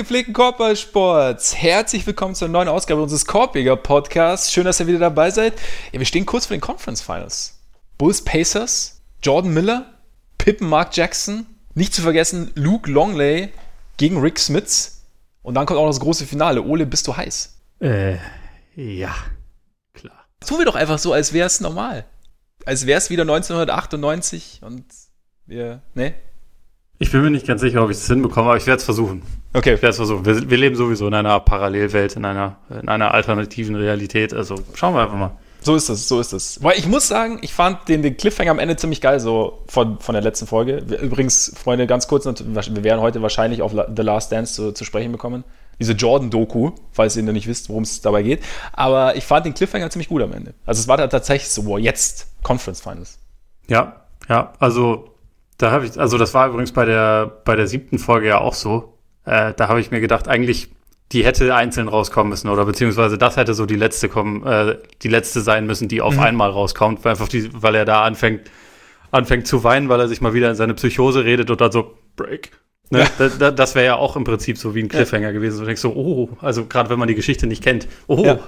Gepflegten Korbballsports, herzlich willkommen zur neuen Ausgabe unseres Korbjäger Podcasts. Schön, dass ihr wieder dabei seid. Ja, wir stehen kurz vor den Conference Finals. Bulls Pacers, Jordan Miller, Pippen Mark Jackson, nicht zu vergessen Luke Longley gegen Rick Smits. Und dann kommt auch noch das große Finale. Ole, bist du heiß? Äh, ja, klar. Tun wir doch einfach so, als wäre es normal. Als wäre es wieder 1998 und wir, ne? Ich bin mir nicht ganz sicher, ob ich es hinbekomme, aber ich werde es versuchen. Okay. Werde es versuchen. Wir, wir, leben sowieso in einer Parallelwelt, in einer, in einer alternativen Realität. Also schauen wir einfach mal. So ist es, so ist es. Weil ich muss sagen, ich fand den, den Cliffhanger am Ende ziemlich geil, so von, von der letzten Folge. Übrigens, Freunde, ganz kurz, wir werden heute wahrscheinlich auf The Last Dance zu, zu sprechen bekommen. Diese Jordan-Doku, falls ihr noch nicht wisst, worum es dabei geht. Aber ich fand den Cliffhanger ziemlich gut am Ende. Also es war da tatsächlich so, wow, jetzt Conference Finals. Ja, ja, also da habe ich, also das war übrigens bei der, bei der siebten Folge ja auch so. Äh, da habe ich mir gedacht, eigentlich, die hätte einzeln rauskommen müssen oder beziehungsweise das hätte so die letzte kommen, äh, die letzte sein müssen, die auf mhm. einmal rauskommt, weil einfach die, weil er da anfängt, anfängt zu weinen, weil er sich mal wieder in seine Psychose redet und dann so Break. Ne? Ja. Da, das wäre ja auch im Prinzip so wie ein Cliffhanger ja. gewesen. Du denkst so, oh, also gerade wenn man die Geschichte nicht kennt, oh, ja.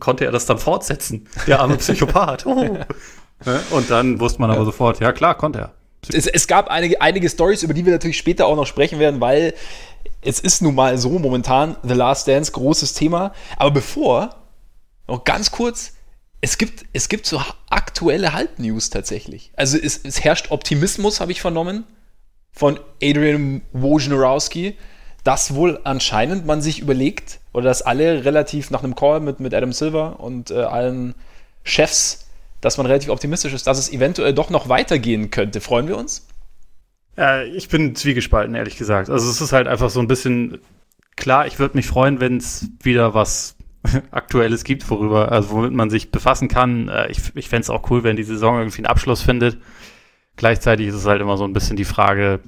konnte er das dann fortsetzen? Der arme Psychopath. Oh. Ne? Und dann wusste man aber sofort, ja klar, konnte er. Es, es gab einige, einige Stories, über die wir natürlich später auch noch sprechen werden, weil es ist nun mal so momentan The Last Dance großes Thema. Aber bevor, noch ganz kurz, es gibt, es gibt so aktuelle Halbnews tatsächlich. Also es, es herrscht Optimismus, habe ich vernommen, von Adrian Wojnarowski, dass wohl anscheinend man sich überlegt, oder dass alle relativ nach einem Call mit, mit Adam Silver und äh, allen Chefs dass man relativ optimistisch ist, dass es eventuell doch noch weitergehen könnte. Freuen wir uns? Ja, ich bin zwiegespalten, ehrlich gesagt. Also es ist halt einfach so ein bisschen klar, ich würde mich freuen, wenn es wieder was Aktuelles gibt, worüber, also womit man sich befassen kann. Äh, ich ich fände es auch cool, wenn die Saison irgendwie einen Abschluss findet. Gleichzeitig ist es halt immer so ein bisschen die Frage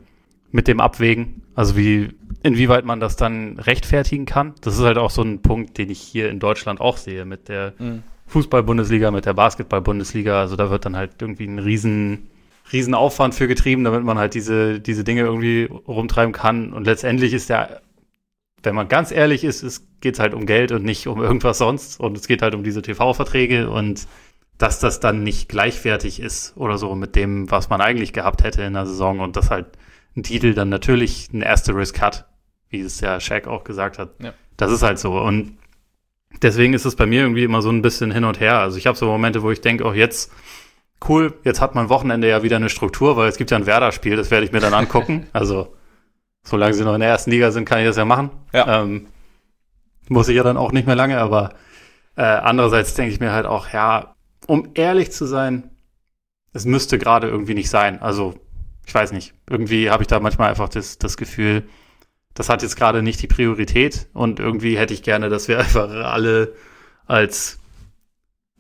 mit dem Abwägen, also wie, inwieweit man das dann rechtfertigen kann. Das ist halt auch so ein Punkt, den ich hier in Deutschland auch sehe mit der mhm. Fußball-Bundesliga, mit der Basketball-Bundesliga. Also da wird dann halt irgendwie ein riesen, riesen Aufwand für getrieben, damit man halt diese, diese Dinge irgendwie rumtreiben kann. Und letztendlich ist der, wenn man ganz ehrlich ist, es geht halt um Geld und nicht um irgendwas sonst. Und es geht halt um diese TV-Verträge und dass das dann nicht gleichwertig ist oder so mit dem, was man eigentlich gehabt hätte in der Saison und dass halt ein Titel dann natürlich ein Asterisk hat, wie es ja Shaq auch gesagt hat. Ja. Das ist halt so. Und deswegen ist es bei mir irgendwie immer so ein bisschen hin und her. Also ich habe so Momente, wo ich denke, auch jetzt, cool, jetzt hat mein Wochenende ja wieder eine Struktur, weil es gibt ja ein Werder-Spiel, das werde ich mir dann angucken. also solange sie noch in der ersten Liga sind, kann ich das ja machen. Ja. Ähm, muss ich ja dann auch nicht mehr lange, aber äh, andererseits denke ich mir halt auch, ja, um ehrlich zu sein, es müsste gerade irgendwie nicht sein. Also ich weiß nicht, irgendwie habe ich da manchmal einfach das, das Gefühl, das hat jetzt gerade nicht die Priorität und irgendwie hätte ich gerne, dass wir einfach alle als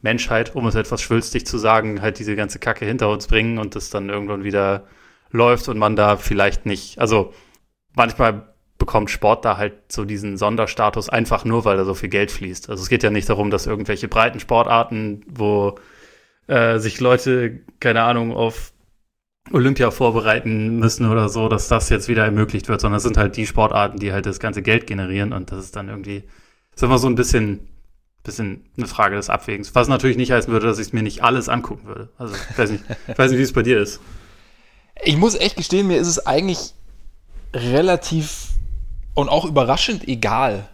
Menschheit, um es etwas schwülstig zu sagen, halt diese ganze Kacke hinter uns bringen und das dann irgendwann wieder läuft und man da vielleicht nicht, also manchmal bekommt Sport da halt so diesen Sonderstatus einfach nur, weil da so viel Geld fließt. Also es geht ja nicht darum, dass irgendwelche breiten Sportarten, wo äh, sich Leute, keine Ahnung, auf Olympia vorbereiten müssen oder so, dass das jetzt wieder ermöglicht wird, sondern es sind halt die Sportarten, die halt das ganze Geld generieren und das ist dann irgendwie, ist immer so ein bisschen, bisschen eine Frage des Abwägens. Was natürlich nicht heißen würde, dass ich mir nicht alles angucken würde. Also ich weiß nicht, ich weiß nicht, wie es bei dir ist. Ich muss echt gestehen, mir ist es eigentlich relativ und auch überraschend egal.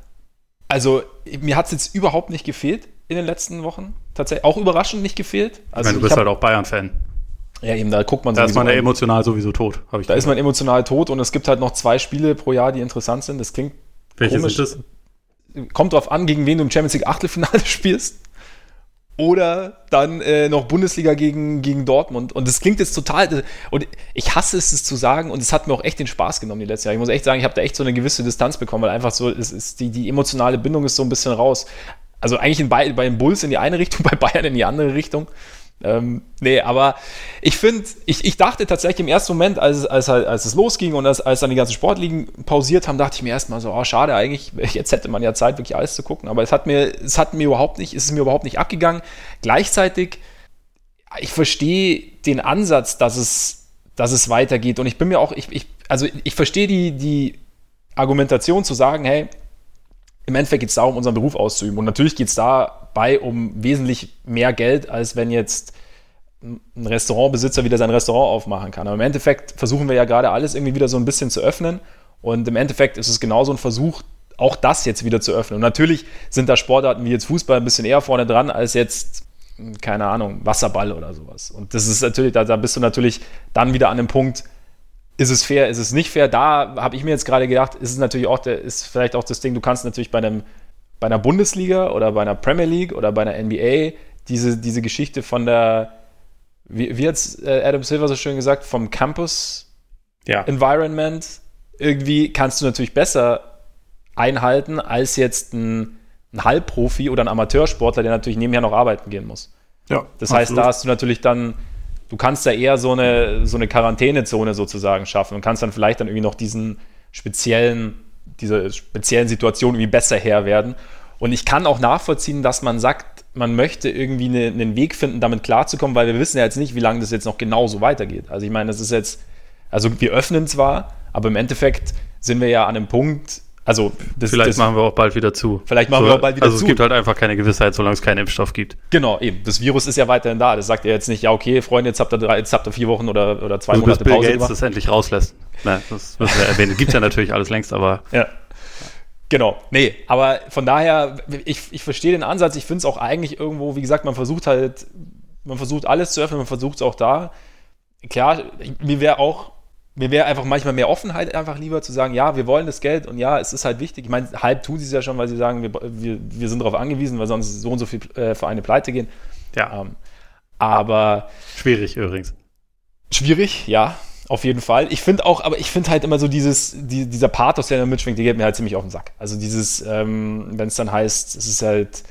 Also mir hat es jetzt überhaupt nicht gefehlt in den letzten Wochen. Tatsächlich auch überraschend nicht gefehlt. Also ich meine, du bist halt auch Bayern-Fan. Ja, eben, da guckt man Da ist man ja emotional sowieso tot, habe ich Da gehört. ist man emotional tot und es gibt halt noch zwei Spiele pro Jahr, die interessant sind. Das klingt Welches komisch. ist das? Kommt drauf an, gegen wen du im Champions League Achtelfinale spielst. Oder dann äh, noch Bundesliga gegen, gegen Dortmund. Und das klingt jetzt total. Und ich hasse es, es zu sagen. Und es hat mir auch echt den Spaß genommen die letzten Jahre. Ich muss echt sagen, ich habe da echt so eine gewisse Distanz bekommen, weil einfach so, es ist die, die emotionale Bindung ist so ein bisschen raus. Also eigentlich in, bei, bei den Bulls in die eine Richtung, bei Bayern in die andere Richtung. Ähm, nee, aber ich finde, ich, ich dachte tatsächlich im ersten Moment, als, als, als es losging und als, als dann die ganzen Sportligen pausiert haben, dachte ich mir erstmal so, oh, schade eigentlich, jetzt hätte man ja Zeit, wirklich alles zu gucken. Aber es hat mir, es hat mir überhaupt nicht, es ist mir überhaupt nicht abgegangen. Gleichzeitig, ich verstehe den Ansatz, dass es, dass es weitergeht. Und ich bin mir auch, ich, ich, also ich verstehe die, die Argumentation zu sagen, hey, im Endeffekt geht es darum, unseren Beruf auszuüben. Und natürlich geht es dabei um wesentlich mehr Geld, als wenn jetzt ein Restaurantbesitzer wieder sein Restaurant aufmachen kann. Aber im Endeffekt versuchen wir ja gerade alles irgendwie wieder so ein bisschen zu öffnen. Und im Endeffekt ist es genauso ein Versuch, auch das jetzt wieder zu öffnen. Und natürlich sind da Sportarten wie jetzt Fußball ein bisschen eher vorne dran als jetzt, keine Ahnung, Wasserball oder sowas. Und das ist natürlich, da, da bist du natürlich dann wieder an dem Punkt, ist es fair, ist es nicht fair? Da habe ich mir jetzt gerade gedacht, ist es natürlich auch, der, ist vielleicht auch das Ding, du kannst natürlich bei einem, bei einer Bundesliga oder bei einer Premier League oder bei einer NBA diese, diese Geschichte von der, wie, wie hat äh, Adam Silver so schön gesagt, vom Campus ja. Environment irgendwie kannst du natürlich besser einhalten als jetzt ein, ein Halbprofi oder ein Amateursportler, der natürlich nebenher noch arbeiten gehen muss. Ja, das heißt, da hast du natürlich dann, du kannst da eher so eine, so eine Quarantänezone sozusagen schaffen und kannst dann vielleicht dann irgendwie noch diesen speziellen, diese speziellen Situation irgendwie besser Herr werden. Und ich kann auch nachvollziehen, dass man sagt, man möchte irgendwie eine, einen Weg finden, damit klarzukommen, weil wir wissen ja jetzt nicht, wie lange das jetzt noch genauso weitergeht. Also ich meine, das ist jetzt, also wir öffnen zwar, aber im Endeffekt sind wir ja an einem Punkt, also das, vielleicht das, machen wir auch bald wieder zu. Vielleicht machen so, wir auch bald wieder also zu. Also es gibt halt einfach keine Gewissheit, solange es keinen Impfstoff gibt. Genau, eben. Das Virus ist ja weiterhin da. Das sagt ihr jetzt nicht, ja okay, Freunde, jetzt habt ihr drei, jetzt habt ihr vier Wochen oder, oder zwei also Monate Bill Pause Gates das endlich rauslässt. Nein, das müssen wir erwähnen. Gibt ja natürlich alles längst, aber ja. Genau, nee, aber von daher, ich, ich verstehe den Ansatz, ich finde es auch eigentlich irgendwo, wie gesagt, man versucht halt, man versucht alles zu öffnen, man versucht es auch da. Klar, mir wäre auch, mir wäre einfach manchmal mehr Offenheit einfach lieber zu sagen, ja, wir wollen das Geld und ja, es ist halt wichtig. Ich meine, halb tun sie es ja schon, weil sie sagen, wir, wir, wir sind darauf angewiesen, weil sonst so und so viele äh, Vereine pleite gehen. Ja. Ähm, aber. Schwierig übrigens. Schwierig, ja. Auf jeden Fall. Ich finde auch, aber ich finde halt immer so dieses, die, dieser Pathos, der da mitschwingt, der geht mir halt ziemlich auf den Sack. Also dieses, ähm, wenn es dann heißt, es ist halt,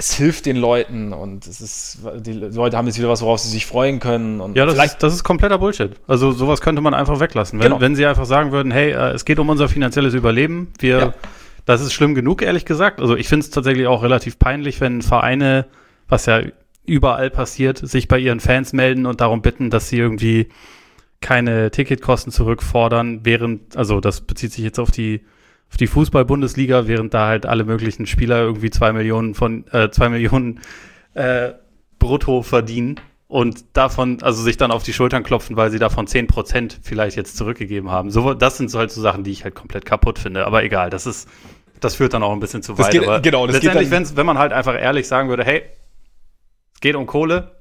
es hilft den Leuten und es ist, die Leute haben jetzt wieder was, worauf sie sich freuen können. Und ja, das ist, das ist kompletter Bullshit. Also sowas könnte man einfach weglassen. Wenn, genau. wenn sie einfach sagen würden, hey, äh, es geht um unser finanzielles Überleben, wir, ja. das ist schlimm genug, ehrlich gesagt. Also ich finde es tatsächlich auch relativ peinlich, wenn Vereine, was ja überall passiert, sich bei ihren Fans melden und darum bitten, dass sie irgendwie keine Ticketkosten zurückfordern, während, also das bezieht sich jetzt auf die auf die Fußball-Bundesliga, während da halt alle möglichen Spieler irgendwie zwei Millionen von äh, zwei Millionen äh, brutto verdienen und davon, also sich dann auf die Schultern klopfen, weil sie davon zehn Prozent vielleicht jetzt zurückgegeben haben. So, das sind so halt so Sachen, die ich halt komplett kaputt finde. Aber egal, das ist, das führt dann auch ein bisschen zu weit. Geht, Aber genau, das letztendlich, geht wenn man halt einfach ehrlich sagen würde, hey, es geht um Kohle,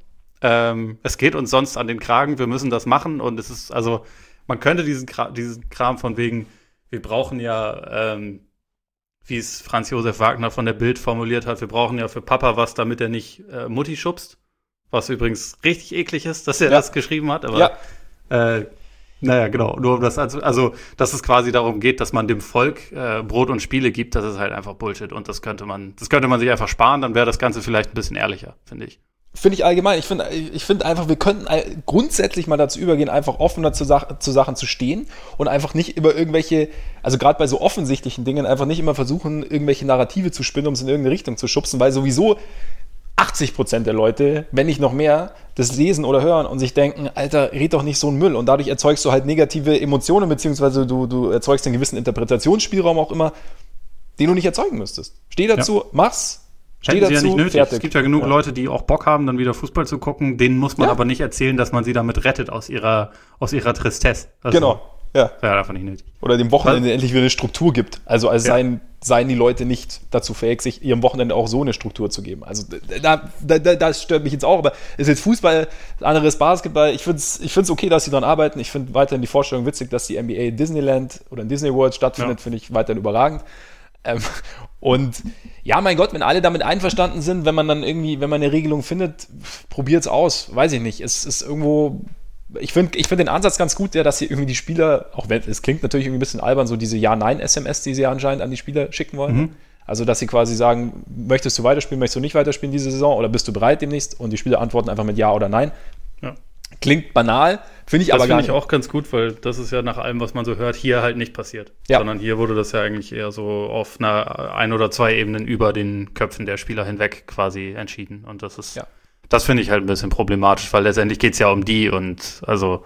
ähm, es geht uns sonst an den Kragen, wir müssen das machen und es ist, also, man könnte diesen, Kram, diesen Kram von wegen, wir brauchen ja, ähm, wie es Franz Josef Wagner von der Bild formuliert hat, wir brauchen ja für Papa was, damit er nicht äh, Mutti schubst. Was übrigens richtig eklig ist, dass er ja. das geschrieben hat, aber ja. äh, naja, genau. Nur um das also, also, dass es quasi darum geht, dass man dem Volk äh, Brot und Spiele gibt, das ist halt einfach Bullshit. Und das könnte man, das könnte man sich einfach sparen, dann wäre das Ganze vielleicht ein bisschen ehrlicher, finde ich. Finde ich allgemein. Ich finde ich find einfach, wir könnten grundsätzlich mal dazu übergehen, einfach offener zu, Sach zu Sachen zu stehen und einfach nicht über irgendwelche, also gerade bei so offensichtlichen Dingen, einfach nicht immer versuchen, irgendwelche Narrative zu spinnen, um es in irgendeine Richtung zu schubsen, weil sowieso 80 Prozent der Leute, wenn nicht noch mehr, das lesen oder hören und sich denken, Alter, red doch nicht so einen Müll. Und dadurch erzeugst du halt negative Emotionen, beziehungsweise du, du erzeugst einen gewissen Interpretationsspielraum auch immer, den du nicht erzeugen müsstest. Steh dazu, ja. mach's, Steht dazu, ja nicht nötig. Fertig. Es gibt ja genug ja. Leute, die auch Bock haben, dann wieder Fußball zu gucken. Denen muss man ja. aber nicht erzählen, dass man sie damit rettet aus ihrer, aus ihrer Tristesse. Also, genau. Ja. Ja, davon nicht nötig. Oder dem Wochenende Was? endlich wieder eine Struktur gibt. Also, also ja. seien, seien die Leute nicht dazu fähig, sich ihrem Wochenende auch so eine Struktur zu geben. Also da, da, da, das stört mich jetzt auch, aber es ist jetzt Fußball, anderes Basketball. Ich finde es ich find's okay, dass sie daran arbeiten. Ich finde weiterhin die Vorstellung witzig, dass die NBA in Disneyland oder in Disney World stattfindet, ja. finde ich weiterhin überragend. Ähm, und ja, mein Gott, wenn alle damit einverstanden sind, wenn man dann irgendwie, wenn man eine Regelung findet, probiert es aus. Weiß ich nicht. Es ist irgendwo. Ich finde ich find den Ansatz ganz gut, der, dass sie irgendwie die Spieler, auch wenn es klingt natürlich irgendwie ein bisschen albern, so diese Ja-Nein-SMS, die sie anscheinend an die Spieler schicken wollen. Mhm. Also, dass sie quasi sagen, möchtest du weiterspielen, möchtest du nicht weiterspielen diese Saison oder bist du bereit demnächst? Und die Spieler antworten einfach mit Ja oder Nein. Ja. Klingt banal, finde ich das aber gar nicht. Das finde ich auch ganz gut, weil das ist ja nach allem, was man so hört, hier halt nicht passiert. Ja. Sondern hier wurde das ja eigentlich eher so auf einer ein oder zwei Ebenen über den Köpfen der Spieler hinweg quasi entschieden. Und das ist, ja. das finde ich halt ein bisschen problematisch, weil letztendlich geht es ja um die und also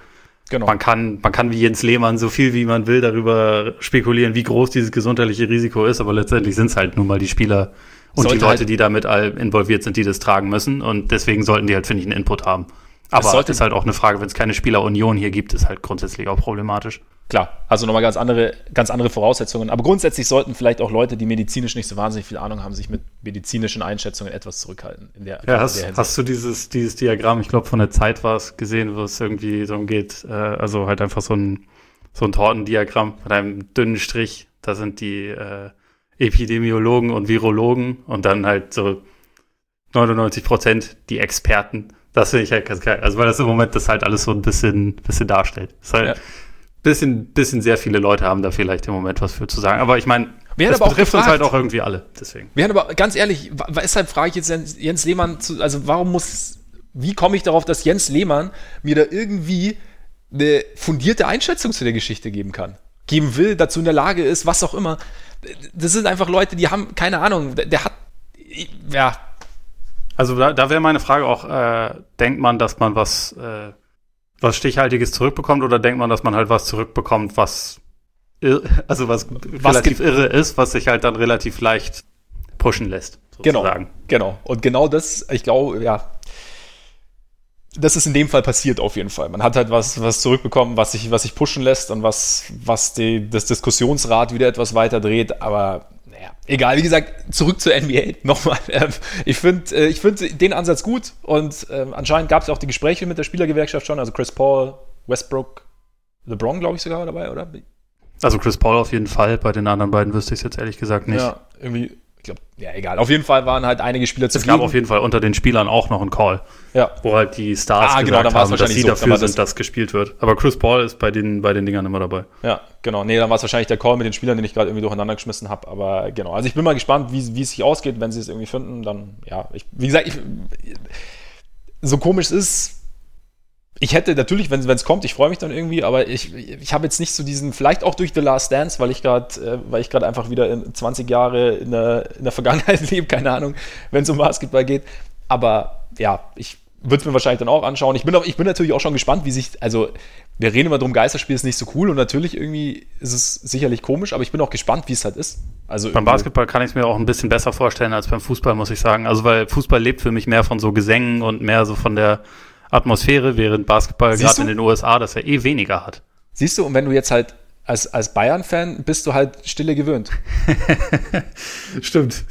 Genau. Man kann, man kann wie Jens Lehmann so viel wie man will darüber spekulieren, wie groß dieses gesundheitliche Risiko ist, aber letztendlich sind es halt nun mal die Spieler und Sollte die Leute, halt die damit involviert sind, die das tragen müssen. Und deswegen sollten die halt, finde ich, einen Input haben. Aber es ist halt auch eine Frage, wenn es keine Spielerunion hier gibt, ist halt grundsätzlich auch problematisch. Klar, also nochmal ganz andere, ganz andere Voraussetzungen. Aber grundsätzlich sollten vielleicht auch Leute, die medizinisch nicht so wahnsinnig viel Ahnung haben, sich mit medizinischen Einschätzungen etwas zurückhalten. In der, ja, hast, hast du dieses, dieses Diagramm, ich glaube von der Zeit war es gesehen, wo es irgendwie darum geht, äh, also halt einfach so ein, so ein Tortendiagramm mit einem dünnen Strich. Da sind die äh, Epidemiologen und Virologen und dann halt so 99 Prozent die Experten. Das finde ich halt ganz geil. Also weil das im Moment das halt alles so ein bisschen, bisschen darstellt. Das ist halt ja. bisschen, bisschen sehr viele Leute haben da vielleicht im Moment was für zu sagen. Aber ich meine, das aber betrifft gefragt, uns halt auch irgendwie alle. Deswegen. Wir haben aber ganz ehrlich, weshalb frage ich jetzt Jens Lehmann zu, also warum muss, wie komme ich darauf, dass Jens Lehmann mir da irgendwie eine fundierte Einschätzung zu der Geschichte geben kann? Geben will, dazu in der Lage ist, was auch immer. Das sind einfach Leute, die haben keine Ahnung. Der, der hat, ja, also da, da wäre meine Frage auch, äh, denkt man, dass man was, äh, was Stichhaltiges zurückbekommt oder denkt man, dass man halt was zurückbekommt, was also was, was relativ irre ist, was sich halt dann relativ leicht pushen lässt, sozusagen. Genau, genau. Und genau das, ich glaube, ja, das ist in dem Fall passiert auf jeden Fall. Man hat halt was, was zurückbekommen, was sich, was sich pushen lässt und was, was die, das Diskussionsrad wieder etwas weiter dreht, aber naja, egal, wie gesagt, zurück zur NBA nochmal. Ähm, ich finde äh, ich find den Ansatz gut und äh, anscheinend gab es auch die Gespräche mit der Spielergewerkschaft schon, also Chris Paul, Westbrook, LeBron, glaube ich, sogar dabei, oder? Also Chris Paul auf jeden Fall, bei den anderen beiden wüsste ich es jetzt ehrlich gesagt nicht. Ja, irgendwie ich glaube, ja, egal. Auf jeden Fall waren halt einige Spieler zu Es gab auf jeden Fall unter den Spielern auch noch einen Call. Ja. Wo halt die Stars ah, genau, gesagt haben, dass sie dafür sind, dass gespielt wird. Aber Chris Paul ist bei den, bei den Dingern immer dabei. Ja, genau. Nee, dann war es wahrscheinlich der Call mit den Spielern, den ich gerade irgendwie durcheinander geschmissen habe. Aber genau. Also ich bin mal gespannt, wie, wie es sich ausgeht, wenn sie es irgendwie finden. Dann, ja, ich, wie gesagt, ich, so komisch es ist, ich hätte natürlich, wenn es kommt, ich freue mich dann irgendwie, aber ich, ich habe jetzt nicht so diesen, vielleicht auch durch The Last Dance, weil ich gerade, äh, weil ich gerade einfach wieder in 20 Jahre in der, in der Vergangenheit lebe, keine Ahnung, wenn es um Basketball geht. Aber ja, ich würde es mir wahrscheinlich dann auch anschauen. Ich bin, auch, ich bin natürlich auch schon gespannt, wie sich, also wir reden immer drum, Geisterspiel ist nicht so cool und natürlich irgendwie ist es sicherlich komisch, aber ich bin auch gespannt, wie es halt ist. Also beim Basketball kann ich es mir auch ein bisschen besser vorstellen als beim Fußball, muss ich sagen. Also weil Fußball lebt für mich mehr von so Gesängen und mehr so von der Atmosphäre, während Basketball gerade in den USA das ja eh weniger hat. Siehst du, und wenn du jetzt halt als, als Bayern-Fan bist du halt Stille gewöhnt. Stimmt.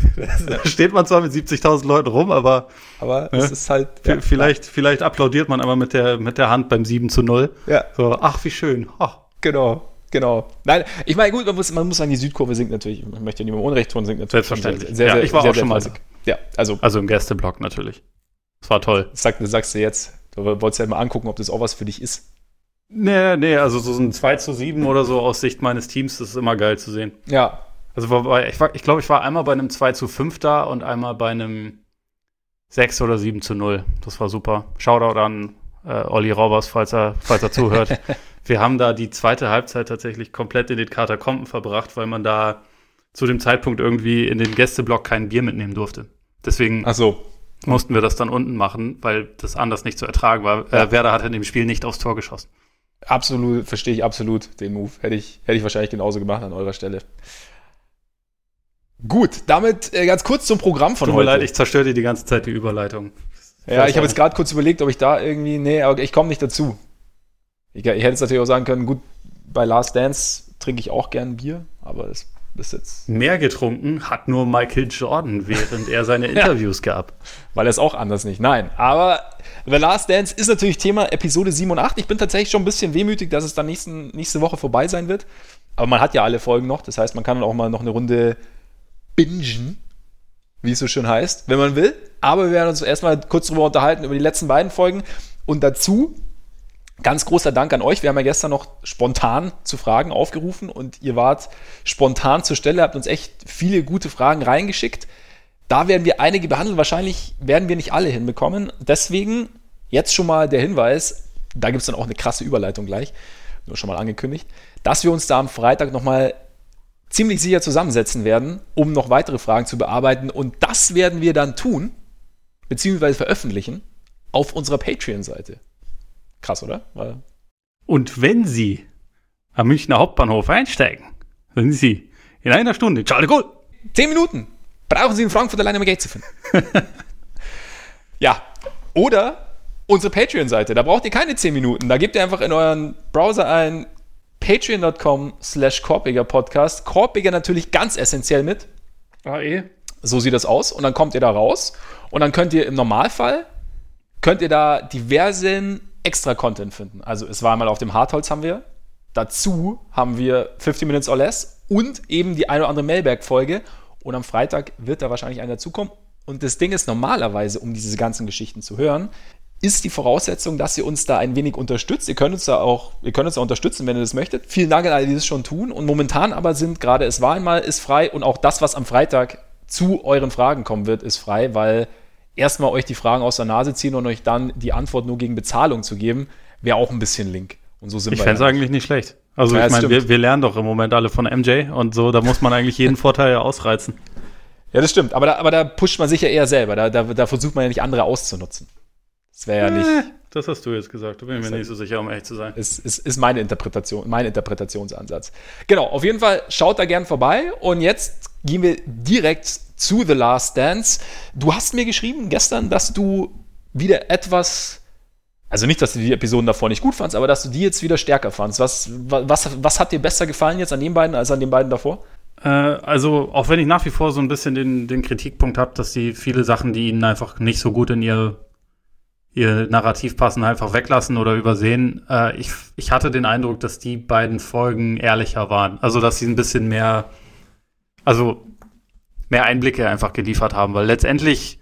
Da steht man zwar mit 70.000 Leuten rum, aber, aber ja, es ist halt. Ja, vielleicht, vielleicht applaudiert man aber mit der, mit der Hand beim 7 zu 0. Ja. So, ach, wie schön. Oh. Genau. Genau. Nein, ich meine, gut, man muss, man muss sagen, die Südkurve singt natürlich, ich möchte ja niemandem Unrecht tun, singt natürlich. Selbstverständlich. Sehr, ja, sehr, ich war auch schon mal. Ja, also. Also im Gästeblock natürlich. Das war toll. Sag, sagst du jetzt. Du wolltest ja mal angucken, ob das auch was für dich ist. Nee, nee, also so ein 2 zu 7 oder so aus Sicht meines Teams, das ist immer geil zu sehen. Ja. Also ich, war, ich glaube, ich war einmal bei einem 2 zu 5 da und einmal bei einem 6 oder 7 zu 0. Das war super. Shoutout an äh, Olli Robbers, falls er, falls er zuhört. Wir haben da die zweite Halbzeit tatsächlich komplett in den Katakomben verbracht, weil man da zu dem Zeitpunkt irgendwie in den Gästeblock kein Bier mitnehmen durfte. Deswegen Ach so mussten wir das dann unten machen, weil das anders nicht zu ertragen war. Äh, Werder hat in dem Spiel nicht aufs Tor geschossen. Absolut, verstehe ich absolut den Move. Hätte ich, hätte ich wahrscheinlich genauso gemacht an eurer Stelle. Gut, damit äh, ganz kurz zum Programm von Tut heute. Tut mir leid, ich zerstöre dir die ganze Zeit die Überleitung. Ja, ich habe jetzt gerade kurz überlegt, ob ich da irgendwie, nee, aber ich komme nicht dazu. Ich, ich hätte jetzt natürlich auch sagen können, gut, bei Last Dance trinke ich auch gern Bier, aber das bis jetzt. Mehr getrunken hat nur Michael Jordan, während er seine Interviews ja, gab. Weil er es auch anders nicht. Nein, aber The Last Dance ist natürlich Thema Episode 7 und 8. Ich bin tatsächlich schon ein bisschen wehmütig, dass es dann nächsten, nächste Woche vorbei sein wird. Aber man hat ja alle Folgen noch. Das heißt, man kann dann auch mal noch eine Runde bingen, wie es so schön heißt, wenn man will. Aber wir werden uns erstmal kurz darüber unterhalten, über die letzten beiden Folgen. Und dazu Ganz großer Dank an euch. Wir haben ja gestern noch spontan zu Fragen aufgerufen und ihr wart spontan zur Stelle, habt uns echt viele gute Fragen reingeschickt. Da werden wir einige behandeln. Wahrscheinlich werden wir nicht alle hinbekommen. Deswegen jetzt schon mal der Hinweis, da gibt es dann auch eine krasse Überleitung gleich, nur schon mal angekündigt, dass wir uns da am Freitag nochmal ziemlich sicher zusammensetzen werden, um noch weitere Fragen zu bearbeiten. Und das werden wir dann tun, beziehungsweise veröffentlichen, auf unserer Patreon-Seite. Krass, oder? Weil Und wenn Sie am Münchner Hauptbahnhof einsteigen, sind Sie in einer Stunde Charles de Gaulle. Zehn Minuten brauchen Sie in Frankfurt alleine um Geld zu finden. ja, oder unsere Patreon-Seite. Da braucht ihr keine 10 Minuten. Da gebt ihr einfach in euren Browser ein patreon.com slash Podcast. Korpiger natürlich ganz essentiell mit. Ah, eh. So sieht das aus. Und dann kommt ihr da raus. Und dann könnt ihr im Normalfall, könnt ihr da diversen Extra-Content finden. Also es war einmal auf dem Hartholz haben wir. Dazu haben wir 50 Minutes or Less und eben die eine oder andere Mailberg-Folge. Und am Freitag wird da wahrscheinlich einer dazukommen. Und das Ding ist normalerweise, um diese ganzen Geschichten zu hören, ist die Voraussetzung, dass ihr uns da ein wenig unterstützt. Ihr könnt uns da auch, ihr könnt uns da unterstützen, wenn ihr das möchtet. Vielen Dank an alle, die das schon tun. Und momentan aber sind gerade es war einmal ist frei und auch das, was am Freitag zu euren Fragen kommen wird, ist frei, weil erstmal euch die Fragen aus der Nase ziehen und euch dann die Antwort nur gegen Bezahlung zu geben, wäre auch ein bisschen link. Und so sind ich wir. Ich fände es eigentlich nicht schlecht. Also ja, ich meine, wir, wir, lernen doch im Moment alle von MJ und so, da muss man eigentlich jeden Vorteil ja ausreizen. Ja, das stimmt. Aber da, aber da pusht man sich ja eher selber. Da, da, da versucht man ja nicht andere auszunutzen. Das wäre ja nicht. Das hast du jetzt gesagt. Da bin ich mir nicht so sicher, um ehrlich zu sein. Ist, ist, ist meine Interpretation, mein Interpretationsansatz. Genau, auf jeden Fall schaut da gern vorbei. Und jetzt gehen wir direkt zu The Last Dance. Du hast mir geschrieben gestern, dass du wieder etwas. Also nicht, dass du die Episoden davor nicht gut fandst, aber dass du die jetzt wieder stärker fandst. Was, was, was hat dir besser gefallen jetzt an den beiden als an den beiden davor? Äh, also, auch wenn ich nach wie vor so ein bisschen den, den Kritikpunkt habe, dass die viele Sachen, die ihnen einfach nicht so gut in ihr ihr Narrativ passen, einfach weglassen oder übersehen. Äh, ich, ich hatte den Eindruck, dass die beiden Folgen ehrlicher waren. Also, dass sie ein bisschen mehr, also mehr Einblicke einfach geliefert haben, weil letztendlich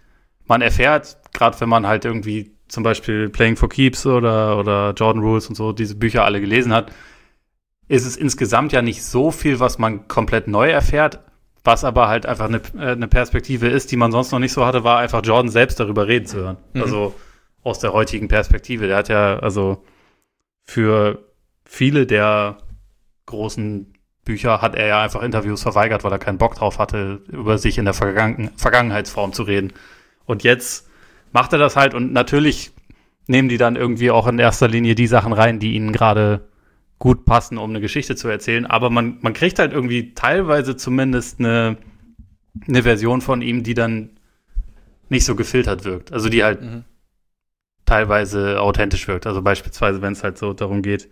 man erfährt, gerade wenn man halt irgendwie zum Beispiel Playing for Keeps oder, oder Jordan Rules und so diese Bücher alle gelesen hat, ist es insgesamt ja nicht so viel, was man komplett neu erfährt, was aber halt einfach eine, äh, eine Perspektive ist, die man sonst noch nicht so hatte, war einfach Jordan selbst darüber reden zu hören. Mhm. Also aus der heutigen Perspektive. Der hat ja also für viele der großen Bücher hat er ja einfach Interviews verweigert, weil er keinen Bock drauf hatte, über sich in der Vergangen Vergangenheitsform zu reden. Und jetzt macht er das halt und natürlich nehmen die dann irgendwie auch in erster Linie die Sachen rein, die ihnen gerade gut passen, um eine Geschichte zu erzählen. Aber man, man kriegt halt irgendwie teilweise zumindest eine, eine Version von ihm, die dann nicht so gefiltert wirkt. Also die halt mhm teilweise authentisch wirkt. Also beispielsweise, wenn es halt so darum geht,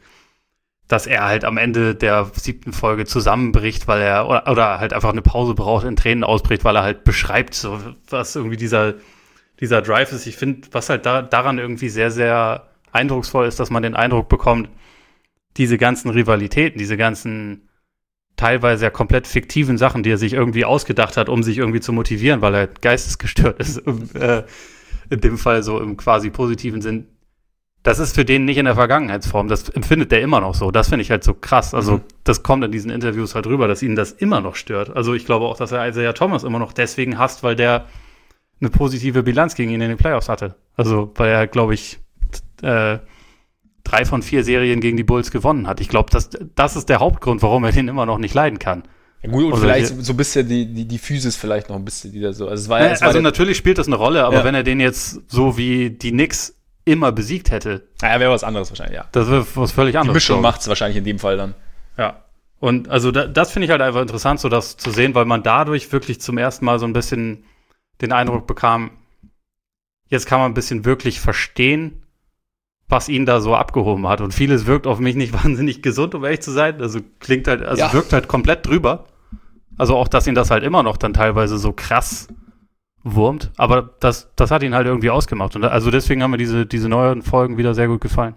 dass er halt am Ende der siebten Folge zusammenbricht, weil er oder, oder halt einfach eine Pause braucht, in Tränen ausbricht, weil er halt beschreibt, so, was irgendwie dieser, dieser Drive ist. Ich finde, was halt da, daran irgendwie sehr, sehr eindrucksvoll ist, dass man den Eindruck bekommt, diese ganzen Rivalitäten, diese ganzen teilweise ja komplett fiktiven Sachen, die er sich irgendwie ausgedacht hat, um sich irgendwie zu motivieren, weil er geistesgestört ist, äh, in dem Fall so im quasi positiven Sinn, das ist für den nicht in der Vergangenheitsform. Das empfindet der immer noch so. Das finde ich halt so krass. Also, mhm. das kommt in diesen Interviews halt rüber, dass ihn das immer noch stört. Also, ich glaube auch, dass er Isaiah Thomas immer noch deswegen hasst, weil der eine positive Bilanz gegen ihn in den Playoffs hatte. Also, weil er, glaube ich, äh, drei von vier Serien gegen die Bulls gewonnen hat. Ich glaube, das, das ist der Hauptgrund, warum er den immer noch nicht leiden kann. Ja, gut, und also vielleicht so ein bisschen die, die, die Physis vielleicht noch ein bisschen wieder so. Also, es war, ja, es war also natürlich spielt das eine Rolle, aber ja. wenn er den jetzt so wie die Knicks immer besiegt hätte. Ja, wäre was anderes wahrscheinlich, ja. Das wäre was völlig anderes. Die Mischung macht es wahrscheinlich in dem Fall dann. Ja. Und also da, das finde ich halt einfach interessant, so das zu sehen, weil man dadurch wirklich zum ersten Mal so ein bisschen den Eindruck bekam, jetzt kann man ein bisschen wirklich verstehen, was ihn da so abgehoben hat. Und vieles wirkt auf mich nicht wahnsinnig gesund, um ehrlich zu sein. Also klingt halt, also ja. wirkt halt komplett drüber. Also auch, dass ihn das halt immer noch dann teilweise so krass wurmt. Aber das, das hat ihn halt irgendwie ausgemacht. Und also deswegen haben mir diese, diese neuen Folgen wieder sehr gut gefallen.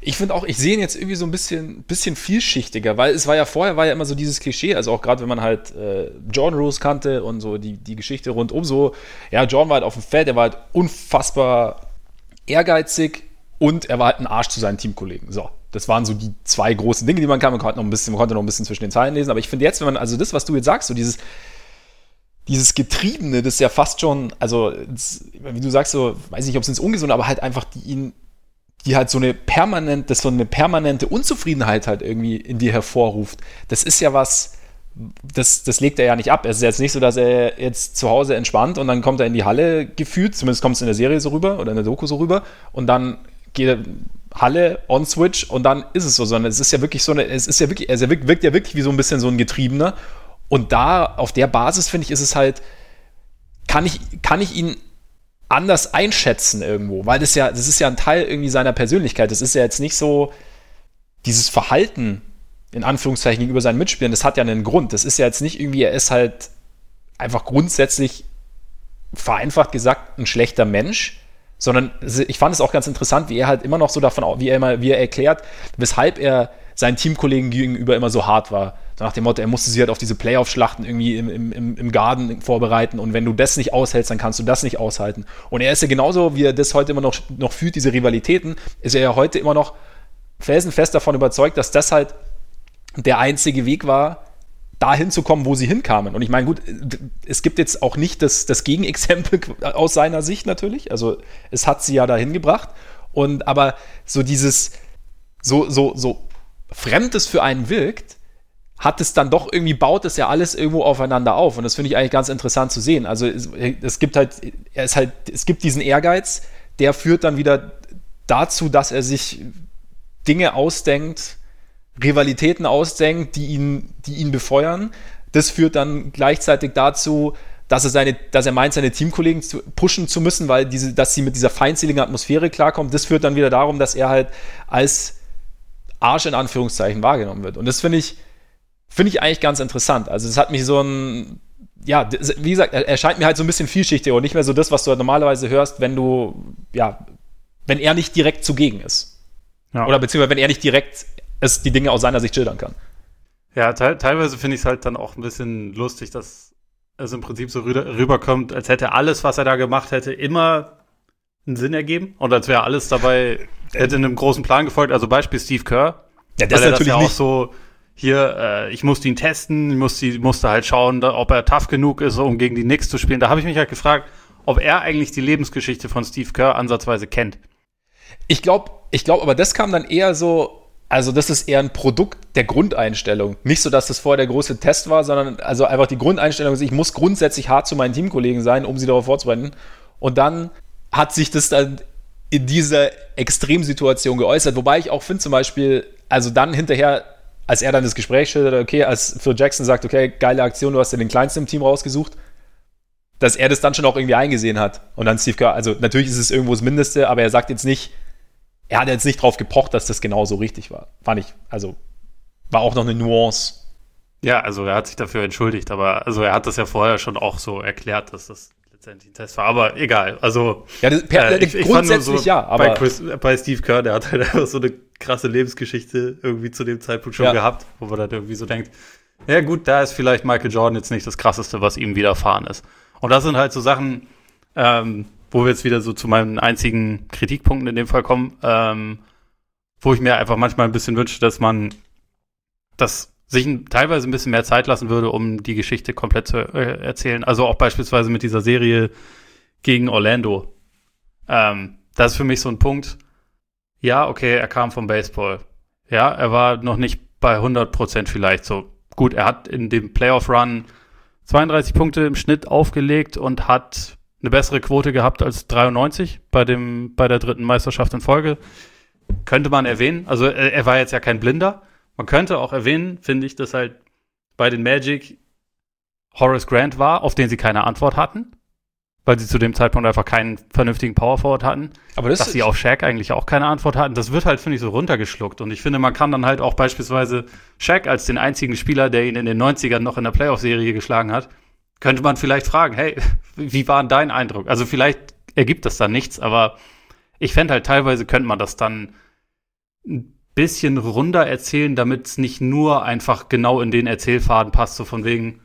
Ich finde auch, ich sehe ihn jetzt irgendwie so ein bisschen, bisschen vielschichtiger, weil es war ja vorher war ja immer so dieses Klischee, also auch gerade wenn man halt äh, John Rose kannte und so die, die Geschichte rundum so, ja, John war halt auf dem Feld, er war halt unfassbar ehrgeizig, und er war halt ein Arsch zu seinen Teamkollegen. So, das waren so die zwei großen Dinge, die man kann. Man konnte noch ein bisschen, man konnte noch ein bisschen zwischen den Zeilen lesen. Aber ich finde jetzt, wenn man, also das, was du jetzt sagst, so dieses, dieses Getriebene, das ist ja fast schon, also wie du sagst, so, weiß nicht, ob es ins Ungesunde, aber halt einfach die ihn, die halt so eine permanente, das so eine permanente Unzufriedenheit halt irgendwie in dir hervorruft. Das ist ja was, das, das legt er ja nicht ab. Es ist jetzt nicht so, dass er jetzt zu Hause entspannt und dann kommt er in die Halle gefühlt, zumindest kommt es in der Serie so rüber oder in der Doku so rüber und dann geht, Halle on Switch und dann ist es so, sondern es ist ja wirklich so eine, es ist ja wirklich, er wirkt, wirkt ja wirklich wie so ein bisschen so ein Getriebener. Und da, auf der Basis, finde ich, ist es halt, kann ich, kann ich ihn anders einschätzen irgendwo, weil das ja, das ist ja ein Teil irgendwie seiner Persönlichkeit. Das ist ja jetzt nicht so dieses Verhalten, in Anführungszeichen, gegenüber seinen Mitspielern, das hat ja einen Grund. Das ist ja jetzt nicht irgendwie, er ist halt einfach grundsätzlich vereinfacht gesagt ein schlechter Mensch, sondern ich fand es auch ganz interessant, wie er halt immer noch so davon, wie er immer, wie er erklärt, weshalb er seinen Teamkollegen gegenüber immer so hart war. Nach dem Motto, er musste sich halt auf diese Playoff-Schlachten irgendwie im, im, im Garden vorbereiten und wenn du das nicht aushältst, dann kannst du das nicht aushalten. Und er ist ja genauso, wie er das heute immer noch, noch fühlt, diese Rivalitäten, ist er ja heute immer noch felsenfest davon überzeugt, dass das halt der einzige Weg war, dahin zu kommen, wo sie hinkamen. Und ich meine, gut, es gibt jetzt auch nicht das, das Gegenexempel aus seiner Sicht natürlich. Also es hat sie ja dahin gebracht. Und aber so dieses, so, so, so Fremdes für einen wirkt, hat es dann doch irgendwie, baut es ja alles irgendwo aufeinander auf. Und das finde ich eigentlich ganz interessant zu sehen. Also es, es gibt halt, er ist halt, es gibt diesen Ehrgeiz, der führt dann wieder dazu, dass er sich Dinge ausdenkt, Rivalitäten ausdenkt, die ihn, die ihn befeuern. Das führt dann gleichzeitig dazu, dass er, seine, dass er meint, seine Teamkollegen zu, pushen zu müssen, weil diese, dass sie mit dieser feindseligen Atmosphäre klarkommen. Das führt dann wieder darum, dass er halt als Arsch in Anführungszeichen wahrgenommen wird. Und das finde ich, finde ich eigentlich ganz interessant. Also, es hat mich so ein, ja, wie gesagt, er scheint mir halt so ein bisschen vielschichtiger und nicht mehr so das, was du halt normalerweise hörst, wenn du, ja, wenn er nicht direkt zugegen ist. Ja. Oder beziehungsweise wenn er nicht direkt es die Dinge aus seiner Sicht schildern kann. Ja, te teilweise finde ich es halt dann auch ein bisschen lustig, dass es im Prinzip so rüberkommt, als hätte alles, was er da gemacht hätte, immer einen Sinn ergeben und als wäre alles dabei, hätte einem großen Plan gefolgt. Also Beispiel Steve Kerr. Ja, das ist natürlich das ja auch so, hier, äh, ich musste ihn testen, ich musste, musste halt schauen, ob er tough genug ist, um gegen die Knicks zu spielen. Da habe ich mich halt gefragt, ob er eigentlich die Lebensgeschichte von Steve Kerr ansatzweise kennt. Ich glaube, ich glaube, aber das kam dann eher so also das ist eher ein Produkt der Grundeinstellung. Nicht so, dass das vorher der große Test war, sondern also einfach die Grundeinstellung ist, ich muss grundsätzlich hart zu meinen Teamkollegen sein, um sie darauf vorzubereiten. Und dann hat sich das dann in dieser Extremsituation geäußert. Wobei ich auch finde zum Beispiel, also dann hinterher, als er dann das Gespräch schildert, okay, als Phil Jackson sagt, okay, geile Aktion, du hast dir den kleinsten im Team rausgesucht, dass er das dann schon auch irgendwie eingesehen hat. Und dann Steve Kerr, also natürlich ist es irgendwo das Mindeste, aber er sagt jetzt nicht, er hat jetzt nicht drauf gepocht, dass das genau so richtig war. Fand ich, also war auch noch eine Nuance. Ja, also er hat sich dafür entschuldigt, aber also er hat das ja vorher schon auch so erklärt, dass das letztendlich ein Test war. Aber egal, also ja, das, per, äh, ich, ich grundsätzlich so, ja. Aber bei, Chris, bei Steve Kerr, der hat halt einfach so eine krasse Lebensgeschichte irgendwie zu dem Zeitpunkt schon ja. gehabt, wo man dann irgendwie so denkt, ja gut, da ist vielleicht Michael Jordan jetzt nicht das Krasseste, was ihm widerfahren ist. Und das sind halt so Sachen, ähm, wo wir jetzt wieder so zu meinen einzigen Kritikpunkten in dem Fall kommen, ähm, wo ich mir einfach manchmal ein bisschen wünsche, dass man das sich teilweise ein bisschen mehr Zeit lassen würde, um die Geschichte komplett zu äh, erzählen. Also auch beispielsweise mit dieser Serie gegen Orlando. Ähm, das ist für mich so ein Punkt. Ja, okay, er kam vom Baseball. Ja, er war noch nicht bei 100 Prozent vielleicht so. Gut, er hat in dem Playoff-Run 32 Punkte im Schnitt aufgelegt und hat eine bessere Quote gehabt als 93 bei dem bei der dritten Meisterschaft in Folge. Könnte man erwähnen. Also er, er war jetzt ja kein Blinder. Man könnte auch erwähnen, finde ich, dass halt bei den Magic Horace Grant war, auf den sie keine Antwort hatten, weil sie zu dem Zeitpunkt einfach keinen vernünftigen Power Forward hatten. Aber das dass sie auf Shaq eigentlich auch keine Antwort hatten, das wird halt, finde ich, so runtergeschluckt. Und ich finde, man kann dann halt auch beispielsweise Shaq als den einzigen Spieler, der ihn in den 90ern noch in der Playoff-Serie geschlagen hat, könnte man vielleicht fragen, hey, wie war dein Eindruck? Also vielleicht ergibt das dann nichts, aber ich fände halt teilweise könnte man das dann ein bisschen runder erzählen, damit es nicht nur einfach genau in den Erzählfaden passt, so von wegen,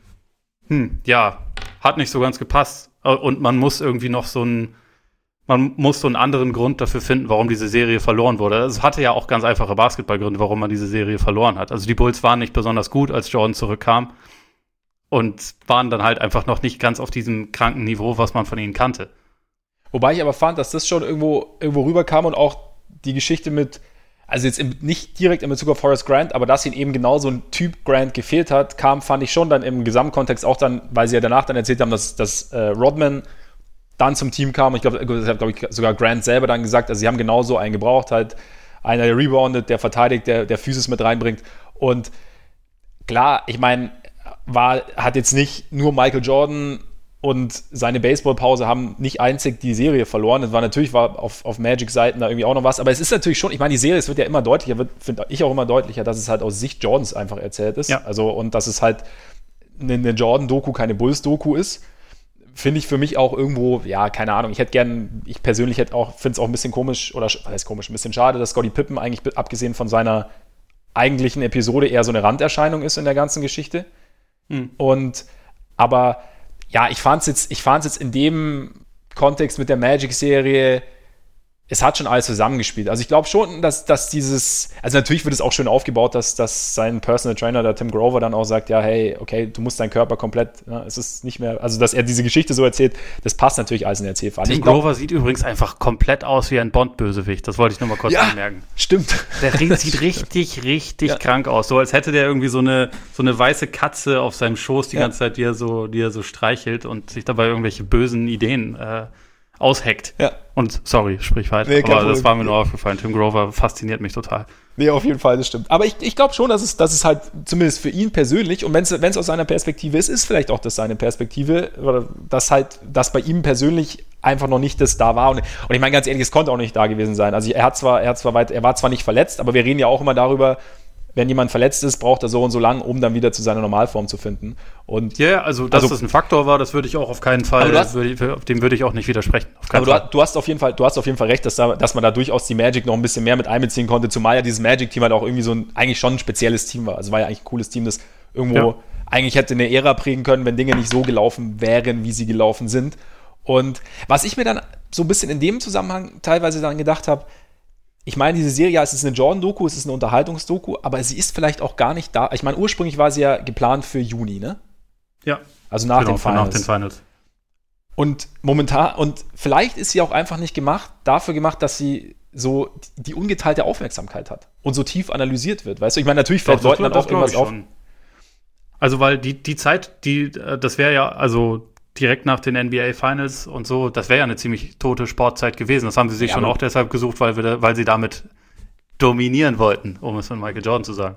hm, ja, hat nicht so ganz gepasst und man muss irgendwie noch so einen, man muss so einen anderen Grund dafür finden, warum diese Serie verloren wurde. Es hatte ja auch ganz einfache Basketballgründe, warum man diese Serie verloren hat. Also die Bulls waren nicht besonders gut, als Jordan zurückkam und waren dann halt einfach noch nicht ganz auf diesem kranken Niveau, was man von ihnen kannte. Wobei ich aber fand, dass das schon irgendwo, irgendwo rüberkam und auch die Geschichte mit, also jetzt im, nicht direkt in Bezug auf Forrest Grant, aber dass ihn eben genau so ein Typ Grant gefehlt hat, kam, fand ich schon dann im Gesamtkontext auch dann, weil sie ja danach dann erzählt haben, dass, dass äh, Rodman dann zum Team kam. Ich glaube, das hat, glaube ich, sogar Grant selber dann gesagt, also sie haben genauso einen gebraucht halt einer, der reboundet, der verteidigt, der, der Physis mit reinbringt. Und klar, ich meine, war, hat jetzt nicht nur Michael Jordan und seine Baseballpause haben nicht einzig die Serie verloren. Es war natürlich war auf, auf Magic-Seiten da irgendwie auch noch was, aber es ist natürlich schon, ich meine, die Serie, es wird ja immer deutlicher, finde ich auch immer deutlicher, dass es halt aus Sicht Jordans einfach erzählt ist. Ja. Also, und dass es halt eine, eine Jordan-Doku keine Bulls-Doku ist. Finde ich für mich auch irgendwo, ja, keine Ahnung. Ich hätte gern, ich persönlich hätte auch, finde es auch ein bisschen komisch, oder was heißt komisch, ein bisschen schade, dass Scotty Pippen eigentlich, abgesehen von seiner eigentlichen Episode, eher so eine Randerscheinung ist in der ganzen Geschichte. Hm. Und, aber ja, ich fand es jetzt, jetzt in dem Kontext mit der Magic-Serie es hat schon alles zusammengespielt. Also ich glaube schon, dass, dass dieses, also natürlich wird es auch schön aufgebaut, dass, dass sein Personal Trainer, der Tim Grover, dann auch sagt, ja, hey, okay, du musst deinen Körper komplett, ja, es ist nicht mehr, also dass er diese Geschichte so erzählt, das passt natürlich alles in der Erzählfahrt. Tim glaub, Grover sieht übrigens einfach komplett aus wie ein Bond-Bösewicht, das wollte ich nur mal kurz ja, anmerken. stimmt. Der sieht richtig, richtig ja. krank aus, so als hätte der irgendwie so eine, so eine weiße Katze auf seinem Schoß die ja. ganze Zeit, die er so, die er so streichelt und sich dabei irgendwelche bösen Ideen äh, ausheckt. Ja. Und sorry, sprich weiter. Nee, aber das war mir nur aufgefallen. Tim Grover fasziniert mich total. Nee, auf jeden Fall, das stimmt. Aber ich, ich glaube schon, dass es, dass es halt zumindest für ihn persönlich, und wenn es aus seiner Perspektive ist, ist vielleicht auch das seine Perspektive, oder dass halt, dass bei ihm persönlich einfach noch nicht das da war. Und, und ich meine ganz ehrlich, es konnte auch nicht da gewesen sein. Also er hat zwar, er hat zwar weit, er war zwar nicht verletzt, aber wir reden ja auch immer darüber, wenn jemand verletzt ist, braucht er so und so lang, um dann wieder zu seiner Normalform zu finden. Und ja, yeah, also dass also, das ein Faktor war, das würde ich auch auf keinen Fall, hast, würde, dem würde ich auch nicht widersprechen. aber du, du, hast auf jeden Fall, du hast auf jeden Fall recht, dass, da, dass man da durchaus die Magic noch ein bisschen mehr mit einbeziehen konnte, zumal ja dieses Magic-Team halt auch irgendwie so ein eigentlich schon ein spezielles Team war. Also war ja eigentlich ein cooles Team, das irgendwo ja. eigentlich hätte eine Ära prägen können, wenn Dinge nicht so gelaufen wären, wie sie gelaufen sind. Und was ich mir dann so ein bisschen in dem Zusammenhang teilweise dann gedacht habe, ich meine, diese Serie, ja, es ist eine Jordan-Doku, es ist eine Unterhaltungsdoku, aber sie ist vielleicht auch gar nicht da. Ich meine, ursprünglich war sie ja geplant für Juni, ne? Ja. Also nach, genau, den, Finals. nach den Finals. Und momentan, und vielleicht ist sie auch einfach nicht gemacht, dafür gemacht, dass sie so die ungeteilte Aufmerksamkeit hat und so tief analysiert wird. Weißt du, ich meine, natürlich fällt Leuten dann auch irgendwas auf. Also, weil die, die Zeit, die, äh, das wäre ja, also direkt nach den NBA Finals und so, das wäre ja eine ziemlich tote Sportzeit gewesen. Das haben sie sich ja, schon auch deshalb gesucht, weil, wir, weil sie damit dominieren wollten, um es von Michael Jordan zu sagen.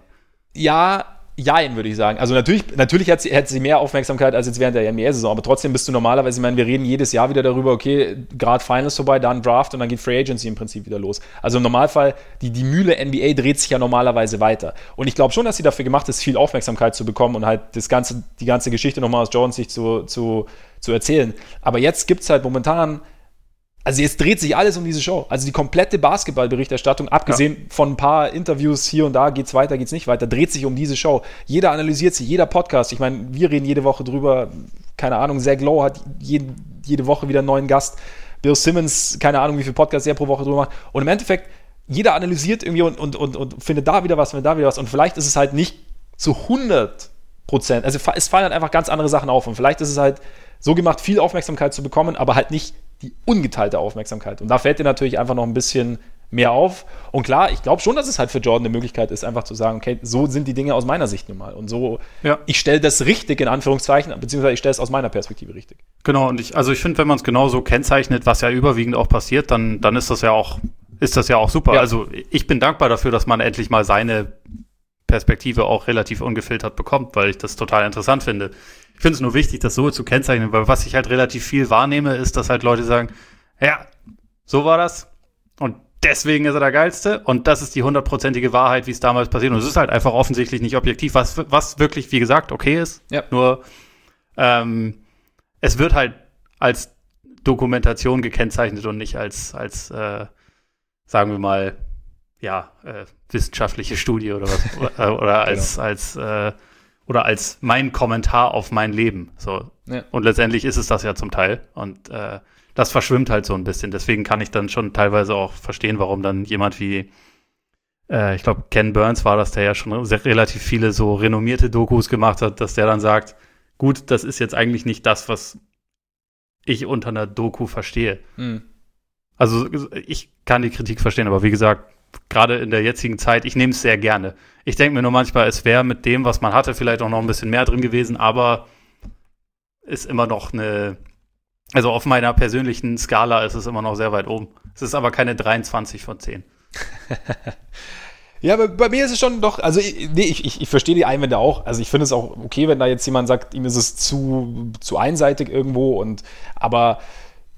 Ja, Jein, würde ich sagen. Also natürlich, natürlich hat sie, hat sie mehr Aufmerksamkeit als jetzt während der NBA-Saison, aber trotzdem bist du normalerweise, ich meine, wir reden jedes Jahr wieder darüber, okay, gerade Finals vorbei, dann Draft und dann geht Free Agency im Prinzip wieder los. Also im Normalfall, die, die Mühle NBA dreht sich ja normalerweise weiter. Und ich glaube schon, dass sie dafür gemacht ist, viel Aufmerksamkeit zu bekommen und halt das ganze, die ganze Geschichte nochmal aus Jordans Sicht zu, zu, zu erzählen. Aber jetzt gibt es halt momentan also jetzt dreht sich alles um diese Show. Also die komplette Basketballberichterstattung, abgesehen ja. von ein paar Interviews hier und da, geht's weiter, geht's nicht weiter, dreht sich um diese Show. Jeder analysiert sie, jeder Podcast. Ich meine, wir reden jede Woche drüber. Keine Ahnung, Zach Lowe hat jeden, jede Woche wieder einen neuen Gast. Bill Simmons, keine Ahnung, wie viele Podcasts er pro Woche drüber macht. Und im Endeffekt, jeder analysiert irgendwie und, und, und, und findet da wieder was, findet da wieder was. Und vielleicht ist es halt nicht zu 100 Prozent. Also es fallen halt einfach ganz andere Sachen auf. Und vielleicht ist es halt so gemacht, viel Aufmerksamkeit zu bekommen, aber halt nicht die ungeteilte Aufmerksamkeit. Und da fällt dir natürlich einfach noch ein bisschen mehr auf. Und klar, ich glaube schon, dass es halt für Jordan eine Möglichkeit ist, einfach zu sagen, okay, so sind die Dinge aus meiner Sicht nun mal. Und so, ja. ich stelle das richtig in Anführungszeichen, beziehungsweise ich stelle es aus meiner Perspektive richtig. Genau, und ich, also ich finde, wenn man es genau so kennzeichnet, was ja überwiegend auch passiert, dann, dann ist das ja auch, ist das ja auch super. Ja. Also ich bin dankbar dafür, dass man endlich mal seine Perspektive auch relativ ungefiltert bekommt, weil ich das total interessant finde. Ich finde es nur wichtig, das so zu kennzeichnen, weil was ich halt relativ viel wahrnehme, ist, dass halt Leute sagen, ja, so war das und deswegen ist er der Geilste und das ist die hundertprozentige Wahrheit, wie es damals passiert. Und es ist halt einfach offensichtlich nicht objektiv, was, was wirklich, wie gesagt, okay ist. Ja. Nur ähm, es wird halt als Dokumentation gekennzeichnet und nicht als, als äh, sagen wir mal, ja, äh, wissenschaftliche Studie oder was. oder, oder als, genau. als äh, oder als mein Kommentar auf mein Leben. So. Ja. Und letztendlich ist es das ja zum Teil. Und äh, das verschwimmt halt so ein bisschen. Deswegen kann ich dann schon teilweise auch verstehen, warum dann jemand wie, äh, ich glaube, Ken Burns war das, der ja schon sehr, relativ viele so renommierte Dokus gemacht hat, dass der dann sagt, gut, das ist jetzt eigentlich nicht das, was ich unter einer Doku verstehe. Mhm. Also ich kann die Kritik verstehen, aber wie gesagt, gerade in der jetzigen Zeit, ich nehme es sehr gerne. Ich denke mir nur manchmal, es wäre mit dem, was man hatte, vielleicht auch noch ein bisschen mehr drin gewesen, aber ist immer noch eine, also auf meiner persönlichen Skala ist es immer noch sehr weit oben. Es ist aber keine 23 von 10. Ja, aber bei mir ist es schon doch, also nee, ich, ich, ich verstehe die Einwände auch. Also ich finde es auch okay, wenn da jetzt jemand sagt, ihm ist es zu, zu einseitig irgendwo und aber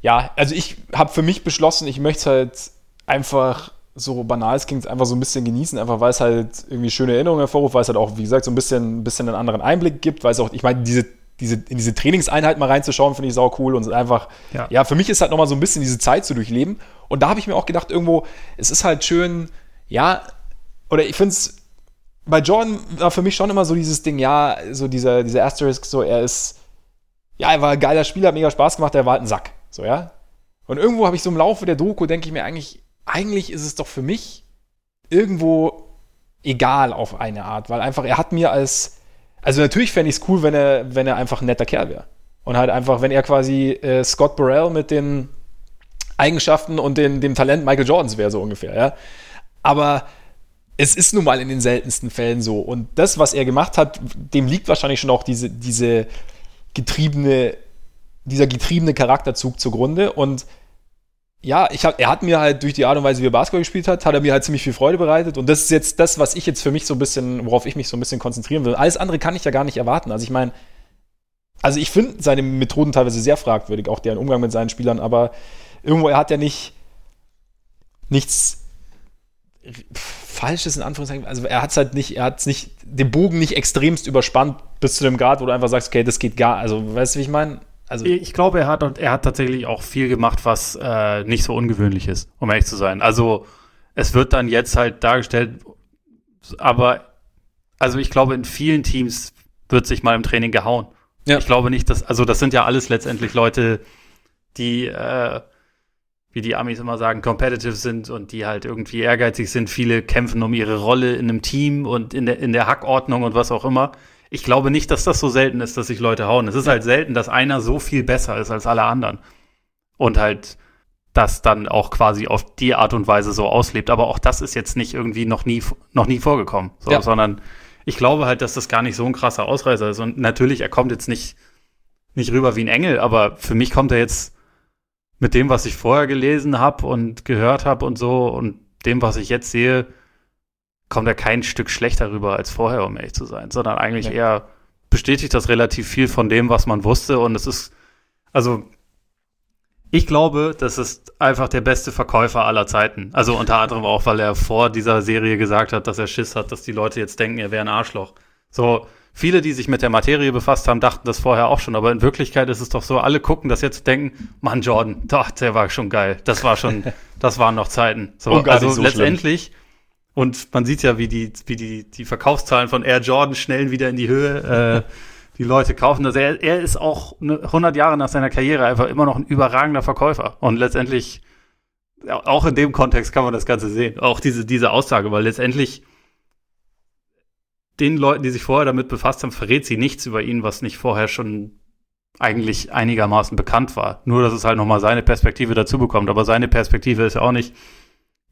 ja, also ich habe für mich beschlossen, ich möchte es halt einfach so banal es klingt, einfach so ein bisschen genießen, einfach weil es halt irgendwie schöne Erinnerungen hervorruft, weil es halt auch, wie gesagt, so ein bisschen, ein bisschen einen anderen Einblick gibt, weil es auch, ich meine, diese, diese, in diese Trainingseinheit mal reinzuschauen, finde ich sau cool und einfach, ja. ja, für mich ist halt nochmal so ein bisschen diese Zeit zu durchleben. Und da habe ich mir auch gedacht, irgendwo, es ist halt schön, ja, oder ich finde es, bei Jordan war für mich schon immer so dieses Ding, ja, so dieser, dieser Asterisk, so er ist, ja, er war ein geiler Spieler, hat mega Spaß gemacht, er war halt ein Sack, so, ja. Und irgendwo habe ich so im Laufe der Doku, denke ich mir eigentlich, eigentlich ist es doch für mich irgendwo egal auf eine Art, weil einfach er hat mir als, also natürlich fände ich es cool, wenn er, wenn er einfach ein netter Kerl wäre. Und halt einfach, wenn er quasi äh, Scott Burrell mit den Eigenschaften und den, dem Talent Michael Jordans wäre, so ungefähr, ja. Aber es ist nun mal in den seltensten Fällen so. Und das, was er gemacht hat, dem liegt wahrscheinlich schon auch diese, diese getriebene, dieser getriebene Charakterzug zugrunde. Und ja, ich hab, er hat mir halt durch die Art und Weise, wie er Basketball gespielt hat, hat er mir halt ziemlich viel Freude bereitet. Und das ist jetzt das, was ich jetzt für mich so ein bisschen, worauf ich mich so ein bisschen konzentrieren will. Alles andere kann ich ja gar nicht erwarten. Also ich meine, also ich finde seine Methoden teilweise sehr fragwürdig, auch deren Umgang mit seinen Spielern, aber irgendwo, er hat ja nicht nichts Falsches in Anführungszeichen. Also er hat es halt nicht, er hat es nicht, den Bogen nicht extremst überspannt bis zu dem Grad, wo du einfach sagst, okay, das geht gar, also weißt du, wie ich meine? Also ich glaube, er hat er hat tatsächlich auch viel gemacht, was äh, nicht so ungewöhnlich ist, um ehrlich zu sein. Also es wird dann jetzt halt dargestellt, aber also ich glaube, in vielen Teams wird sich mal im Training gehauen. Ja. Ich glaube nicht, dass, also das sind ja alles letztendlich Leute, die äh, wie die Amis immer sagen, competitive sind und die halt irgendwie ehrgeizig sind. Viele kämpfen um ihre Rolle in einem Team und in der, in der Hackordnung und was auch immer. Ich glaube nicht, dass das so selten ist, dass sich Leute hauen. Es ist halt selten, dass einer so viel besser ist als alle anderen. Und halt das dann auch quasi auf die Art und Weise so auslebt. Aber auch das ist jetzt nicht irgendwie noch nie, noch nie vorgekommen, so, ja. sondern ich glaube halt, dass das gar nicht so ein krasser Ausreißer ist. Und natürlich, er kommt jetzt nicht, nicht rüber wie ein Engel, aber für mich kommt er jetzt mit dem, was ich vorher gelesen habe und gehört habe und so und dem, was ich jetzt sehe, kommt er kein Stück schlechter rüber als vorher, um ehrlich zu sein, sondern eigentlich ja. eher bestätigt das relativ viel von dem, was man wusste und es ist, also ich glaube, das ist einfach der beste Verkäufer aller Zeiten. Also unter anderem auch, weil er vor dieser Serie gesagt hat, dass er Schiss hat, dass die Leute jetzt denken, er wäre ein Arschloch. So, Viele, die sich mit der Materie befasst haben, dachten das vorher auch schon, aber in Wirklichkeit ist es doch so, alle gucken das jetzt denken, Mann, Jordan, doch, der war schon geil. Das war schon, das waren noch Zeiten. So, also so letztendlich, schlimm. Und man sieht ja, wie die, wie die, die Verkaufszahlen von Air Jordan schnellen wieder in die Höhe. Äh, die Leute kaufen das. Er, er ist auch 100 Jahre nach seiner Karriere einfach immer noch ein überragender Verkäufer. Und letztendlich, auch in dem Kontext kann man das Ganze sehen. Auch diese, diese Aussage, weil letztendlich den Leuten, die sich vorher damit befasst haben, verrät sie nichts über ihn, was nicht vorher schon eigentlich einigermaßen bekannt war. Nur, dass es halt nochmal seine Perspektive dazu bekommt. Aber seine Perspektive ist ja auch nicht,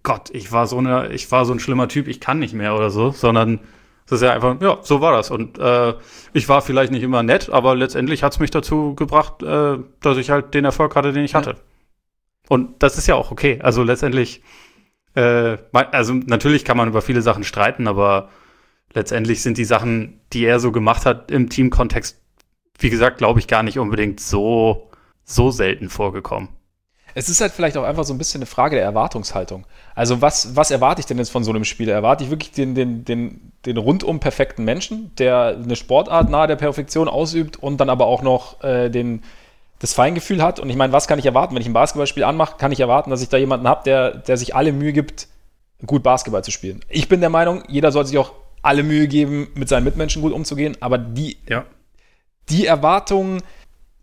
Gott, ich war so eine, ich war so ein schlimmer Typ, ich kann nicht mehr oder so, sondern es ist ja einfach, ja, so war das. Und äh, ich war vielleicht nicht immer nett, aber letztendlich hat es mich dazu gebracht, äh, dass ich halt den Erfolg hatte, den ich hatte. Und das ist ja auch okay. Also letztendlich, äh, also natürlich kann man über viele Sachen streiten, aber letztendlich sind die Sachen, die er so gemacht hat im Teamkontext, wie gesagt, glaube ich, gar nicht unbedingt so, so selten vorgekommen. Es ist halt vielleicht auch einfach so ein bisschen eine Frage der Erwartungshaltung. Also was, was erwarte ich denn jetzt von so einem Spiel? Erwarte ich wirklich den, den, den, den rundum perfekten Menschen, der eine Sportart nahe der Perfektion ausübt und dann aber auch noch äh, den, das Feingefühl hat? Und ich meine, was kann ich erwarten? Wenn ich ein Basketballspiel anmache, kann ich erwarten, dass ich da jemanden habe, der, der sich alle Mühe gibt, gut Basketball zu spielen. Ich bin der Meinung, jeder soll sich auch alle Mühe geben, mit seinen Mitmenschen gut umzugehen, aber die, ja. die Erwartungen,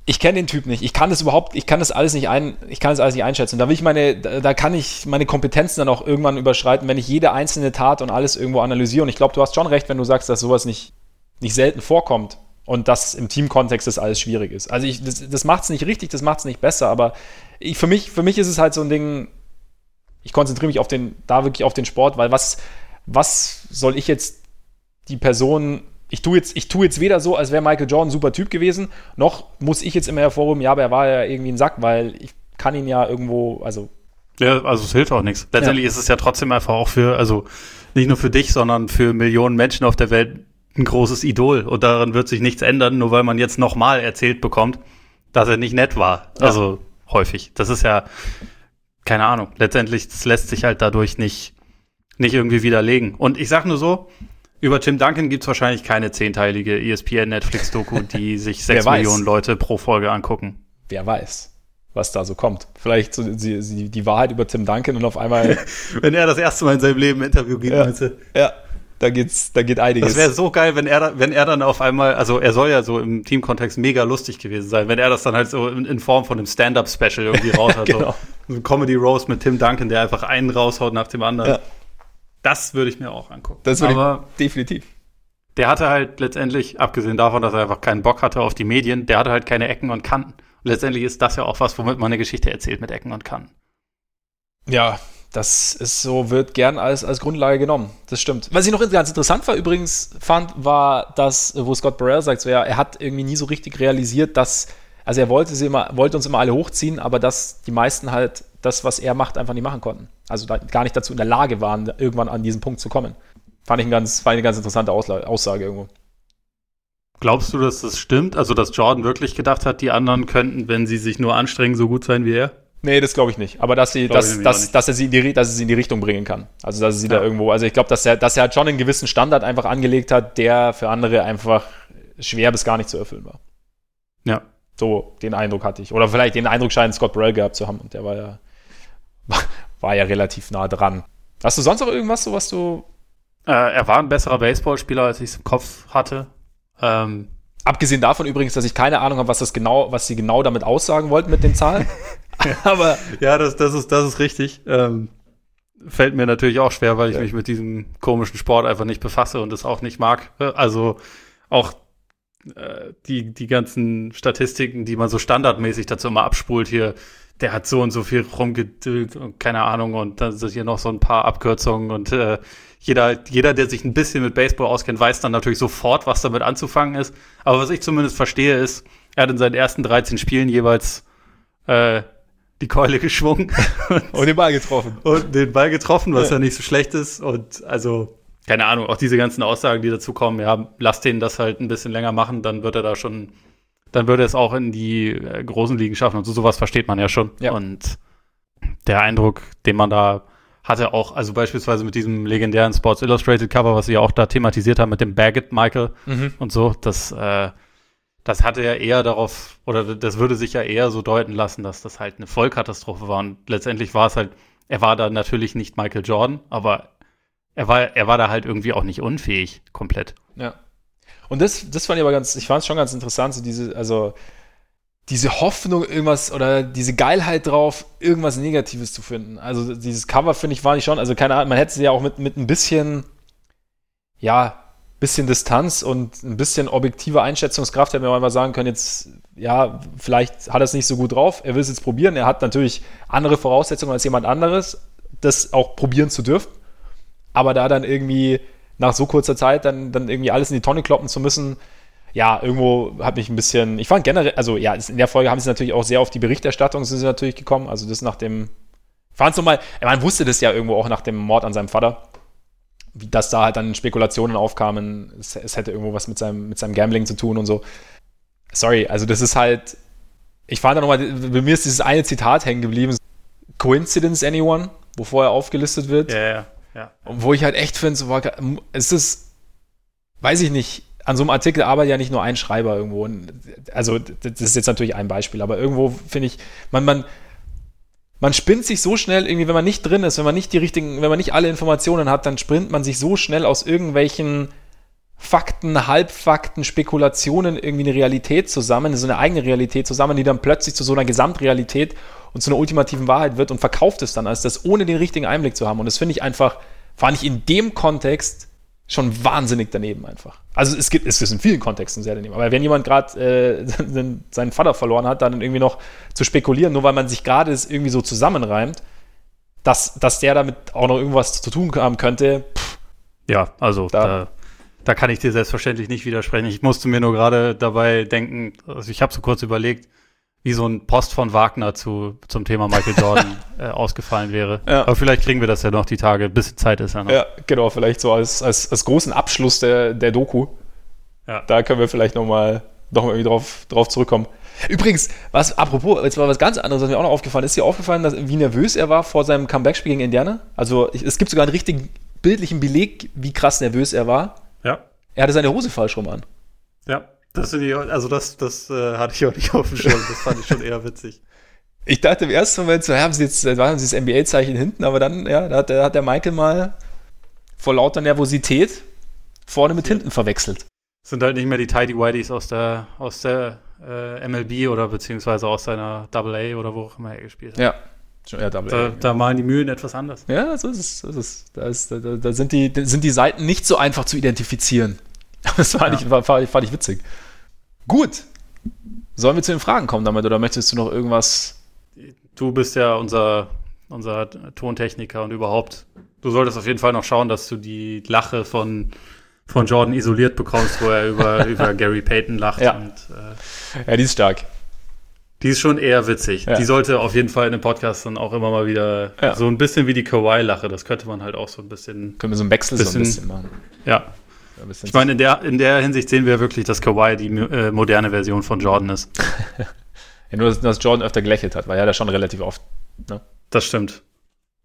ich kenne den Typ nicht. Ich kann das überhaupt, ich kann das alles nicht ein, ich kann das alles nicht einschätzen. Da will ich meine, da, kann ich meine Kompetenzen dann auch irgendwann überschreiten, wenn ich jede einzelne Tat und alles irgendwo analysiere. Und ich glaube, du hast schon recht, wenn du sagst, dass sowas nicht, nicht selten vorkommt und dass im Teamkontext das alles schwierig ist. Also ich, das, das macht es nicht richtig, das macht es nicht besser, aber ich, für, mich, für mich ist es halt so ein Ding, ich konzentriere mich auf den, da wirklich auf den Sport, weil was, was soll ich jetzt die Person, ich tue jetzt, ich tue jetzt weder so, als wäre Michael Jordan ein super Typ gewesen, noch muss ich jetzt immer hervorheben, ja, aber er war ja irgendwie ein Sack, weil ich kann ihn ja irgendwo, also Ja, also es hilft auch nichts. Letztendlich ja. ist es ja trotzdem einfach auch für, also nicht nur für dich, sondern für Millionen Menschen auf der Welt ein großes Idol. Und daran wird sich nichts ändern, nur weil man jetzt nochmal erzählt bekommt, dass er nicht nett war. Ja. Also häufig. Das ist ja, keine Ahnung. Letztendlich, das lässt sich halt dadurch nicht, nicht irgendwie widerlegen. Und ich sag nur so, über Tim Duncan gibt's wahrscheinlich keine zehnteilige ESPN-Netflix-Doku, die sich sechs Millionen Leute pro Folge angucken. Wer weiß was da so kommt. Vielleicht so die, die, die Wahrheit über Tim Duncan und auf einmal. wenn er das erste Mal in seinem Leben ein Interview gibt, ja, meinst? Ja, da geht's, da geht einiges. Das wäre so geil, wenn er, wenn er dann auf einmal, also er soll ja so im Teamkontext mega lustig gewesen sein, wenn er das dann halt so in, in Form von einem Stand-up-Special irgendwie raus hat. genau. So ein Comedy Rose mit Tim Duncan, der einfach einen raushaut nach dem anderen. Ja. Das würde ich mir auch angucken. Das würde ich definitiv. Der hatte halt letztendlich, abgesehen davon, dass er einfach keinen Bock hatte auf die Medien, der hatte halt keine Ecken und Kanten letztendlich ist das ja auch was, womit man eine Geschichte erzählt mit Ecken und Kanten. Ja, das ist so, wird gern als, als Grundlage genommen. Das stimmt. Was ich noch ganz interessant war übrigens fand, war das, wo Scott Burrell sagt, so, ja, er hat irgendwie nie so richtig realisiert, dass, also er wollte sie immer, wollte uns immer alle hochziehen, aber dass die meisten halt das, was er macht, einfach nicht machen konnten. Also gar nicht dazu in der Lage waren, irgendwann an diesen Punkt zu kommen. Fand ich ein ganz, eine ganz interessante Aussage irgendwo. Glaubst du, dass das stimmt? Also, dass Jordan wirklich gedacht hat, die anderen könnten, wenn sie sich nur anstrengen, so gut sein wie er? Nee, das glaube ich nicht. Aber dass, sie, dass, dass, dass, er sie in die, dass er sie in die Richtung bringen kann. Also, dass er sie ja. da irgendwo, also ich glaube, dass er, dass er halt schon einen gewissen Standard einfach angelegt hat, der für andere einfach schwer bis gar nicht zu erfüllen war. Ja. So, den Eindruck hatte ich. Oder vielleicht den Eindruck scheint Scott Burrell gehabt zu haben. Und der war ja, war ja relativ nah dran. Hast du sonst noch irgendwas, so was du. Äh, er war ein besserer Baseballspieler, als ich es im Kopf hatte. Ähm, Abgesehen davon übrigens, dass ich keine Ahnung habe, was das genau, was sie genau damit aussagen wollten mit den Zahlen. Aber ja, das, das ist, das ist richtig. Ähm, fällt mir natürlich auch schwer, weil ich ja. mich mit diesem komischen Sport einfach nicht befasse und es auch nicht mag. Also auch äh, die, die ganzen Statistiken, die man so standardmäßig dazu immer abspult hier, der hat so und so viel rumgedüllt und keine Ahnung und dann sind hier noch so ein paar Abkürzungen und äh, jeder, jeder, der sich ein bisschen mit Baseball auskennt, weiß dann natürlich sofort, was damit anzufangen ist. Aber was ich zumindest verstehe, ist, er hat in seinen ersten 13 Spielen jeweils äh, die Keule geschwungen. und, und den Ball getroffen. Und den Ball getroffen, was ja. ja nicht so schlecht ist. Und also, keine Ahnung, auch diese ganzen Aussagen, die dazu kommen, ja, lass den das halt ein bisschen länger machen, dann wird er da schon, dann würde es auch in die äh, großen Ligen schaffen. Und so sowas versteht man ja schon. Ja. Und der Eindruck, den man da hatte auch, also beispielsweise mit diesem legendären Sports Illustrated Cover, was sie ja auch da thematisiert haben mit dem Baggett Michael mhm. und so, das, äh, das hatte ja eher darauf, oder das würde sich ja eher so deuten lassen, dass das halt eine Vollkatastrophe war. Und letztendlich war es halt, er war da natürlich nicht Michael Jordan, aber er war, er war da halt irgendwie auch nicht unfähig, komplett. Ja. Und das, das fand ich aber ganz, ich fand es schon ganz interessant, so diese, also diese Hoffnung, irgendwas oder diese Geilheit drauf, irgendwas Negatives zu finden. Also dieses Cover finde ich war nicht schon, also keine Ahnung, man hätte sie ja auch mit, mit ein bisschen, ja, bisschen Distanz und ein bisschen objektive Einschätzungskraft hätte man einfach sagen können, jetzt, ja, vielleicht hat er es nicht so gut drauf, er will es jetzt probieren, er hat natürlich andere Voraussetzungen als jemand anderes, das auch probieren zu dürfen. Aber da dann irgendwie nach so kurzer Zeit dann, dann irgendwie alles in die Tonne kloppen zu müssen, ja, irgendwo hat mich ein bisschen, ich fand generell, also ja, in der Folge haben sie natürlich auch sehr auf die Berichterstattung sind sie natürlich gekommen, also das nach dem, fand es nochmal, man wusste das ja irgendwo auch nach dem Mord an seinem Vater, dass da halt dann Spekulationen aufkamen, es, es hätte irgendwo was mit seinem, mit seinem Gambling zu tun und so. Sorry, also das ist halt, ich fand da nochmal, bei mir ist dieses eine Zitat hängen geblieben, Coincidence anyone, wo vorher aufgelistet wird. Ja, ja, ja. Und wo ich halt echt finde, so, es ist, weiß ich nicht, an so einem Artikel arbeitet ja nicht nur ein Schreiber irgendwo. Also, das ist jetzt natürlich ein Beispiel, aber irgendwo finde ich, man, man, man spinnt sich so schnell irgendwie, wenn man nicht drin ist, wenn man nicht die richtigen, wenn man nicht alle Informationen hat, dann springt man sich so schnell aus irgendwelchen Fakten, Halbfakten, Spekulationen irgendwie eine Realität zusammen, so eine eigene Realität zusammen, die dann plötzlich zu so einer Gesamtrealität und zu einer ultimativen Wahrheit wird und verkauft es dann als das, ohne den richtigen Einblick zu haben. Und das finde ich einfach, fand ich in dem Kontext schon wahnsinnig daneben einfach. Also es gibt, es ist in vielen Kontexten sehr daneben. Aber wenn jemand gerade äh, seinen Vater verloren hat, dann irgendwie noch zu spekulieren, nur weil man sich gerade irgendwie so zusammenreimt, dass, dass der damit auch noch irgendwas zu tun haben könnte. Pff, ja, also da, da, da, kann ich dir selbstverständlich nicht widersprechen. Ich musste mir nur gerade dabei denken, also ich habe so kurz überlegt, wie so ein Post von Wagner zu, zum Thema Michael Jordan äh, ausgefallen wäre. Ja. Aber vielleicht kriegen wir das ja noch die Tage, bis Zeit ist ja noch. Ja, genau, vielleicht so als, als, als großen Abschluss der, der Doku. Ja. Da können wir vielleicht nochmal noch mal irgendwie drauf, drauf zurückkommen. Übrigens, was, apropos, jetzt war was ganz anderes, was mir auch noch aufgefallen ist. Ist dir aufgefallen, dass, wie nervös er war vor seinem Comeback-Spiel gegen Indiana? Also, ich, es gibt sogar einen richtigen bildlichen Beleg, wie krass nervös er war. Ja. Er hatte seine Hose falsch rum an. Ja. Das finde ich, also das, das äh, hatte ich auch nicht auf dem Schirm. Das fand ich schon eher witzig. Ich dachte im ersten Moment, so, ja, haben sie jetzt, da haben sie das NBA-Zeichen hinten, aber dann, ja, da hat, der- hat der Michael mal vor lauter Nervosität vorne mit hinten verwechselt. Das sind halt nicht mehr die Tidy Whiteys aus der, aus der äh, MLB oder beziehungsweise aus seiner Double A oder wo auch immer er gespielt hat. Ja. Schon eher Double Da, A. da malen die Mühlen etwas anders. Ja, so ist es. So ist es. Da, ist, da, da sind, die, sind die Seiten nicht so einfach zu identifizieren. Das war Ja. war, fand, ich- fand ich witzig. Gut. Sollen wir zu den Fragen kommen damit oder möchtest du noch irgendwas? Du bist ja unser, unser Tontechniker und überhaupt. Du solltest auf jeden Fall noch schauen, dass du die Lache von, von Jordan isoliert bekommst, wo er über, über Gary Payton lacht. Ja. Und, äh, Ja, die ist stark. die ist schon eher witzig. Ja. Die sollte auf jeden Fall in dem Podcast dann auch immer mal wieder Ja. so ein bisschen wie die Kawhi-Lache. Das könnte man halt auch so ein bisschen, Können wir so einen Wechsel so ein Bisschen- bisschen machen. ja. Ich meine, in der, in der Hinsicht sehen wir wirklich, dass Kawhi die äh, moderne Version von Jordan ist. ja, nur, dass, Jordan öfter gelächelt hat, weil er da schon relativ oft Das stimmt.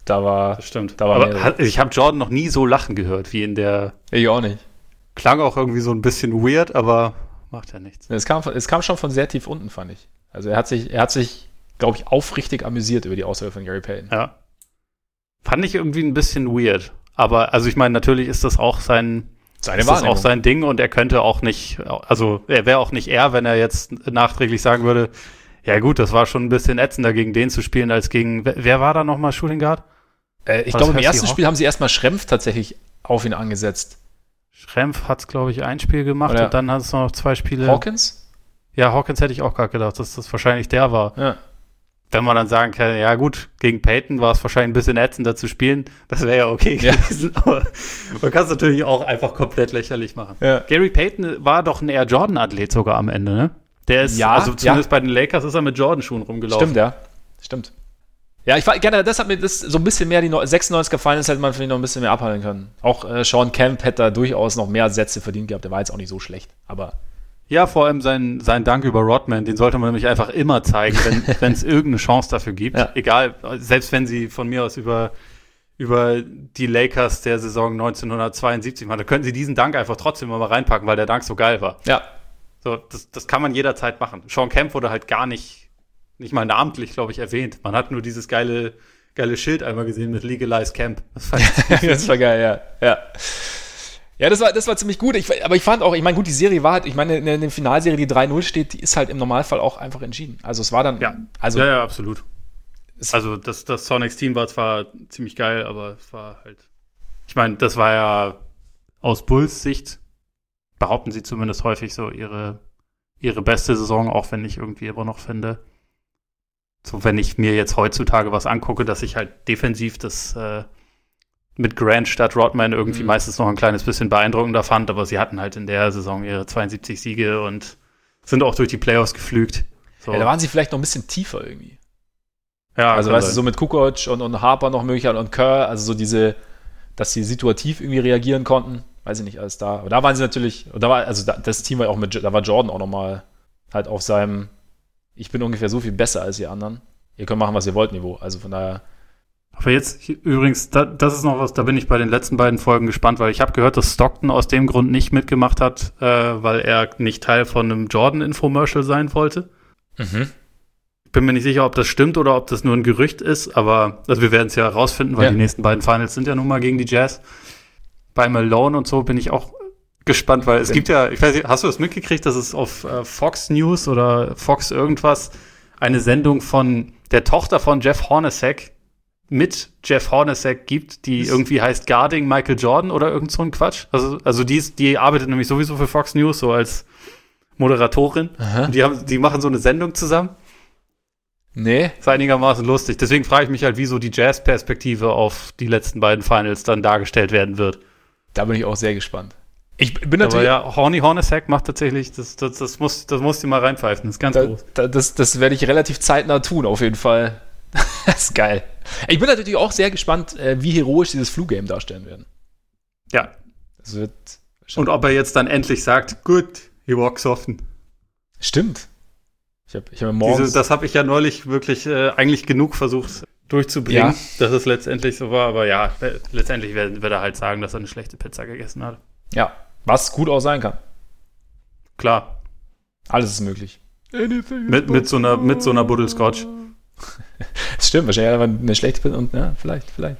da war. Das stimmt. Da war Aber hat, ich habe Jordan noch nie so lachen gehört wie in der. Ich auch nicht. Klang auch irgendwie so ein bisschen weird, aber macht ja nichts. Es kam, es kam schon von sehr tief unten, fand ich. Also er hat sich, er hat sich, glaube ich, aufrichtig amüsiert über die Aussage von Gary Payton. Ja. Fand ich irgendwie ein bisschen weird. Aber, also ich meine, natürlich ist das auch sein, Seine ist das auch sein Ding und er könnte auch nicht, also er wäre auch nicht er, wenn er jetzt nachträglich sagen würde, ja gut, das war schon ein bisschen ätzender gegen den zu spielen als gegen, wer, war da nochmal Shooting Guard? Äh, ich glaube, im ersten? Spiel haben sie erstmal Schrempf tatsächlich auf ihn angesetzt. Schrempf hat, glaube ich, ein Spiel gemacht Oder- und dann hat es noch zwei Spiele. Hawkins? Ja, Hawkins hätte ich auch gerade gedacht, dass das wahrscheinlich der war. Ja. Wenn man dann sagen kann, ja gut, gegen Peyton war es wahrscheinlich ein bisschen ätzender zu spielen, das wäre ja okay Ja. gewesen. Aber man kann es natürlich auch einfach komplett lächerlich machen. ja. Gary Payton war doch ein eher Jordan-Athlet sogar am Ende, ne? Der ist, Ja, also zumindest bei den Lakers ist er mit Jordan-Schuhen rumgelaufen. Stimmt, ja. Stimmt. Ja, ich war gerne, das hat mir das so ein bisschen mehr die Neu- 96er Finals hätte man vielleicht noch ein bisschen mehr abhalten können. Auch äh, Sean Kemp hätte da durchaus noch mehr Sätze verdient gehabt. Der war jetzt auch nicht so schlecht. Aber Ja, vor allem sein, sein Dank über Rodman, den sollte man nämlich einfach immer zeigen, wenn es irgendeine Chance dafür gibt. Ja. Egal, selbst wenn sie von mir aus über, über die Lakers der Saison 1972 machen, da können sie diesen Dank einfach trotzdem immer mal reinpacken, weil der Dank so geil war. ja, So, das, das kann man jederzeit machen. Sean Kemp wurde halt gar nicht, nicht mal namentlich, glaube ich, erwähnt. Man hat nur dieses geile, geile Schild einmal gesehen mit Legalize Camp. Das fand ich das war geil, ja. Ja, ja das, war, das war ziemlich gut. Ich, aber ich fand auch, ich meine, gut, die Serie war halt, ich meine, in der, in der Finalserie, die 3-0 steht, die ist halt im Normalfall auch einfach entschieden. Also es war dann, Ja. also ja, ja, absolut. Also das, das Sonics-Team war zwar ziemlich geil, aber es war halt. Ich meine, das war ja aus Bulls Sicht, behaupten sie zumindest häufig so ihre, ihre beste Saison, auch wenn ich irgendwie immer noch finde. So, wenn ich mir jetzt heutzutage was angucke, dass ich halt defensiv das äh, mit Grant statt Rodman irgendwie Mhm. meistens noch ein kleines bisschen beeindruckender fand, aber sie hatten halt in der Saison ihre 72 Siege und sind auch durch die Playoffs geflügt. So. ja, da waren sie vielleicht noch ein bisschen tiefer irgendwie. Ja, Also weißt du, sein. so mit Kukoc und, und Harper noch möglich und Kerr, also so diese, dass sie situativ irgendwie reagieren konnten, weiß ich nicht, alles da. Aber da waren sie natürlich, und da war, also da, das Team war ja auch mit, da war Jordan auch nochmal halt auf seinem, ich bin ungefähr so viel besser als ihr anderen. Ihr könnt machen, was ihr wollt, Niveau. Also von daher, Aber jetzt übrigens, da, das ist noch was, da bin ich bei den letzten beiden Folgen gespannt, weil ich habe gehört, dass Stockton aus dem Grund nicht mitgemacht hat, äh, weil er nicht Teil von einem Jordan-Infomercial sein wollte. Ich bin mir nicht sicher, ob das stimmt oder ob das nur ein Gerücht ist, aber also wir werden es ja herausfinden, weil Ja. die nächsten beiden Finals sind ja nun mal gegen die Jazz. Bei Malone und so bin ich auch gespannt, weil es gibt ja, ich weiß nicht, hast du das mitgekriegt, dass es auf äh, Fox News oder Fox irgendwas eine Sendung von der Tochter von Jeff Hornacek mit Jeff Hornacek gibt, die irgendwie heißt Guarding Michael Jordan oder irgend so ein Quatsch. Also, also die, ist, die arbeitet nämlich sowieso für Fox News, so als Moderatorin. Und die, haben, die machen so eine Sendung zusammen. Nee, Ist einigermaßen lustig. Deswegen frage ich mich halt, wieso die Jazz-Perspektive auf die letzten beiden Finals dann dargestellt werden wird. da bin ich auch sehr gespannt. Ich bin natürlich. Aber ja, Horny Hornacek macht tatsächlich, das, das, das, muss, das musst du mal reinpfeifen, das ist ganz da, groß. Da, das, das werde ich relativ zeitnah tun, auf jeden Fall. das ist geil. Ich bin natürlich auch sehr gespannt, äh, wie heroisch dieses Flu-Game darstellen werden. Ja. Das wird. Und ob er jetzt dann endlich sagt, gut, he walks often. Stimmt. Ich habe ich hab morgens. Diese, das habe ich ja neulich wirklich äh, eigentlich genug versucht durchzubringen, ja. dass es letztendlich so war. Aber ja, letztendlich wird, wird er halt sagen, dass er eine schlechte Pizza gegessen hat. Ja, was gut auch sein kann. Klar. Alles ist möglich. Mit, mit, so einer, mit so einer Buddel Scotch. das stimmt, wahrscheinlich aber eine schlechte und ja, vielleicht, vielleicht.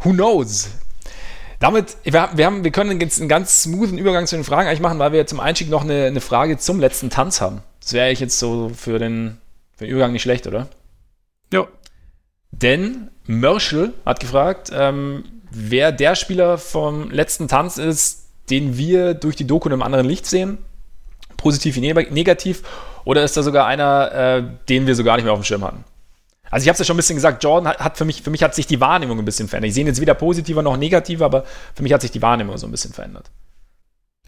Who knows? Damit, wir, wir, haben, wir können jetzt einen ganz smoothen Übergang zu den Fragen eigentlich machen, weil wir zum Einstieg noch eine, eine Frage zum letzten Tanz haben. Das wäre eigentlich jetzt so für den, für den Übergang nicht schlecht, oder? Ja. Denn Merschel hat gefragt, ähm, wer der Spieler vom letzten Tanz ist, den wir durch die Doku in einem anderen Licht sehen? Positiv wie negativ? Oder ist da sogar einer, äh, den wir so gar nicht mehr auf dem Schirm hatten? Also ich habe es ja schon ein bisschen gesagt, Jordan hat, hat, für mich, für mich hat sich die Wahrnehmung ein bisschen verändert. Ich sehe ihn jetzt weder positiver noch negativer, aber für mich hat sich die Wahrnehmung so ein bisschen verändert.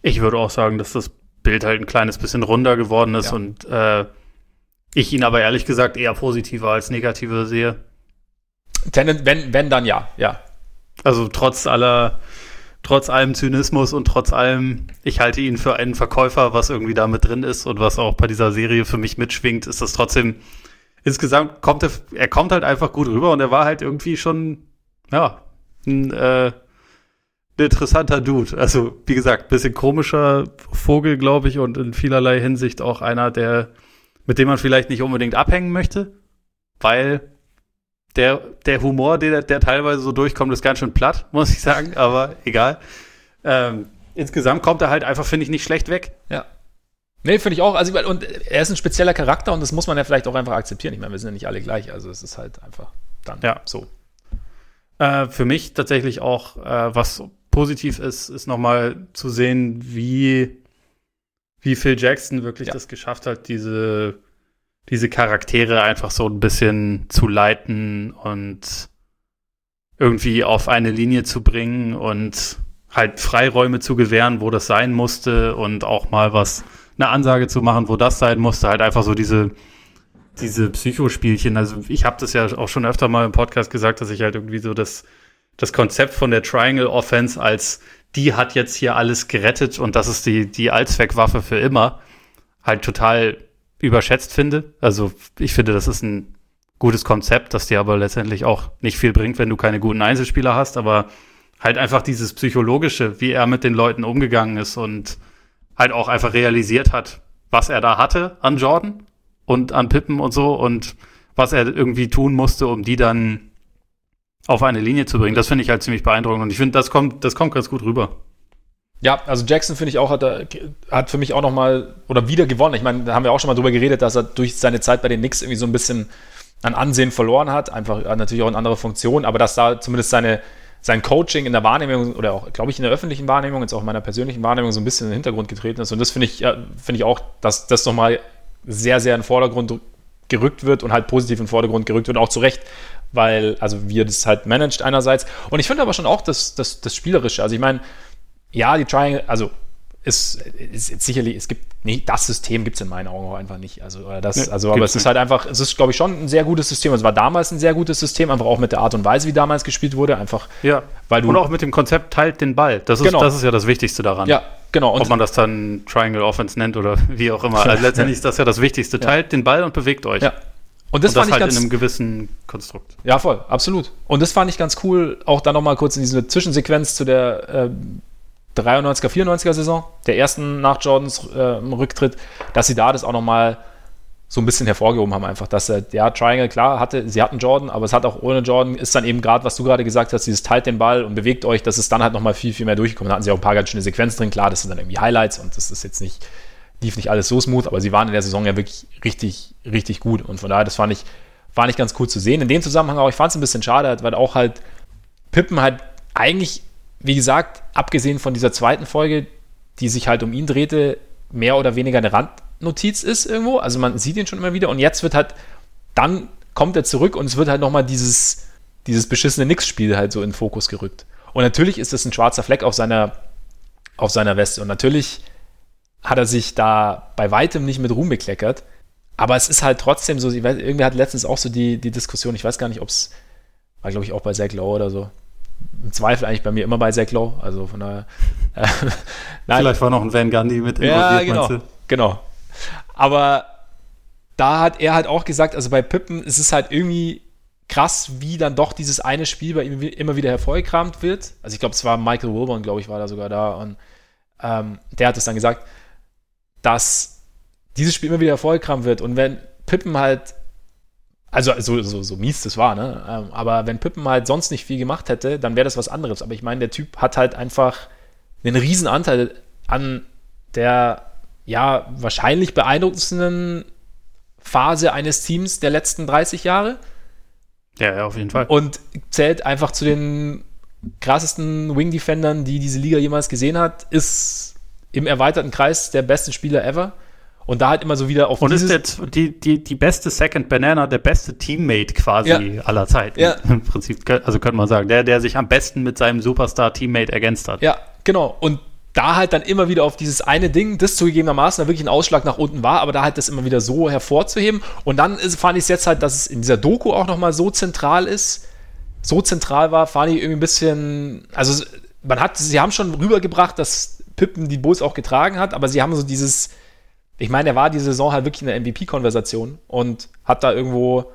Ich würde auch sagen, dass das Bild halt ein kleines bisschen runder geworden ist ja. und äh, ich ihn aber ehrlich gesagt eher positiver als negativer sehe. Wenn, wenn, dann ja, ja. Also trotz aller trotz allem Zynismus und trotz allem, ich halte ihn für einen Verkäufer, was irgendwie da mit drin ist und was auch bei dieser Serie für mich mitschwingt, ist das trotzdem, insgesamt kommt er, er kommt halt einfach gut rüber und er war halt irgendwie schon, ja, ein, äh, ein interessanter Dude. Also, wie gesagt, bisschen komischer Vogel, glaube ich, und in vielerlei Hinsicht auch einer, der, mit dem man vielleicht nicht unbedingt abhängen möchte, weil der, der Humor, der, der teilweise so durchkommt, ist ganz schön platt, muss ich sagen, aber egal. Ähm, insgesamt kommt er halt einfach, finde ich, nicht schlecht weg. Ja. Nee, finde ich auch. Also, und er ist ein spezieller Charakter und das muss man ja vielleicht auch einfach akzeptieren. Ich meine, wir sind ja nicht alle gleich, also es ist halt einfach dann ja. so. Äh, für mich tatsächlich auch, äh, was positiv ist, ist nochmal zu sehen, wie, wie Phil Jackson wirklich ja. das geschafft hat, diese diese Charaktere einfach so ein bisschen zu leiten und irgendwie auf eine Linie zu bringen und halt Freiräume zu gewähren, wo das sein musste und auch mal was, eine Ansage zu machen, wo das sein musste, halt einfach so diese, diese Psychospielchen. Also ich habe das ja auch schon öfter mal im Podcast gesagt, dass ich halt irgendwie so das, das Konzept von der Triangle Offense als die hat jetzt hier alles gerettet und das ist die, die Allzweckwaffe für immer, halt total überschätzt finde. Also ich finde, das ist ein gutes Konzept, das dir aber letztendlich auch nicht viel bringt, wenn du keine guten Einzelspieler hast, aber halt einfach dieses psychologische, wie er mit den Leuten umgegangen ist und halt auch einfach realisiert hat, was er da hatte an Jordan und an Pippen und so und was er irgendwie tun musste, um die dann auf eine Linie zu bringen. Das finde ich halt ziemlich beeindruckend und ich finde, das kommt, das kommt ganz gut rüber. Ja, also Jackson finde ich auch, hat, hat für mich auch nochmal oder wieder gewonnen. Ich meine, da haben wir auch schon mal drüber geredet, dass er durch seine Zeit bei den Knicks irgendwie so ein bisschen an Ansehen verloren hat. Einfach natürlich auch in andere Funktionen, aber dass da zumindest seine, sein Coaching in der Wahrnehmung oder auch, glaube ich, in der öffentlichen Wahrnehmung, jetzt auch in meiner persönlichen Wahrnehmung so ein bisschen in den Hintergrund getreten ist. Und das finde ich, ja, finde ich auch, dass das nochmal sehr, sehr in den Vordergrund gerückt wird und halt positiv in den Vordergrund gerückt wird, auch zu Recht, weil, also wie er das halt managt einerseits. Und ich finde aber schon auch das, das, das Spielerische. Also ich meine, ja, die Triangle, also ist, ist, ist sicherlich, es gibt, nee, das System gibt es in meinen Augen auch einfach nicht. Also, das, nee, also aber es ist halt einfach, es ist, glaube ich, schon ein sehr gutes System. Es war damals ein sehr gutes System, einfach auch mit der Art und Weise, wie damals gespielt wurde. Einfach, ja. weil du. Und auch mit dem Konzept teilt den Ball. Das ist, genau. das ist ja das Wichtigste daran. Ja, genau. Und Ob man das dann Triangle Offense nennt oder wie auch immer. Also letztendlich ist das ja das Wichtigste. Teilt ja. den Ball und bewegt euch. Ja. Und das, und das fand ich halt ganz, in einem gewissen Konstrukt. Ja, voll, absolut. Und das fand ich ganz cool, auch dann nochmal kurz in diese Zwischensequenz zu der äh, 93er, 94er Saison, der ersten nach Jordans äh, Rücktritt, dass sie da das auch nochmal so ein bisschen hervorgehoben haben, einfach, dass er, ja, Triangle, klar, hatte, sie hatten Jordan, aber es hat auch ohne Jordan, ist dann eben gerade, was du gerade gesagt hast, dieses teilt den Ball und bewegt euch, dass es dann halt nochmal viel, viel mehr durchgekommen. Da hatten sie auch ein paar ganz schöne Sequenzen drin, klar, das sind dann irgendwie Highlights und das ist jetzt nicht, lief nicht alles so smooth, aber sie waren in der Saison ja wirklich richtig, richtig gut und von daher, das fand ich, war nicht ganz cool zu sehen. In dem Zusammenhang auch, ich fand es ein bisschen schade, weil auch halt Pippen halt eigentlich wie gesagt, abgesehen von dieser zweiten Folge, die sich halt um ihn drehte, mehr oder weniger eine Randnotiz ist irgendwo. Also man sieht ihn schon immer wieder und jetzt wird halt, dann kommt er zurück und es wird halt nochmal dieses, dieses beschissene Nix-Spiel halt so in den Fokus gerückt. Und natürlich ist das ein schwarzer Fleck auf seiner, auf seiner Weste. Und natürlich hat er sich da bei weitem nicht mit Ruhm bekleckert. Aber es ist halt trotzdem so, weiß, irgendwie hat letztens auch so die, die Diskussion, ich weiß gar nicht, ob es, war glaube ich auch bei Zach Lowe oder so. Im Zweifel eigentlich bei mir immer bei Zach Lowe, also von daher. Äh, Vielleicht war noch ein Van Gundy mit involviert, ja, genau, genau. Aber da hat er halt auch gesagt, also bei Pippen ist es halt irgendwie krass, wie dann doch dieses eine Spiel bei ihm immer wieder hervorgekramt wird. Also ich glaube, es war Michael Wilburn, glaube ich, war da sogar da und ähm, der hat es dann gesagt, dass dieses Spiel immer wieder hervorgekramt wird und wenn Pippen halt also so, so, so mies das war, ne? Ähm, aber wenn Pippen halt sonst nicht viel gemacht hätte, dann wäre das was anderes. Aber ich meine, der Typ hat halt einfach einen riesen Anteil an der ja wahrscheinlich beeindruckendsten Phase eines Teams der letzten 30 Jahre. Ja, ja, auf jeden Fall. Und zählt einfach zu den krassesten Wing-Defendern, die diese Liga jemals gesehen hat, ist im erweiterten Kreis der beste Spieler ever. Und da halt immer so wieder auf Und ist jetzt die, die, die beste Second Banana, der beste Teammate quasi ja. aller Zeiten. Ja. Im Prinzip, also könnte man sagen, der, der sich am besten mit seinem Superstar-Teammate ergänzt hat. Ja, genau. Und da halt dann immer wieder auf dieses eine Ding, das zugegebenermaßen da wirklich ein Ausschlag nach unten war, aber da halt das immer wieder so hervorzuheben. Und dann ist, fand ich es jetzt halt, dass es in dieser Doku auch nochmal so zentral ist, so zentral war, fand ich irgendwie ein bisschen, also man hat, sie haben schon rübergebracht, dass Pippen die Bulls auch getragen hat, aber sie haben so dieses, ich meine, er war diese Saison halt wirklich in der MVP-Konversation und hat da irgendwo,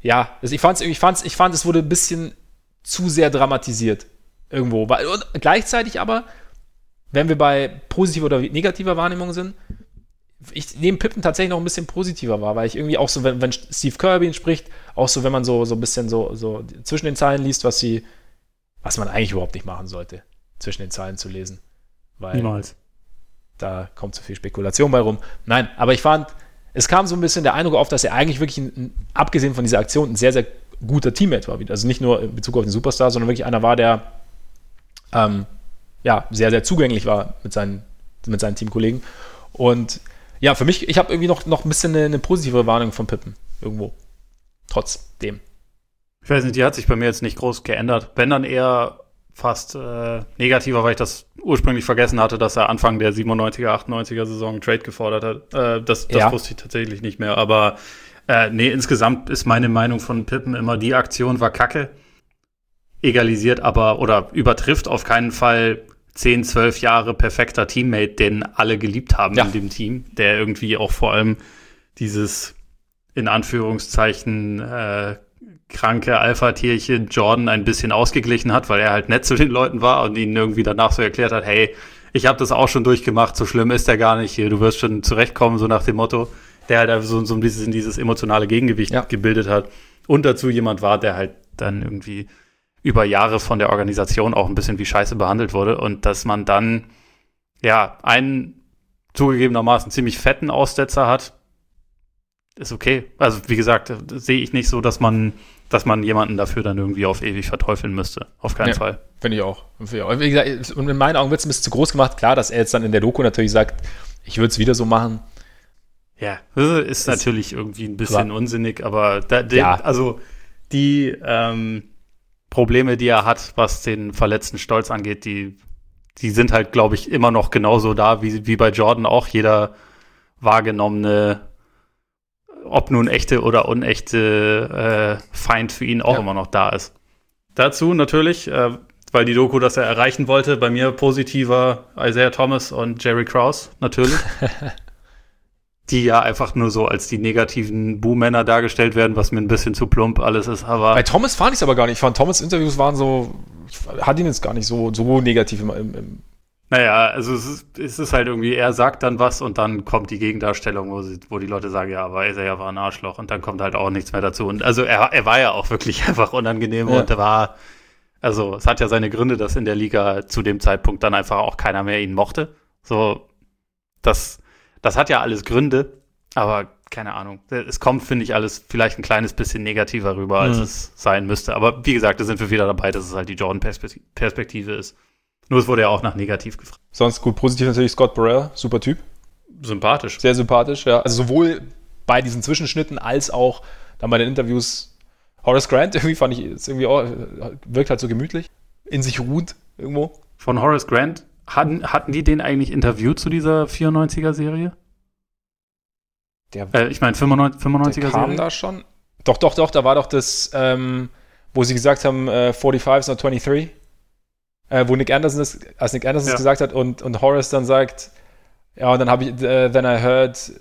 ja, also ich fand es, ich fand's, ich fand, es wurde ein bisschen zu sehr dramatisiert irgendwo. Und gleichzeitig aber wenn wir bei positiver oder negativer Wahrnehmung sind, ich nehme Pippen tatsächlich noch ein bisschen positiver wahr, weil ich irgendwie auch so, wenn, wenn Steve Kirby ihn spricht, auch so, wenn man so, so ein bisschen so, so zwischen den Zeilen liest, was sie, was man eigentlich überhaupt nicht machen sollte, zwischen den Zeilen zu lesen. Weil Niemals. Da kommt zu viel Spekulation bei rum. Nein, aber ich fand, es kam so ein bisschen der Eindruck auf, dass er eigentlich wirklich, ein, abgesehen von dieser Aktion, ein sehr, sehr guter Teammate war. Also nicht nur in Bezug auf den Superstar, sondern wirklich einer war, der ähm, ja, sehr, sehr zugänglich war mit seinen, mit seinen Teamkollegen. Und ja, für mich, ich habe irgendwie noch, noch ein bisschen eine, eine positive Warnung von Pippen irgendwo. Trotzdem. Ich weiß nicht, die hat sich bei mir jetzt nicht groß geändert. Wenn dann eher fast äh, negativer, weil ich das ursprünglich vergessen hatte, dass er Anfang der 97er, 98er Saison Trade gefordert hat. Äh, das das ja. wusste ich tatsächlich nicht mehr. Aber äh, nee, insgesamt ist meine Meinung von Pippen immer, die Aktion war kacke. Egalisiert aber oder übertrifft auf keinen Fall 10, 12 Jahre perfekter Teammate, den alle geliebt haben ja. in dem Team, der irgendwie auch vor allem dieses in Anführungszeichen äh, kranke Alpha-Tierchen Jordan ein bisschen ausgeglichen hat, weil er halt nett zu den Leuten war und ihnen irgendwie danach so erklärt hat, hey, ich habe das auch schon durchgemacht, so schlimm ist der gar nicht du wirst schon zurechtkommen, so nach dem Motto, der halt einfach so, so dieses, dieses emotionale Gegengewicht ja. gebildet hat und dazu jemand war, der halt dann irgendwie über Jahre von der Organisation auch ein bisschen wie Scheiße behandelt wurde und dass man dann ja einen zugegebenermaßen ziemlich fetten Aussetzer hat, ist okay. Also wie gesagt, sehe ich nicht so, dass man, dass man jemanden dafür dann irgendwie auf ewig verteufeln müsste. Auf keinen ja, Fall. Finde ich auch. Wie gesagt, und in meinen Augen wird es ein bisschen zu groß gemacht. Klar, dass er jetzt dann in der Doku natürlich sagt, ich würde es wieder so machen. Ja, ist, ist natürlich irgendwie ein bisschen aber, unsinnig, aber da, den, ja. also die ähm, Probleme, die er hat, was den verletzten Stolz angeht, die, die sind halt, glaube ich, immer noch genauso da, wie, wie bei Jordan auch jeder wahrgenommene, ob nun echte oder unechte äh, Feind für ihn auch ja. immer noch da ist. Dazu natürlich, äh, weil die Doku das er erreichen wollte, bei mir positiver Isaiah Thomas und Jerry Krause, natürlich. die ja einfach nur so als die negativen Buhmänner dargestellt werden, was mir ein bisschen zu plump alles ist. Aber bei Thomas fand ich es aber gar nicht. Ich fand Thomas Interviews waren so, ich hatte ihn jetzt gar nicht so, so negativ im, im, im naja, also es ist, es ist, halt irgendwie, er sagt dann was und dann kommt die Gegendarstellung, wo, sie, wo die Leute sagen, ja, aber er ja war ein Arschloch und dann kommt halt auch nichts mehr dazu. Und also er, er war ja auch wirklich einfach unangenehm ja. und er war, also es hat ja seine Gründe, dass in der Liga zu dem Zeitpunkt dann einfach auch keiner mehr ihn mochte. So, das das hat ja alles Gründe, aber keine Ahnung. Es kommt, finde ich, alles vielleicht ein kleines bisschen negativer rüber, als mhm. es sein müsste. Aber wie gesagt, da sind wir wieder dabei, dass es halt die Jordan-Perspektive ist. Nur es wurde ja auch nach negativ gefragt. Sonst gut, positiv natürlich Scott Burrell, super Typ. Sympathisch. Sehr sympathisch, ja. Also sowohl bei diesen Zwischenschnitten als auch dann bei den Interviews Horace Grant, irgendwie fand ich, ist irgendwie auch, wirkt halt so gemütlich, in sich ruht irgendwo. Von Horace Grant Hatten, hatten die den eigentlich interviewt zu dieser 94er-Serie? Äh, ich meine 95, 95er der kam da schon. Doch, doch, doch, da war doch das, ähm, wo sie gesagt haben, äh, 45 is not 23. Äh, wo Nick Anderson das, als Nick Anderson ja. gesagt hat und, und Horace dann sagt, ja, und dann habe ich, uh, then I heard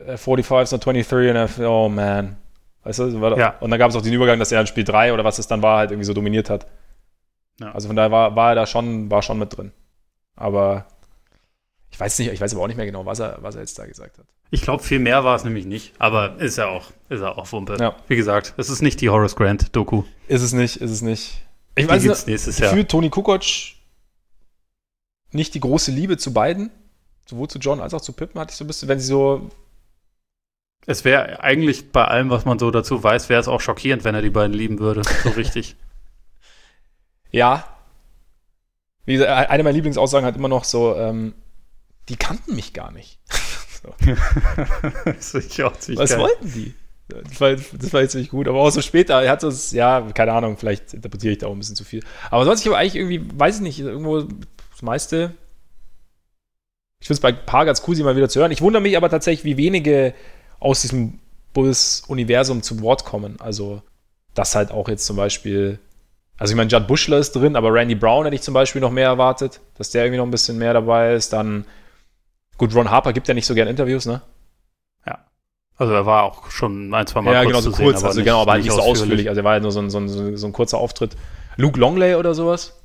uh, 45 is not 23 and I oh man. Weißt du, war ja. und dann gab es auch den Übergang, dass er in Spiel 3 oder was es dann war, halt irgendwie so dominiert hat. Ja. Also von daher war, war er da schon, war schon mit drin. Aber ich weiß nicht, ich weiß aber auch nicht mehr genau, was er, was er jetzt da gesagt hat. Ich glaube, viel mehr war es nämlich nicht. Aber ist ja auch, ist ja auch Wumpe. Ja. Wie gesagt, es ist nicht die Horace Grant-Doku. Ist es nicht, ist es nicht. Ich weiß nicht, nächstes Jahr. Für Toni Kukoc nicht die große Liebe zu beiden, sowohl zu John als auch zu Pippen, hatte ich so ein bisschen, wenn sie so. Es wäre eigentlich bei allem, was man so dazu weiß, wäre es auch schockierend, wenn er die beiden lieben würde. So richtig. ja. Wie gesagt, eine meiner Lieblingsaussagen hat immer noch so, ähm, die kannten mich gar nicht. das ich auch Was geil. wollten die? Das war, das war jetzt nicht gut, aber auch so später, er hat das, ja, keine Ahnung, vielleicht interpretiere ich da auch ein bisschen zu viel. Aber sonst, ich habe eigentlich irgendwie, weiß ich nicht, irgendwo das meiste. Ich finde es bei ein paar ganz cool, sie mal wieder zu hören. Ich wundere mich aber tatsächlich, wie wenige aus diesem Bulls-Universum zu Wort kommen. Also, das halt auch jetzt zum Beispiel, also ich meine, Judd Bushler ist drin, aber Randy Brown hätte ich zum Beispiel noch mehr erwartet, dass der irgendwie noch ein bisschen mehr dabei ist. Dann Gut, Ron Harper gibt ja nicht so gern Interviews, ne? Also er war auch schon ein, zwei Mal ja, kurz genau, so zu kurz, sehen, also nicht, genau, aber halt nicht so ausführlich. ausführlich. Also er war ja nur so ein, so, ein, so ein kurzer Auftritt. Luke Longley oder sowas?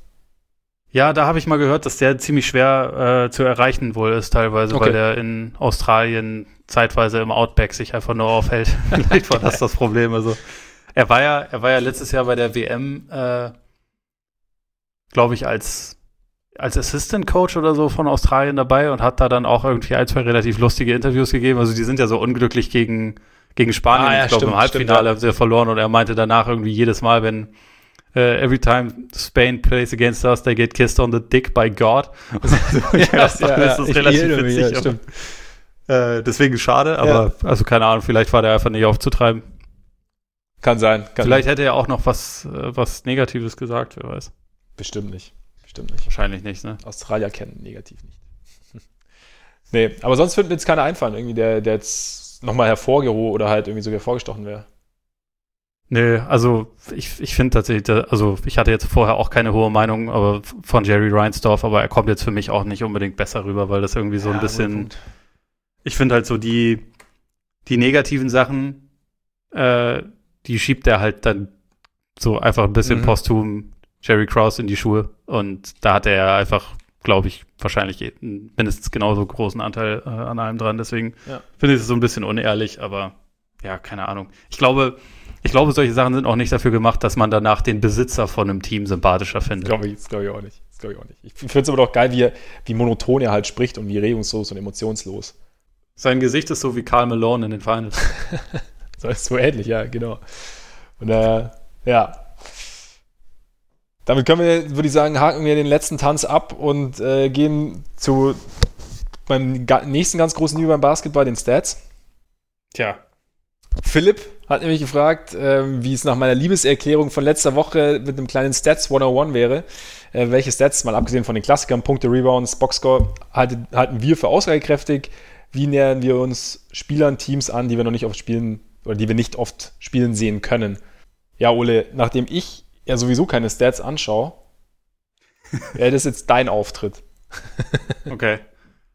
Ja, da habe ich mal gehört, dass der ziemlich schwer äh, zu erreichen wohl ist, teilweise, okay. weil der in Australien zeitweise im Outback sich einfach nur aufhält. Vielleicht war das das Problem. Also er war ja, er war ja letztes Jahr bei der WM, äh, glaube ich, als als Assistant Coach oder so von Australien dabei und hat da dann auch irgendwie ein, zwei relativ lustige Interviews gegeben. Also die sind ja so unglücklich gegen, gegen Spanien. Ah, ja, ich glaube, im Halbfinale stimmt, haben sie ja verloren und er meinte danach irgendwie jedes Mal, wenn uh, every time Spain plays against us, they get kissed on the dick by God. ja, ja, das ist relativ witzig. Äh, deswegen schade, aber also keine Ahnung, vielleicht war der einfach nicht aufzutreiben. Kann sein. Kann vielleicht sein. hätte er auch noch was, äh, was Negatives gesagt, wer weiß. Bestimmt nicht. Stimmt nicht. Wahrscheinlich nicht, ne? Australier kennen negativ nicht. nee, aber sonst mir jetzt keiner einfallen, irgendwie, der, der jetzt nochmal hervorgehoben oder halt irgendwie sogar vorgestochen wäre. Nö, also ich, ich finde tatsächlich, also ich hatte jetzt vorher auch keine hohe Meinung aber von Jerry Reinsdorf, aber er kommt jetzt für mich auch nicht unbedingt besser rüber, weil das irgendwie so ja, ein bisschen. Ich finde halt so die, die negativen Sachen, äh, die schiebt er halt dann so einfach ein bisschen mhm. posthum Jerry Krause in die Schuhe. Und da hat er einfach, glaube ich, wahrscheinlich mindestens genauso großen Anteil äh, an allem dran. Deswegen ja. finde ich es so ein bisschen unehrlich, aber ja, keine Ahnung. Ich glaube, ich glaube, solche Sachen sind auch nicht dafür gemacht, dass man danach den Besitzer von einem Team sympathischer findet. Glaube ich, glaube ich auch nicht. Das glaube ich auch nicht. Ich finde es aber doch geil, wie, wie monoton er halt spricht und wie regungslos und emotionslos. Sein Gesicht ist so wie Karl Malone in den Finals. so ist so ähnlich, ja, genau. Und äh, ja, damit können wir, würde ich sagen, haken wir den letzten Tanz ab und äh, gehen zu beim nächsten ganz großen Niveau beim Basketball, den Stats. Tja. Philipp hat nämlich gefragt, äh, wie es nach meiner Liebeserklärung von letzter Woche mit einem kleinen Stats 101 wäre. Äh, welche Stats, mal abgesehen von den Klassikern, Punkte, Rebounds, Boxscore, halten, halten wir für aussagekräftig? Wie nähern wir uns Spielern, Teams an, die wir noch nicht oft spielen oder die wir nicht oft spielen sehen können? Ja, Ole, nachdem ich ja sowieso keine Stats anschaue, wäre das jetzt dein Auftritt. okay.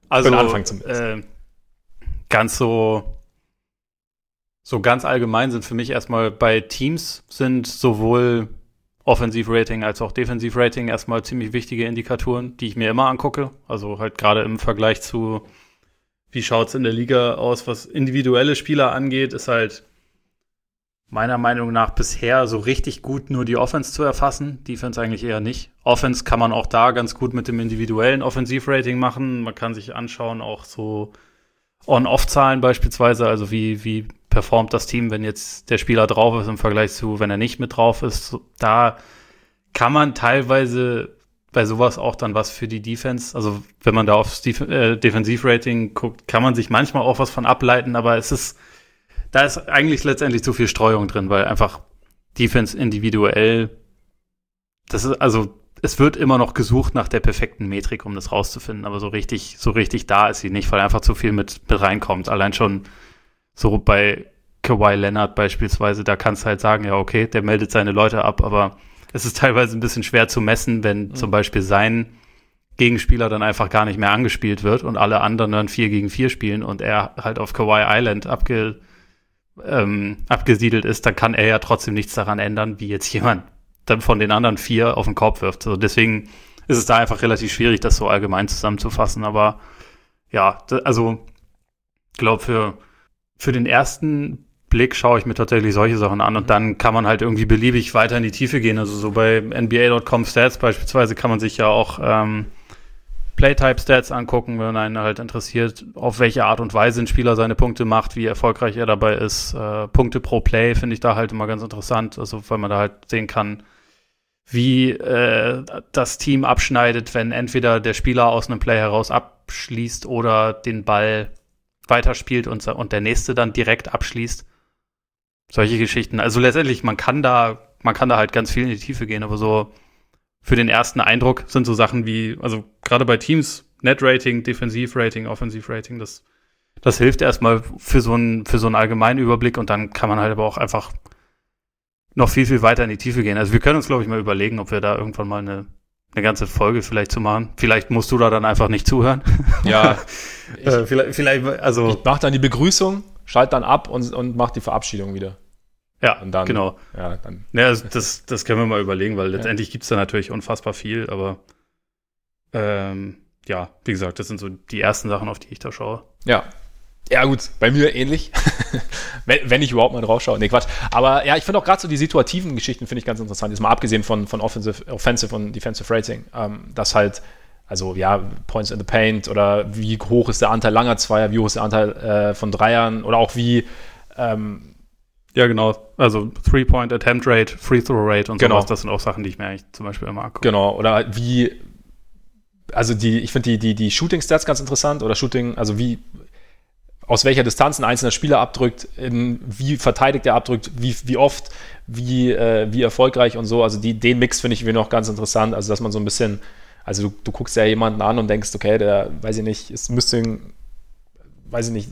Also, Für den Anfang zumindest. Äh, ganz so, so ganz allgemein sind für mich erstmal bei Teams sind sowohl Offensivrating als auch Defensivrating erstmal ziemlich wichtige Indikatoren, die ich mir immer angucke. Also halt gerade im Vergleich zu, wie schaut es in der Liga aus, was individuelle Spieler angeht, ist halt meiner Meinung nach bisher so richtig gut nur die Offense zu erfassen. Defense eigentlich eher nicht. Offense kann man auch da ganz gut mit dem individuellen Offensivrating machen. Man kann sich anschauen, auch so On-Off-Zahlen beispielsweise, also wie, wie performt das Team, wenn jetzt der Spieler drauf ist im Vergleich zu, wenn er nicht mit drauf ist. Da kann man teilweise bei sowas auch dann was für die Defense. Also wenn man da aufs Def äh, Defensivrating guckt, kann man sich manchmal auch was von ableiten, aber es ist da ist eigentlich letztendlich zu viel Streuung drin, weil einfach Defense individuell, das ist, also es wird immer noch gesucht nach der perfekten Metrik, um das rauszufinden, aber so richtig, so richtig da ist sie nicht, weil einfach zu viel mit, mit reinkommt. Allein schon so bei Kawhi Leonard beispielsweise, da kannst du halt sagen, ja, okay, der meldet seine Leute ab, aber es ist teilweise ein bisschen schwer zu messen, wenn mhm. zum Beispiel sein Gegenspieler dann einfach gar nicht mehr angespielt wird und alle anderen dann 4 gegen 4 spielen und er halt auf Kawhi Island abge, ähm, abgesiedelt ist, dann kann er ja trotzdem nichts daran ändern, wie jetzt jemand dann von den anderen vier auf den Korb wirft. Also deswegen ist es da einfach relativ schwierig, das so allgemein zusammenzufassen. Aber ja, also ich glaube, für, für den ersten Blick schaue ich mir tatsächlich solche Sachen an und dann kann man halt irgendwie beliebig weiter in die Tiefe gehen. Also so bei NBA.com Stats beispielsweise kann man sich ja auch ähm, Playtype-Stats angucken, wenn einen halt interessiert, auf welche Art und Weise ein Spieler seine Punkte macht, wie erfolgreich er dabei ist. Äh, Punkte pro Play finde ich da halt immer ganz interessant, also weil man da halt sehen kann, wie äh, das Team abschneidet, wenn entweder der Spieler aus einem Play heraus abschließt oder den Ball weiterspielt und, und der nächste dann direkt abschließt. Solche Geschichten. Also letztendlich, man kann da, man kann da halt ganz viel in die Tiefe gehen, aber so für den ersten Eindruck sind so Sachen wie, also gerade bei Teams, Net-Rating, Defensiv-Rating, Offensiv-Rating, das, das hilft erstmal für so einen, für so einen allgemeinen Überblick und dann kann man halt aber auch einfach noch viel, viel weiter in die Tiefe gehen. Also wir können uns, glaube ich, mal überlegen, ob wir da irgendwann mal eine, eine ganze Folge vielleicht zu machen. Vielleicht musst du da dann einfach nicht zuhören. Ja. ich, äh, vielleicht, vielleicht, also. Ich mach dann die Begrüßung, schalt dann ab und, und mach die Verabschiedung wieder. Ja, und dann, genau. Ja, dann. Ja, das, das können wir mal überlegen, weil letztendlich ja. gibt's da natürlich unfassbar viel, aber ähm, ja, wie gesagt, das sind so die ersten Sachen, auf die ich da schaue. Ja, ja, gut, bei mir ähnlich. wenn, wenn, ich überhaupt mal drauf schaue. Nee, Quatsch. Aber ja, ich finde auch gerade so die situativen Geschichten finde ich ganz interessant. Jetzt mal abgesehen von, von Offensive, Offensive und Defensive Rating. Ähm, dass halt, also ja, Points in the Paint oder wie hoch ist der Anteil langer Zweier, wie hoch ist der Anteil äh, von Dreiern oder auch wie. Ähm, ja, genau. Also Three-Point Attempt Rate, Free-Throw Rate und genau. sowas. Das sind auch Sachen, die ich mir eigentlich zum Beispiel immer angucke. Genau. Oder wie also die, ich finde die, die, die Shooting-Stats ganz interessant oder Shooting, also wie aus welcher Distanz ein einzelner Spieler abdrückt, in, wie verteidigt er abdrückt, wie, wie oft, wie, äh, wie erfolgreich und so. Also die, den Mix finde ich mir noch ganz interessant. Also dass man so ein bisschen, also du, du guckst ja jemanden an und denkst, okay, der, weiß ich nicht, es müsste, weiß ich nicht,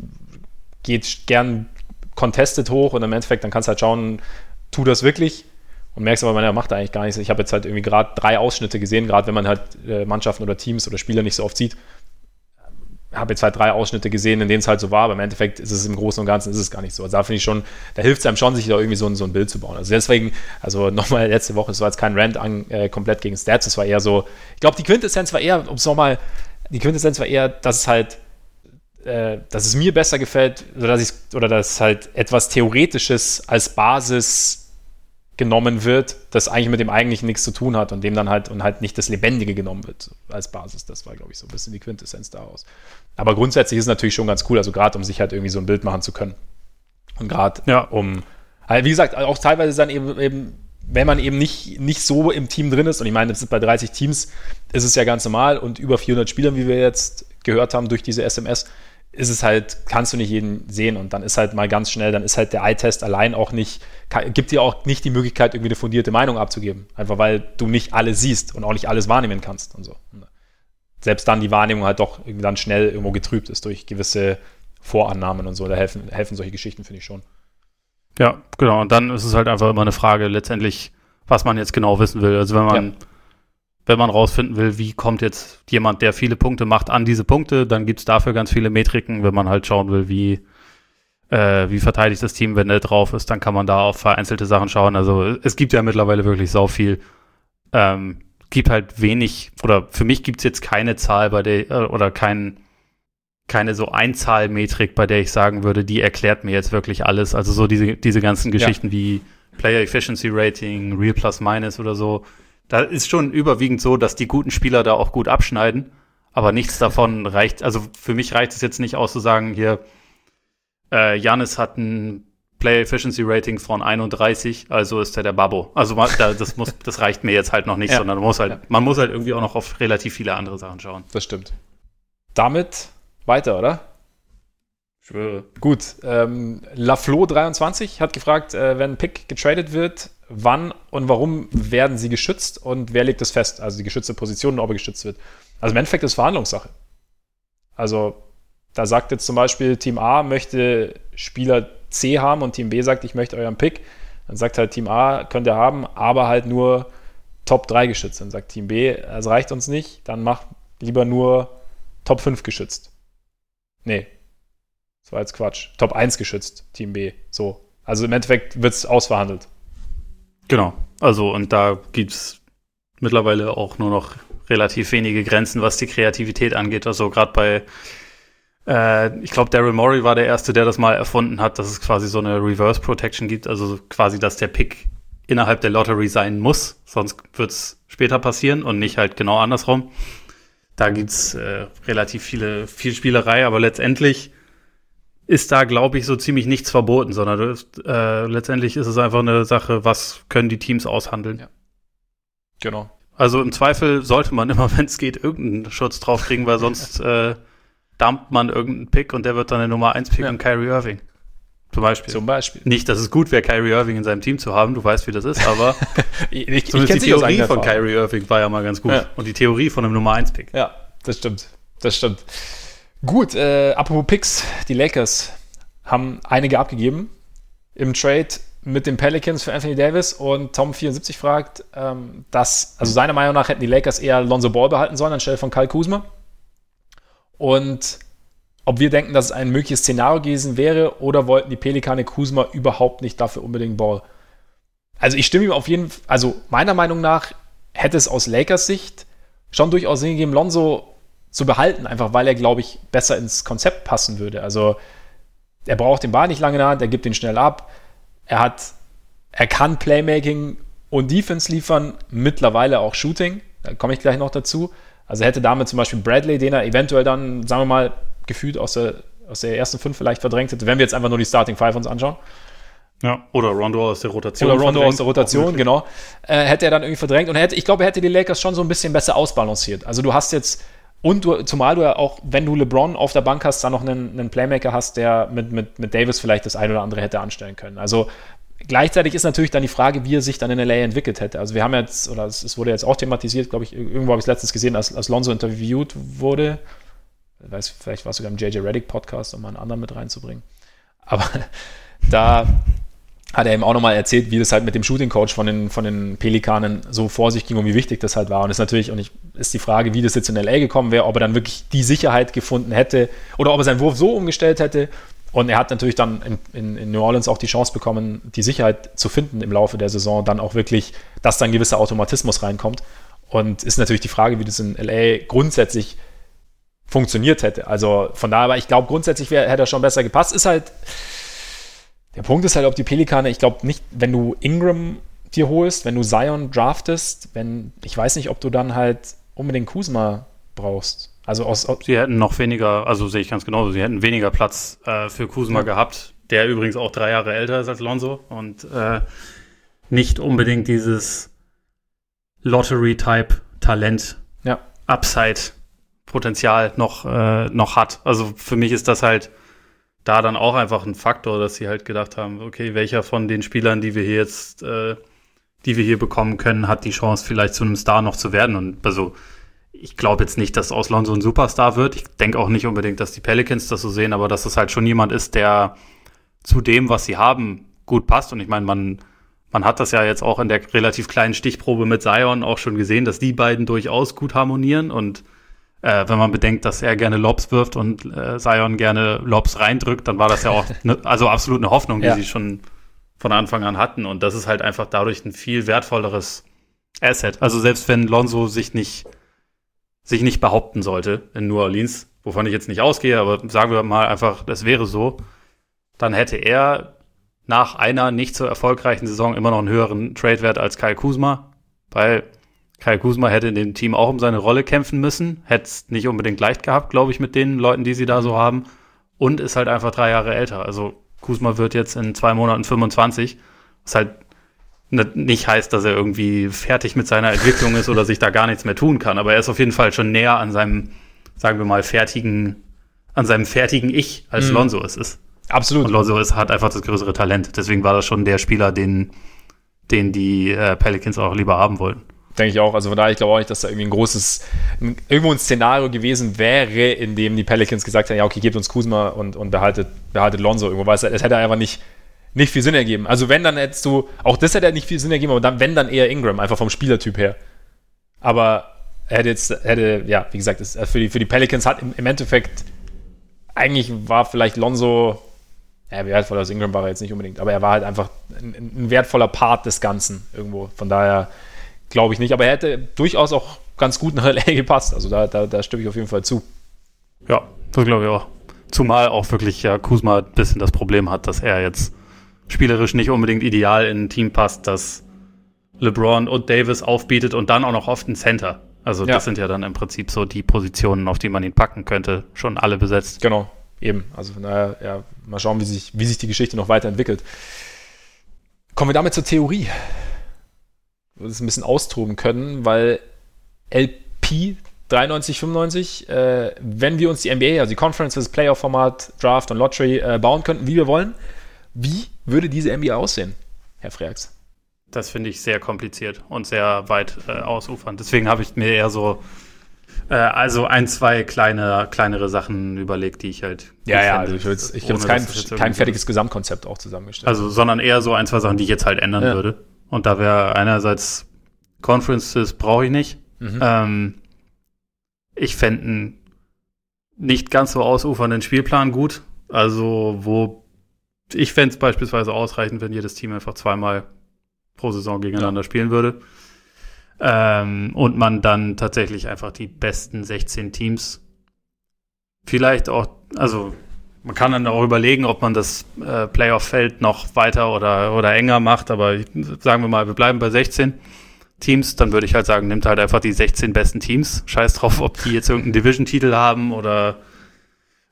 geht gern contested hoch und im Endeffekt dann kannst du halt schauen, tu das wirklich und merkst aber, man macht da eigentlich gar nichts. Ich habe jetzt halt irgendwie gerade drei Ausschnitte gesehen, gerade wenn man halt äh, Mannschaften oder Teams oder Spieler nicht so oft sieht habe jetzt halt drei Ausschnitte gesehen, in denen es halt so war, aber im Endeffekt ist es im Großen und Ganzen ist es gar nicht so. Also da finde ich schon, da hilft es einem schon, sich da irgendwie so ein, so ein Bild zu bauen. Also deswegen, also nochmal letzte Woche, es war jetzt kein Rant an, äh, komplett gegen Stats, es war eher so, ich glaube, die Quintessenz war eher, um es nochmal, die Quintessenz war eher, dass es halt, äh, dass es mir besser gefällt, oder dass ich, oder dass halt etwas Theoretisches als Basis genommen wird, das eigentlich mit dem eigentlichen nichts zu tun hat und dem dann halt und halt nicht das Lebendige genommen wird als Basis. Das war, glaube ich, so ein bisschen die Quintessenz daraus. Aber grundsätzlich ist es natürlich schon ganz cool, also gerade um sich halt irgendwie so ein Bild machen zu können. Und gerade ja. um, also wie gesagt, auch teilweise dann eben, eben, wenn man eben nicht, nicht so im Team drin ist, und ich meine, das sind bei 30 Teams, ist es ja ganz normal und über 400 Spielern, wie wir jetzt gehört haben durch diese SMS, ist es halt, kannst du nicht jeden sehen und dann ist halt mal ganz schnell, dann ist halt der Eye-Test allein auch nicht, kann, gibt dir auch nicht die Möglichkeit, irgendwie eine fundierte Meinung abzugeben. Einfach weil du nicht alles siehst und auch nicht alles wahrnehmen kannst und so. Selbst dann die Wahrnehmung halt doch dann schnell irgendwo getrübt ist durch gewisse Vorannahmen und so. Da helfen, helfen solche Geschichten, finde ich schon. Ja, genau. Und dann ist es halt einfach immer eine Frage, letztendlich, was man jetzt genau wissen will. Also wenn man ja wenn man rausfinden will, wie kommt jetzt jemand, der viele Punkte macht, an diese Punkte, dann gibt's dafür ganz viele Metriken. Wenn man halt schauen will, wie, äh, wie verteidigt das Team, wenn der drauf ist, dann kann man da auf vereinzelte Sachen schauen. Also es gibt ja mittlerweile wirklich sau viel. Ähm, gibt halt wenig, oder für mich gibt's jetzt keine Zahl, bei der, äh, oder kein, keine so Einzahlmetrik, bei der ich sagen würde, die erklärt mir jetzt wirklich alles. Also so diese, diese ganzen Geschichten ja. wie Player Efficiency Rating, Real Plus Minus oder so da ist schon überwiegend so, dass die guten Spieler da auch gut abschneiden. Aber nichts davon reicht. Also für mich reicht es jetzt nicht aus zu sagen, hier, äh, Janis hat ein Player Efficiency Rating von 31, also ist er der Babbo. Also das, muss, das reicht mir jetzt halt noch nicht, ja. sondern man muss, halt, ja. man muss halt irgendwie auch noch auf relativ viele andere Sachen schauen. Das stimmt. Damit weiter, oder? Schwöre. Gut, ähm, Laflo23 hat gefragt, äh, wenn Pick getradet wird, wann und warum werden sie geschützt und wer legt das fest? Also die geschützte Position und ob er geschützt wird. Also im Endeffekt ist Verhandlungssache. Also da sagt jetzt zum Beispiel Team A möchte Spieler C haben und Team B sagt, ich möchte euren Pick. Dann sagt halt Team A, könnt ihr haben, aber halt nur Top 3 geschützt. Dann sagt Team B, es reicht uns nicht, dann mach lieber nur Top 5 geschützt. Nee, das war jetzt Quatsch. Top 1 geschützt, Team B. So. Also im Endeffekt wird es ausverhandelt. Genau. Also, und da gibt es mittlerweile auch nur noch relativ wenige Grenzen, was die Kreativität angeht. Also gerade bei, äh, ich glaube, Daryl Morey war der Erste, der das mal erfunden hat, dass es quasi so eine Reverse Protection gibt. Also quasi, dass der Pick innerhalb der Lottery sein muss, sonst wird es später passieren und nicht halt genau andersrum. Da gibt's äh, relativ viele, viel Spielerei, aber letztendlich ist da, glaube ich, so ziemlich nichts verboten, sondern äh, letztendlich ist es einfach eine Sache, was können die Teams aushandeln. Ja. Genau. Also im Zweifel sollte man immer, wenn es geht, irgendeinen Schutz drauf kriegen, weil sonst äh, dumpt man irgendeinen Pick und der wird dann der Nummer 1 Pick ja. und Kyrie Irving. Zum Beispiel. Zum Beispiel. Nicht, dass es gut wäre, Kyrie Irving in seinem Team zu haben, du weißt, wie das ist, aber ich, ich, die Theorie von Kyrie Irving war ja mal ganz gut. Ja. Und die Theorie von einem Nummer 1 Pick. Ja, das stimmt. Das stimmt. Gut, äh, apropos Picks, die Lakers haben einige abgegeben im Trade mit den Pelicans für Anthony Davis und Tom74 fragt, ähm, dass, also seiner Meinung nach hätten die Lakers eher Lonzo Ball behalten sollen anstelle von Kyle Kuzma. Und ob wir denken, dass es ein mögliches Szenario gewesen wäre oder wollten die Pelikane Kuzma überhaupt nicht dafür unbedingt Ball. Also ich stimme ihm auf jeden Fall, also meiner Meinung nach hätte es aus Lakers Sicht schon durchaus Sinn gegeben, Lonzo zu behalten, einfach weil er, glaube ich, besser ins Konzept passen würde. Also er braucht den Ball nicht lange in der Hand, er gibt ihn schnell ab. Er hat, er kann Playmaking und Defense liefern, mittlerweile auch Shooting. Da komme ich gleich noch dazu. Also hätte damit zum Beispiel Bradley, den er eventuell dann, sagen wir mal, gefühlt aus der, aus der ersten fünf vielleicht verdrängt hätte, wenn wir jetzt einfach nur die Starting Five uns anschauen. Ja, oder Rondo aus der Rotation. Oder Rondo aus der Rotation, genau. Äh, hätte er dann irgendwie verdrängt und hätte, ich glaube, er hätte die Lakers schon so ein bisschen besser ausbalanciert. Also du hast jetzt und du, zumal du ja auch, wenn du LeBron auf der Bank hast, dann noch einen, einen Playmaker hast, der mit, mit, mit Davis vielleicht das eine oder andere hätte anstellen können. Also gleichzeitig ist natürlich dann die Frage, wie er sich dann in LA entwickelt hätte. Also wir haben jetzt, oder es, es wurde jetzt auch thematisiert, glaube ich, irgendwo habe ich es letztens gesehen, als, als Lonzo interviewt wurde. Ich weiß, vielleicht war es sogar im JJ Reddick Podcast, um mal einen anderen mit reinzubringen. Aber da hat er eben auch nochmal erzählt, wie das halt mit dem Shooting Coach von den, von den Pelikanen so vor sich ging und wie wichtig das halt war. Und ist natürlich, und ich, ist die Frage, wie das jetzt in LA gekommen wäre, ob er dann wirklich die Sicherheit gefunden hätte oder ob er seinen Wurf so umgestellt hätte. Und er hat natürlich dann in, in, in New Orleans auch die Chance bekommen, die Sicherheit zu finden im Laufe der Saison, dann auch wirklich, dass dann gewisser Automatismus reinkommt. Und ist natürlich die Frage, wie das in LA grundsätzlich funktioniert hätte. Also von daher, aber ich glaube, grundsätzlich wär, hätte er schon besser gepasst. Ist halt, der Punkt ist halt, ob die Pelikane, ich glaube nicht, wenn du Ingram dir holst, wenn du Zion draftest, wenn, ich weiß nicht, ob du dann halt unbedingt Kuzma brauchst. Also aus, aus sie hätten noch weniger, also sehe ich ganz genauso, sie hätten weniger Platz äh, für Kuzma ja. gehabt, der übrigens auch drei Jahre älter ist als Lonzo und äh, nicht unbedingt dieses Lottery-Type-Talent, ja. Upside-Potenzial noch, äh, noch hat. Also für mich ist das halt da dann auch einfach ein Faktor, dass sie halt gedacht haben, okay, welcher von den Spielern, die wir hier jetzt, äh, die wir hier bekommen können, hat die Chance, vielleicht zu einem Star noch zu werden. Und also ich glaube jetzt nicht, dass aus Lonzo ein Superstar wird. Ich denke auch nicht unbedingt, dass die Pelicans das so sehen, aber dass es halt schon jemand ist, der zu dem, was sie haben, gut passt. Und ich meine, man, man hat das ja jetzt auch in der relativ kleinen Stichprobe mit Zion auch schon gesehen, dass die beiden durchaus gut harmonieren und äh, wenn man bedenkt, dass er gerne Lobs wirft und äh, Sion gerne Lobs reindrückt, dann war das ja auch ne, also absolut eine Hoffnung, die ja. sie schon von Anfang an hatten. Und das ist halt einfach dadurch ein viel wertvolleres Asset. Also selbst wenn Lonzo sich nicht, sich nicht behaupten sollte in New Orleans, wovon ich jetzt nicht ausgehe, aber sagen wir mal einfach, das wäre so, dann hätte er nach einer nicht so erfolgreichen Saison immer noch einen höheren Trade-Wert als Kyle Kuzma, weil Kai Kuzma hätte in dem Team auch um seine Rolle kämpfen müssen. Hätte es nicht unbedingt leicht gehabt, glaube ich, mit den Leuten, die sie da so haben. Und ist halt einfach drei Jahre älter. Also Kuzma wird jetzt in zwei Monaten 25. Was halt nicht heißt, dass er irgendwie fertig mit seiner Entwicklung ist oder sich da gar nichts mehr tun kann. Aber er ist auf jeden Fall schon näher an seinem, sagen wir mal, fertigen an seinem fertigen Ich, als Mhm. Lonzo es ist. Absolut. Und Lonzo ist, hat einfach das größere Talent. Deswegen war das schon der Spieler, den, den die äh, Pelicans auch lieber haben wollten. Denke ich auch. Also von daher, ich glaube auch nicht, dass da irgendwie ein großes, irgendwo ein Szenario gewesen wäre, in dem die Pelicans gesagt haben, ja, okay, gebt uns Kuzma und, und behaltet, behaltet Lonzo irgendwo, weil es, es hätte einfach nicht, nicht viel Sinn ergeben. Also wenn, dann hättest du, auch das hätte nicht viel Sinn ergeben, aber dann, wenn, dann eher Ingram, einfach vom Spielertyp her. Aber er hätte jetzt, hätte, ja, wie gesagt, es, für, die, für die Pelicans hat im, im Endeffekt, eigentlich war vielleicht Lonzo, ja, wie wertvoll als Ingram war er jetzt nicht unbedingt, aber er war halt einfach ein, ein wertvoller Part des Ganzen irgendwo. Von daher glaube ich nicht, aber er hätte durchaus auch ganz gut nach LA gepasst. Also da, da, da stimme ich auf jeden Fall zu. Ja, das glaube ich auch. Zumal auch wirklich ja Kuzma ein bisschen das Problem hat, dass er jetzt spielerisch nicht unbedingt ideal in ein Team passt, das LeBron und Davis aufbietet und dann auch noch oft ein Center. Also Ja. das sind ja dann im Prinzip so die Positionen, auf die man ihn packen könnte, schon alle besetzt. Genau, eben. Also von daher, ja, mal schauen, wie sich, wie sich die Geschichte noch weiterentwickelt. Kommen wir damit zur Theorie. Es ein bisschen austoben können, weil LP 93, 95, äh, wenn wir uns die NBA, also die Conference, das Playoff-Format, Draft und Lottery äh, bauen könnten, wie wir wollen, wie würde diese NBA aussehen, Herr Freaks? Das finde ich sehr kompliziert und sehr weit äh, ausufernd. Deswegen habe ich mir eher so äh, also ein, zwei kleine, kleinere Sachen überlegt, die ich halt. Ja, ja, also ich, ich habe kein, jetzt kein irgendwie- fertiges Gesamtkonzept auch zusammengestellt. Also, sondern eher so ein, zwei Sachen, die ich jetzt halt ändern Ja. würde. Und da wäre einerseits Conferences brauche ich nicht. Mhm. Ähm, ich fände einen nicht ganz so ausufernden Spielplan gut. Also, wo ich fände es beispielsweise ausreichend, wenn jedes Team einfach zweimal pro Saison gegeneinander spielen würde. Ähm, und man dann tatsächlich einfach die besten 16 Teams vielleicht auch, also man kann dann auch überlegen, ob man das äh, Playoff-Feld noch weiter oder, oder enger macht, aber sagen wir mal, wir bleiben bei 16 Teams, dann würde ich halt sagen, nimmt halt einfach die 16 besten Teams. Scheiß drauf, ob die jetzt irgendeinen Division-Titel haben oder,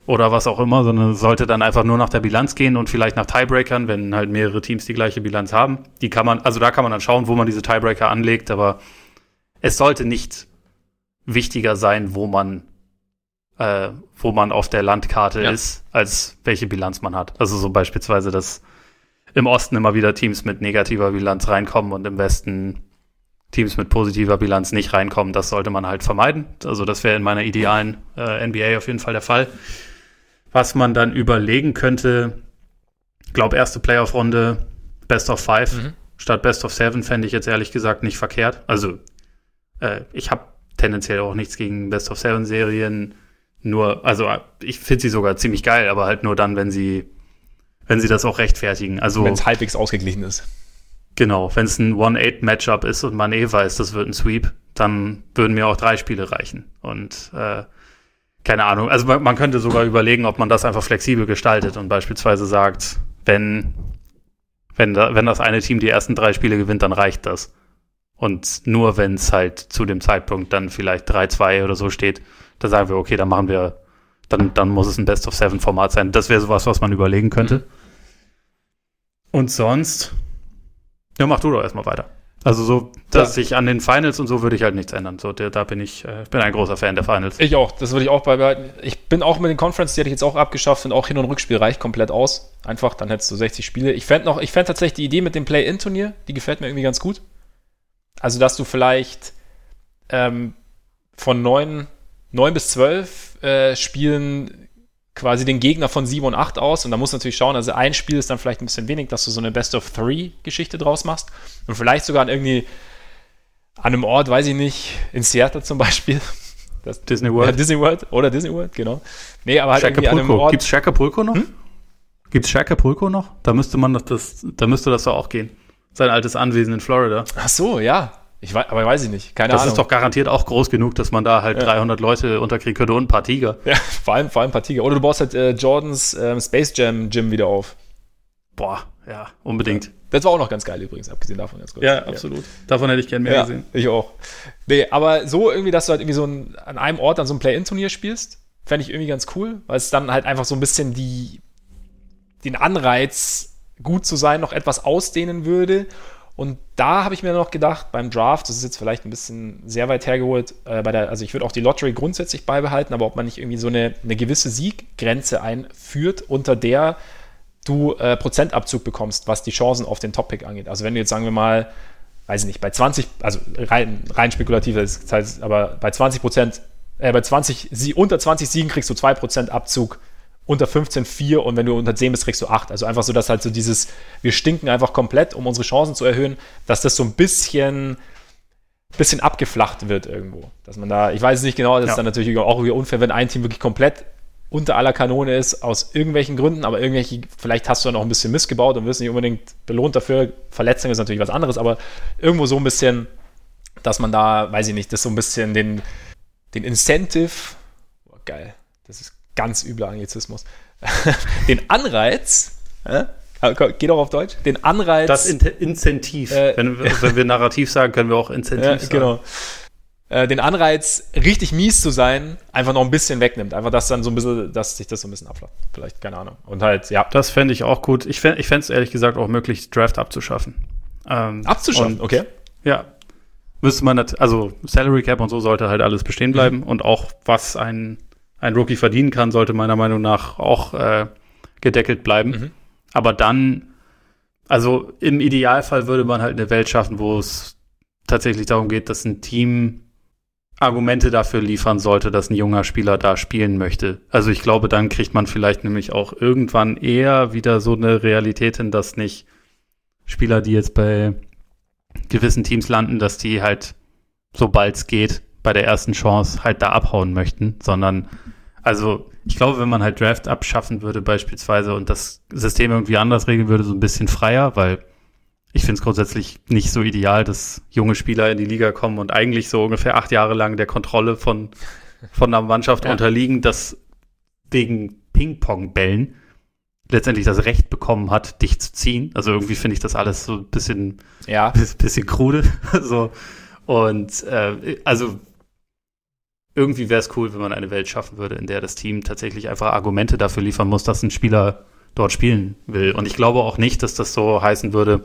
oder was auch immer, sondern sollte dann einfach nur nach der Bilanz gehen und vielleicht nach Tiebreakern, wenn halt mehrere Teams die gleiche Bilanz haben. Die kann man, also da kann man dann schauen, wo man diese Tiebreaker anlegt, aber es sollte nicht wichtiger sein, wo man, äh, wo man auf der Landkarte Ja. ist, als welche Bilanz man hat. Also so beispielsweise, dass im Osten immer wieder Teams mit negativer Bilanz reinkommen und im Westen Teams mit positiver Bilanz nicht reinkommen. Das sollte man halt vermeiden. Also das wäre in meiner idealen äh, NBA auf jeden Fall der Fall. Was man dann überlegen könnte, glaube erste Playoff-Runde, Best of Five Mhm. statt Best of Seven fände ich jetzt ehrlich gesagt nicht verkehrt. Also äh, ich habe tendenziell auch nichts gegen Best of Seven Serien. Nur, also ich finde sie sogar ziemlich geil, aber halt nur dann, wenn sie, wenn sie das auch rechtfertigen. Also Wenn es halbwegs ausgeglichen ist. Genau, wenn es ein 1-8-Matchup ist und man eh weiß, das wird ein Sweep, dann würden mir auch drei Spiele reichen. Und äh, keine Ahnung, also man, man könnte sogar überlegen, ob man das einfach flexibel gestaltet und beispielsweise sagt, wenn, wenn, da, wenn das eine Team die ersten drei Spiele gewinnt, dann reicht das. Und nur wenn es halt zu dem Zeitpunkt dann vielleicht 3-2 oder so steht, dann sagen wir, okay, dann machen wir, dann, dann muss es ein Best-of-Seven-Format sein. Das wäre sowas, was man überlegen könnte. Und sonst, ja, mach du doch erstmal weiter. Also so, dass ich an den Finals und so würde ich halt nichts ändern. So, der, da bin ich, äh, bin ein großer Fan der Finals. Ich auch, das würde ich auch beibehalten. Ich bin auch mit den Conference, die hätte ich jetzt auch abgeschafft und auch Hin- und Rückspiel reicht komplett aus. Einfach, dann hättest du 60 Spiele. Ich fände noch, ich fände tatsächlich die Idee mit dem Play-In-Turnier, die gefällt mir irgendwie ganz gut. Also, dass du vielleicht ähm, von 9, 9 bis 12 äh, Spielen quasi den Gegner von 7 und 8 aus und da musst du natürlich schauen, also ein Spiel ist dann vielleicht ein bisschen wenig, dass du so eine Best-of-Three-Geschichte draus machst und vielleicht sogar an irgendwie an einem Ort, weiß ich nicht, in Seattle zum Beispiel, das, Disney ja, World. Disney World oder Disney World, genau. Nee, aber halt irgendwie an einem. Ort. Gibt's Acapulco noch? Hm? Gibt's Acapulco noch? Da müsste man das, da müsste das doch auch gehen. Sein altes Anwesen in Florida. Ach so, ja. Ich weiß, aber weiß ich nicht. Keine Das Ahnung. ist doch garantiert auch groß genug, dass man da halt Ja. 300 Leute unterkriegen könnte und ein paar Tiger. ja, vor allem, vor allem ein paar Tiger. Oder du baust halt äh, Jordans ähm, Space Jam Gym wieder auf. Boah, ja, unbedingt. Das war auch noch ganz geil übrigens, abgesehen davon ganz kurz. Ja, absolut. Davon hätte ich gern mehr Ja, gesehen. ich auch. Nee, aber so irgendwie, dass du halt irgendwie so ein, an einem Ort an so einem Play-In-Turnier spielst, fände ich irgendwie ganz cool, weil es dann halt einfach so ein bisschen die, den Anreiz, gut zu sein, noch etwas ausdehnen würde. Und da habe ich mir noch gedacht, beim Draft, das ist jetzt vielleicht ein bisschen sehr weit hergeholt, äh, der, also ich würde auch die Lottery grundsätzlich beibehalten, aber ob man nicht irgendwie so eine, eine gewisse Sieggrenze einführt, unter der du äh, Prozentabzug bekommst, was die Chancen auf den Top-Pick angeht. Also wenn du jetzt, sagen wir mal, weiß ich nicht, bei 20, also rein, rein spekulativ, das heißt, aber bei 20 Prozent, äh, bei 20, sie, unter 20 Siegen kriegst du 2 Prozent Abzug unter 15 4 und wenn du unter 10 bist, kriegst du 8. Also einfach so, dass halt so dieses, wir stinken einfach komplett, um unsere Chancen zu erhöhen, dass das so ein bisschen, bisschen abgeflacht wird irgendwo. Dass man da, ich weiß es nicht genau, das ja. ist dann natürlich auch wieder unfair, wenn ein Team wirklich komplett unter aller Kanone ist, aus irgendwelchen Gründen, aber irgendwelche, vielleicht hast du dann auch ein bisschen missgebaut und wirst nicht unbedingt belohnt dafür. Verletzung ist natürlich was anderes, aber irgendwo so ein bisschen, dass man da, weiß ich nicht, das so ein bisschen den, den Incentive, oh, geil, das ist ganz übler Anglizismus, den Anreiz, äh, geht auch auf Deutsch, den Anreiz. Das In Incentiv. Äh, wenn, wenn, wir narrativ sagen, können wir auch Incentiv ja, sagen. Genau. Äh, den Anreiz, richtig mies zu sein, einfach noch ein bisschen wegnimmt. Einfach, dass dann so ein bisschen, dass sich das so ein bisschen abflacht. Vielleicht, keine Ahnung. Und halt, ja. Das fände ich auch gut. Ich fände es ehrlich gesagt auch möglich, Draft abzuschaffen. Ähm, abzuschaffen, okay. Ja, müsste man, also Salary Cap und so sollte halt alles bestehen bleiben mhm. und auch was ein ein Rookie verdienen kann, sollte meiner Meinung nach auch äh, gedeckelt bleiben. Mhm. Aber dann, also im Idealfall würde man halt eine Welt schaffen, wo es tatsächlich darum geht, dass ein Team Argumente dafür liefern sollte, dass ein junger Spieler da spielen möchte. Also ich glaube, dann kriegt man vielleicht nämlich auch irgendwann eher wieder so eine Realität hin, dass nicht Spieler, die jetzt bei gewissen Teams landen, dass die halt, sobald es geht, bei der ersten Chance halt da abhauen möchten, sondern also ich glaube, wenn man halt Draft abschaffen würde beispielsweise und das System irgendwie anders regeln würde, so ein bisschen freier, weil ich finde es grundsätzlich nicht so ideal, dass junge Spieler in die Liga kommen und eigentlich so ungefähr acht Jahre lang der Kontrolle von, von einer Mannschaft ja. unterliegen, dass wegen Ping-Pong-Bällen letztendlich das Recht bekommen hat, dich zu ziehen. Also irgendwie finde ich das alles so ein bisschen, ja. bisschen krude. so. Und äh, also irgendwie wäre es cool, wenn man eine Welt schaffen würde, in der das Team tatsächlich einfach Argumente dafür liefern muss, dass ein Spieler dort spielen will. Und ich glaube auch nicht, dass das so heißen würde,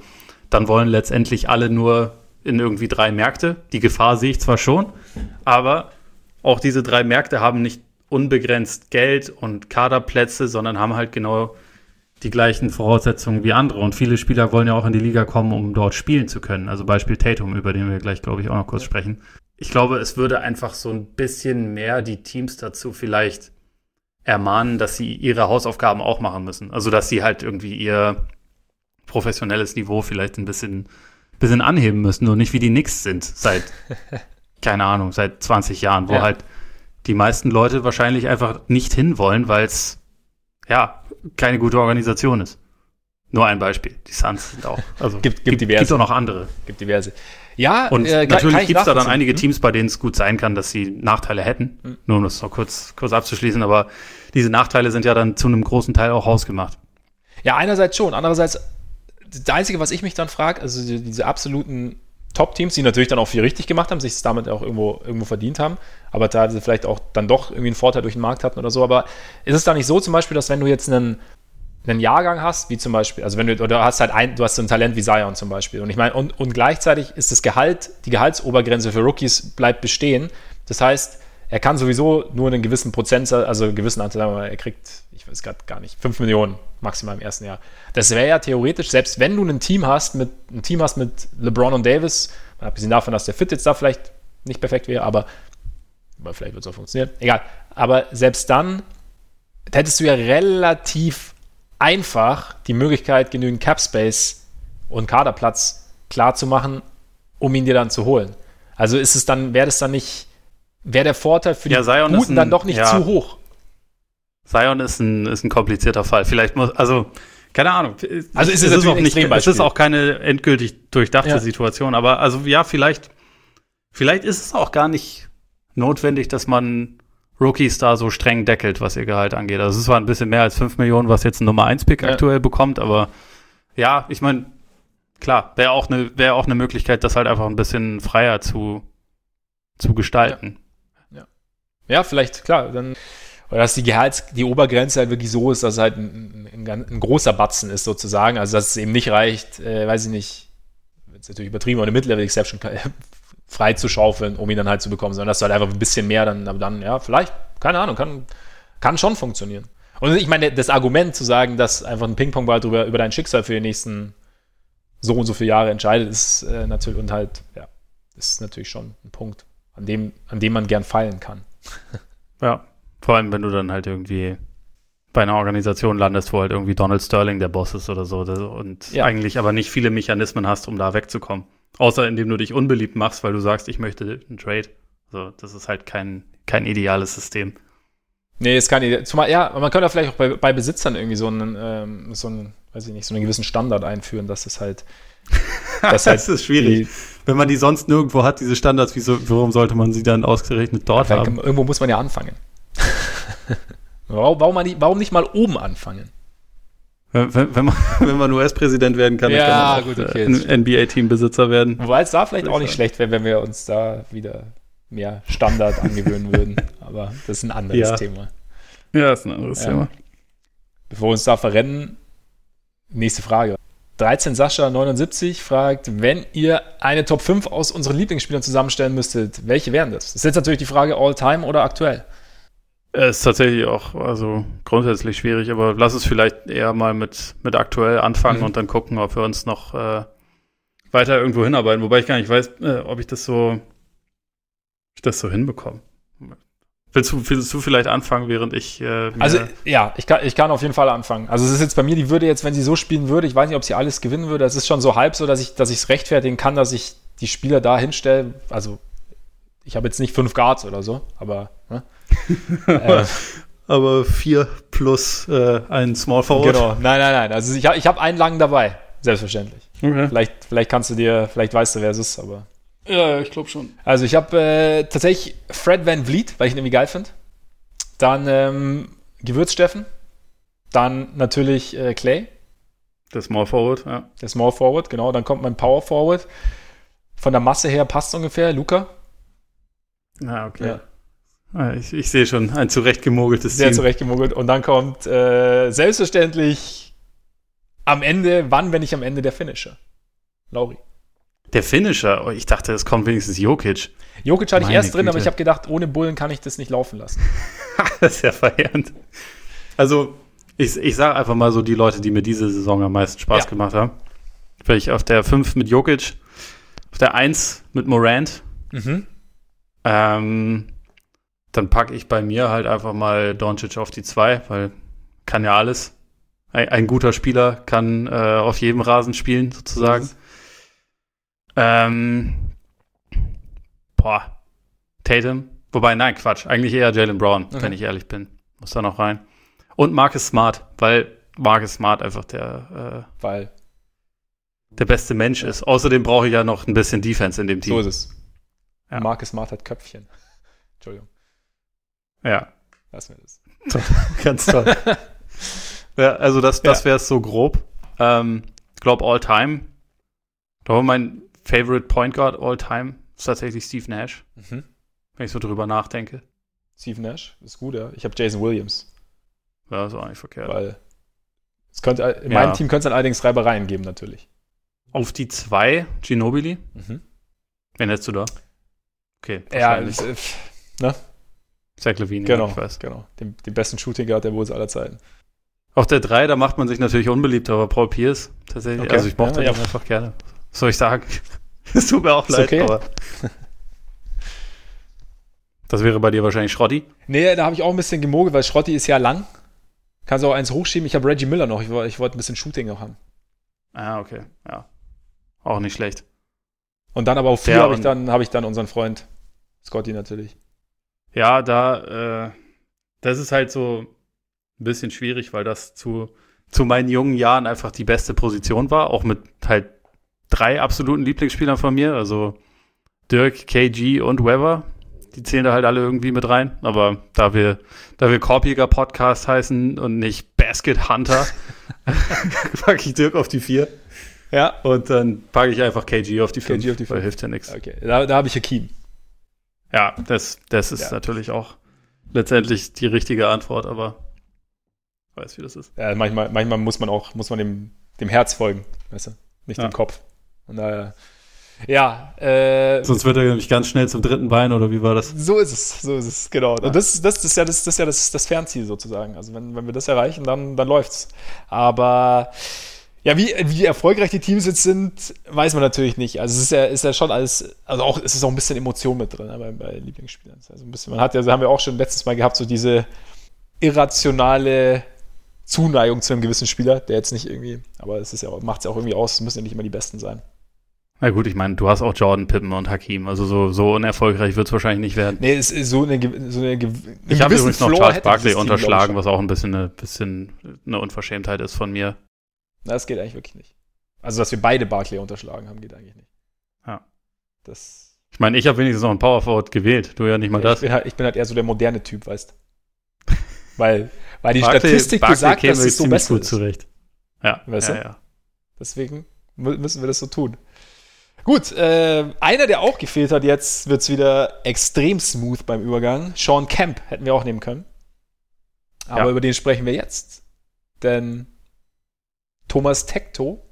dann wollen letztendlich alle nur in irgendwie drei Märkte. Die Gefahr sehe ich zwar schon, aber auch diese drei Märkte haben nicht unbegrenzt Geld und Kaderplätze, sondern haben halt genau die gleichen Voraussetzungen wie andere. Und viele Spieler wollen ja auch in die Liga kommen, um dort spielen zu können. Also Beispiel Tatum, über den wir gleich, glaube ich, auch noch kurz sprechen ich glaube, es würde einfach so ein bisschen mehr die Teams dazu vielleicht ermahnen, dass sie ihre Hausaufgaben auch machen müssen. Also, dass sie halt irgendwie ihr professionelles Niveau vielleicht ein bisschen, bisschen anheben müssen und nicht wie die Knicks sind seit, keine Ahnung, seit 20 Jahren, wo ja. halt die meisten Leute wahrscheinlich einfach nicht hinwollen, weil es, ja, keine gute Organisation ist. Nur ein Beispiel. Die Suns sind auch. Also gibt, gibt, diverse. Gibt auch noch andere. Gibt diverse. Ja, und äh, natürlich gibt es da dann einige hm? Teams, bei denen es gut sein kann, dass sie Nachteile hätten. Mhm. Nur um das noch kurz, kurz abzuschließen, aber diese Nachteile sind ja dann zu einem großen Teil auch hausgemacht. Ja, einerseits schon. Andererseits, das Einzige, was ich mich dann frage, also diese absoluten Top-Teams, die natürlich dann auch viel richtig gemacht haben, sich es damit auch irgendwo, irgendwo verdient haben, aber da sie vielleicht auch dann doch irgendwie einen Vorteil durch den Markt hatten oder so. Aber ist es da nicht so zum Beispiel, dass wenn du jetzt einen einen Jahrgang hast, wie zum Beispiel, also wenn du, oder hast halt ein, du hast so ein Talent wie Zion zum Beispiel. Und ich meine, und, und gleichzeitig ist das Gehalt, die Gehaltsobergrenze für Rookies bleibt bestehen. Das heißt, er kann sowieso nur einen gewissen Prozentsatz, also einen gewissen Anteil, er kriegt, ich weiß gerade gar nicht, 5 Millionen maximal im ersten Jahr. Das wäre ja theoretisch, selbst wenn du ein Team hast mit, ein Team hast mit LeBron und Davis, abgesehen davon, dass der Fit jetzt da vielleicht nicht perfekt wäre, aber, aber vielleicht wird es auch funktionieren. Egal. Aber selbst dann hättest du ja relativ einfach die Möglichkeit, genügend Cap Space und Kaderplatz klar zu machen, um ihn dir dann zu holen. Also ist es dann, wäre das dann nicht, wäre der Vorteil für die ja, Zion Guten ein, dann doch nicht ja. zu hoch? Zion ist ein, ist ein komplizierter Fall. Vielleicht muss, also, keine Ahnung. Also ist es, es ist auch nicht, es ist auch keine endgültig durchdachte ja. Situation, aber also ja, vielleicht, vielleicht ist es auch gar nicht notwendig, dass man Rookies da so streng deckelt, was ihr Gehalt angeht. Also es war ein bisschen mehr als 5 Millionen, was jetzt ein Nummer 1 Pick ja. aktuell bekommt, aber ja, ich meine, klar, wäre auch eine wäre auch eine Möglichkeit, das halt einfach ein bisschen freier zu zu gestalten. Ja. Ja, ja vielleicht klar, dann oder dass die Gehalts, die Obergrenze halt wirklich so ist, dass es halt ein, ein, ein großer Batzen ist sozusagen, also dass es eben nicht reicht, äh, weiß ich nicht, jetzt natürlich übertrieben, aber eine Mid-Level-Exception frei zu schaufeln, um ihn dann halt zu bekommen, sondern dass du halt einfach ein bisschen mehr dann, aber dann, ja, vielleicht, keine Ahnung, kann, kann schon funktionieren. Und ich meine, das Argument zu sagen, dass einfach ein Ping-Pong-Ball drüber, über dein Schicksal für die nächsten so und so viele Jahre entscheidet, ist äh, natürlich, und halt, ja, ist natürlich schon ein Punkt, an dem, an dem man gern feilen kann. ja, vor allem, wenn du dann halt irgendwie bei einer Organisation landest, wo halt irgendwie Donald Sterling der Boss ist oder so und ja. eigentlich aber nicht viele Mechanismen hast, um da wegzukommen. Außer indem du dich unbeliebt machst, weil du sagst, ich möchte einen Trade. Also, das ist halt kein, kein ideales System. Nee, ist kein ideal. Zumal, ja, man könnte vielleicht auch bei, bei Besitzern irgendwie so einen, ähm, so einen, weiß ich nicht, so einen gewissen Standard einführen, dass es halt. Dass halt das ist schwierig. Die, Wenn man die sonst nirgendwo hat, diese Standards, wieso, warum sollte man sie dann ausgerechnet dort haben? Irgendwo muss man ja anfangen. warum, warum, warum nicht mal oben anfangen? Wenn, wenn, man, wenn man US-Präsident werden kann, ja, kann man auch okay, äh, NBA-Teambesitzer werden. Wobei es da vielleicht auch nicht schlecht wäre, wenn wir uns da wieder mehr Standard angewöhnen würden. Aber das ist ein anderes ja. Thema. Ja, das ist ein anderes ja. Thema. Bevor wir uns da verrennen, nächste Frage. 13 Sascha 79 fragt, wenn ihr eine Top 5 aus unseren Lieblingsspielern zusammenstellen müsstet, welche wären das? Das ist jetzt natürlich die Frage All-Time oder aktuell. Es ist tatsächlich auch also grundsätzlich schwierig, aber lass es vielleicht eher mal mit, mit aktuell anfangen mhm. und dann gucken, ob wir uns noch äh, weiter irgendwo hinarbeiten. Wobei ich gar nicht weiß, äh, ob ich das so, ich das so hinbekomme. Willst du, willst du vielleicht anfangen, während ich. Äh, also, ja, ich kann, ich kann auf jeden Fall anfangen. Also, es ist jetzt bei mir, die würde jetzt, wenn sie so spielen würde, ich weiß nicht, ob sie alles gewinnen würde. Es ist schon so halb so, dass ich dass es rechtfertigen kann, dass ich die Spieler da hinstelle. Also, ich habe jetzt nicht fünf Guards oder so, aber. Ne? Äh, aber vier plus äh, ein Small Forward. Genau, nein, nein, nein. Also, ich, ich habe einen langen dabei, selbstverständlich. Okay. Vielleicht, vielleicht kannst du dir, vielleicht weißt du, wer es ist, aber. Ja, ich glaube schon. Also ich habe äh, tatsächlich Fred Van Vliet, weil ich ihn irgendwie geil finde. Dann ähm, Gewürzsteffen. Dann natürlich äh, Clay. Der Small Forward, ja. Der Small Forward, genau. Dann kommt mein Power Forward. Von der Masse her passt ungefähr. Luca. Ah, okay. Ja. Ah, ich, ich sehe schon ein zurechtgemogeltes Sehr Team. Sehr zurechtgemogelt. Und dann kommt äh, selbstverständlich am Ende, wann, wenn nicht am Ende der Finisher? Lauri. Der Finisher, oh, ich dachte, es kommt wenigstens Jokic. Jokic hatte Meine ich erst drin, Güte. aber ich habe gedacht, ohne Bullen kann ich das nicht laufen lassen. das ist ja verheerend. Also, ich, ich sage einfach mal so die Leute, die mir diese Saison am meisten Spaß ja. gemacht haben. Vielleicht auf der 5 mit Jokic, auf der 1 mit Morant. Mhm. Ähm, dann packe ich bei mir halt einfach mal Doncic auf die 2, weil kann ja alles. Ein, ein guter Spieler kann äh, auf jedem Rasen spielen, sozusagen. Mhm. Ähm, boah, Tatum. Wobei, nein, Quatsch. Eigentlich eher Jalen Brown, okay. wenn ich ehrlich bin. Muss da noch rein. Und Marcus Smart, weil Marcus Smart einfach der, äh, weil der beste Mensch ja. ist. Außerdem brauche ich ja noch ein bisschen Defense in dem Team. So ist es. Ja. Marcus Smart hat Köpfchen. Entschuldigung. Ja. Lass mir das. Ganz toll. ja, also das, das wäre es so grob. Ähm, ich glaube, all time. Ich glaube, mein Favorite Point Guard all time ist tatsächlich Steve Nash. Mhm. Wenn ich so drüber nachdenke. Steve Nash ist gut, ja. Ich habe Jason Williams. Ja, ist auch nicht verkehrt. Weil es könnte, in ja. meinem Team könnte es dann allerdings Reibereien geben, natürlich. Auf die zwei Ginobili. Mhm. Wen hättest du da? Okay. Ja, äh, ne? Zach Levine, genau, ich weiß. Genau, den, den besten Shooting Guard der Bulls aller Zeiten. Auf der 3, da macht man sich natürlich unbeliebt, aber Paul Pierce tatsächlich. Okay. Also ich mochte ja, ihn ja. einfach gerne. Was soll ich sagen? Es tut mir auch leid, okay. aber. Das wäre bei dir wahrscheinlich Schrotti? Nee, da habe ich auch ein bisschen gemogelt, weil Schrotti ist ja lang. Kannst du auch eins hochschieben. Ich habe Reggie Miller noch. Ich, ich wollte ein bisschen Shooting noch haben. Ah, okay. Ja. Auch nicht schlecht. Und dann aber auf vier habe ich, dann, hab ich dann unseren Freund Scotty natürlich. Ja, da, äh, das ist halt so ein bisschen schwierig, weil das zu, zu meinen jungen Jahren einfach die beste Position war. Auch mit halt drei absoluten Lieblingsspielern von mir, also Dirk, KG und Weber. Die zählen da halt alle irgendwie mit rein. Aber da wir, da wir Korbjäger Podcast heißen und nicht Basket Hunter, packe ich Dirk auf die vier. Ja. Und dann packe ich einfach KG auf die fünf. KG auf die fünf. hilft ja nichts. Okay, da, da habe ich Hakim. Ja, das, das ist ja. natürlich auch letztendlich die richtige Antwort, aber weiß, wie das ist. Ja, manchmal, manchmal muss man auch, muss man dem, dem Herz folgen, weißt du, nicht ja. dem Kopf. Und daher, ja. Äh, Sonst wird er nämlich ganz schnell zum dritten Bein, oder wie war das? So ist es, so ist es, genau. Und das, das, ist ja, das, das ist ja das, das Fernziel sozusagen. Also wenn, wenn wir das erreichen, dann, dann läuft's. Aber ja, wie, wie erfolgreich die Teams jetzt sind, weiß man natürlich nicht. Also es ist ja, ist ja schon alles, also auch, es ist auch ein bisschen Emotion mit drin ne, bei, bei Lieblingsspielern. Also ein bisschen, man hat ja, das haben wir auch schon letztes Mal gehabt, so diese irrationale Zuneigung zu einem gewissen Spieler, der jetzt nicht irgendwie, aber es ist ja, macht es ja auch irgendwie aus, es müssen ja nicht immer die Besten sein. Na gut, ich meine, du hast auch Jordan, Pippen und Hakim. Also so, so unerfolgreich wird es wahrscheinlich nicht werden. Nee, es ist so eine, so eine, eine Ich habe übrigens noch Charles Barkley unterschlagen, was auch ein bisschen eine, bisschen eine Unverschämtheit ist von mir. Na, das geht eigentlich wirklich nicht. Also, dass wir beide Barclay unterschlagen haben, geht eigentlich nicht. Ja. Das. Ich meine, ich habe wenigstens noch ein Power Forward gewählt. Du ja nicht mal ja, das. Ich bin, halt, ich bin halt eher so der moderne Typ, weißt Weil, weil die Barclay, Statistik Barclay besagt, dass es so besser gut ist. zurecht. Ja, weißt ja, du? ja. Deswegen müssen wir das so tun. Gut, äh, einer, der auch gefehlt hat, jetzt wird es wieder extrem smooth beim Übergang. Sean Kemp hätten wir auch nehmen können. Aber ja. über den sprechen wir jetzt. Denn Thomas Tekto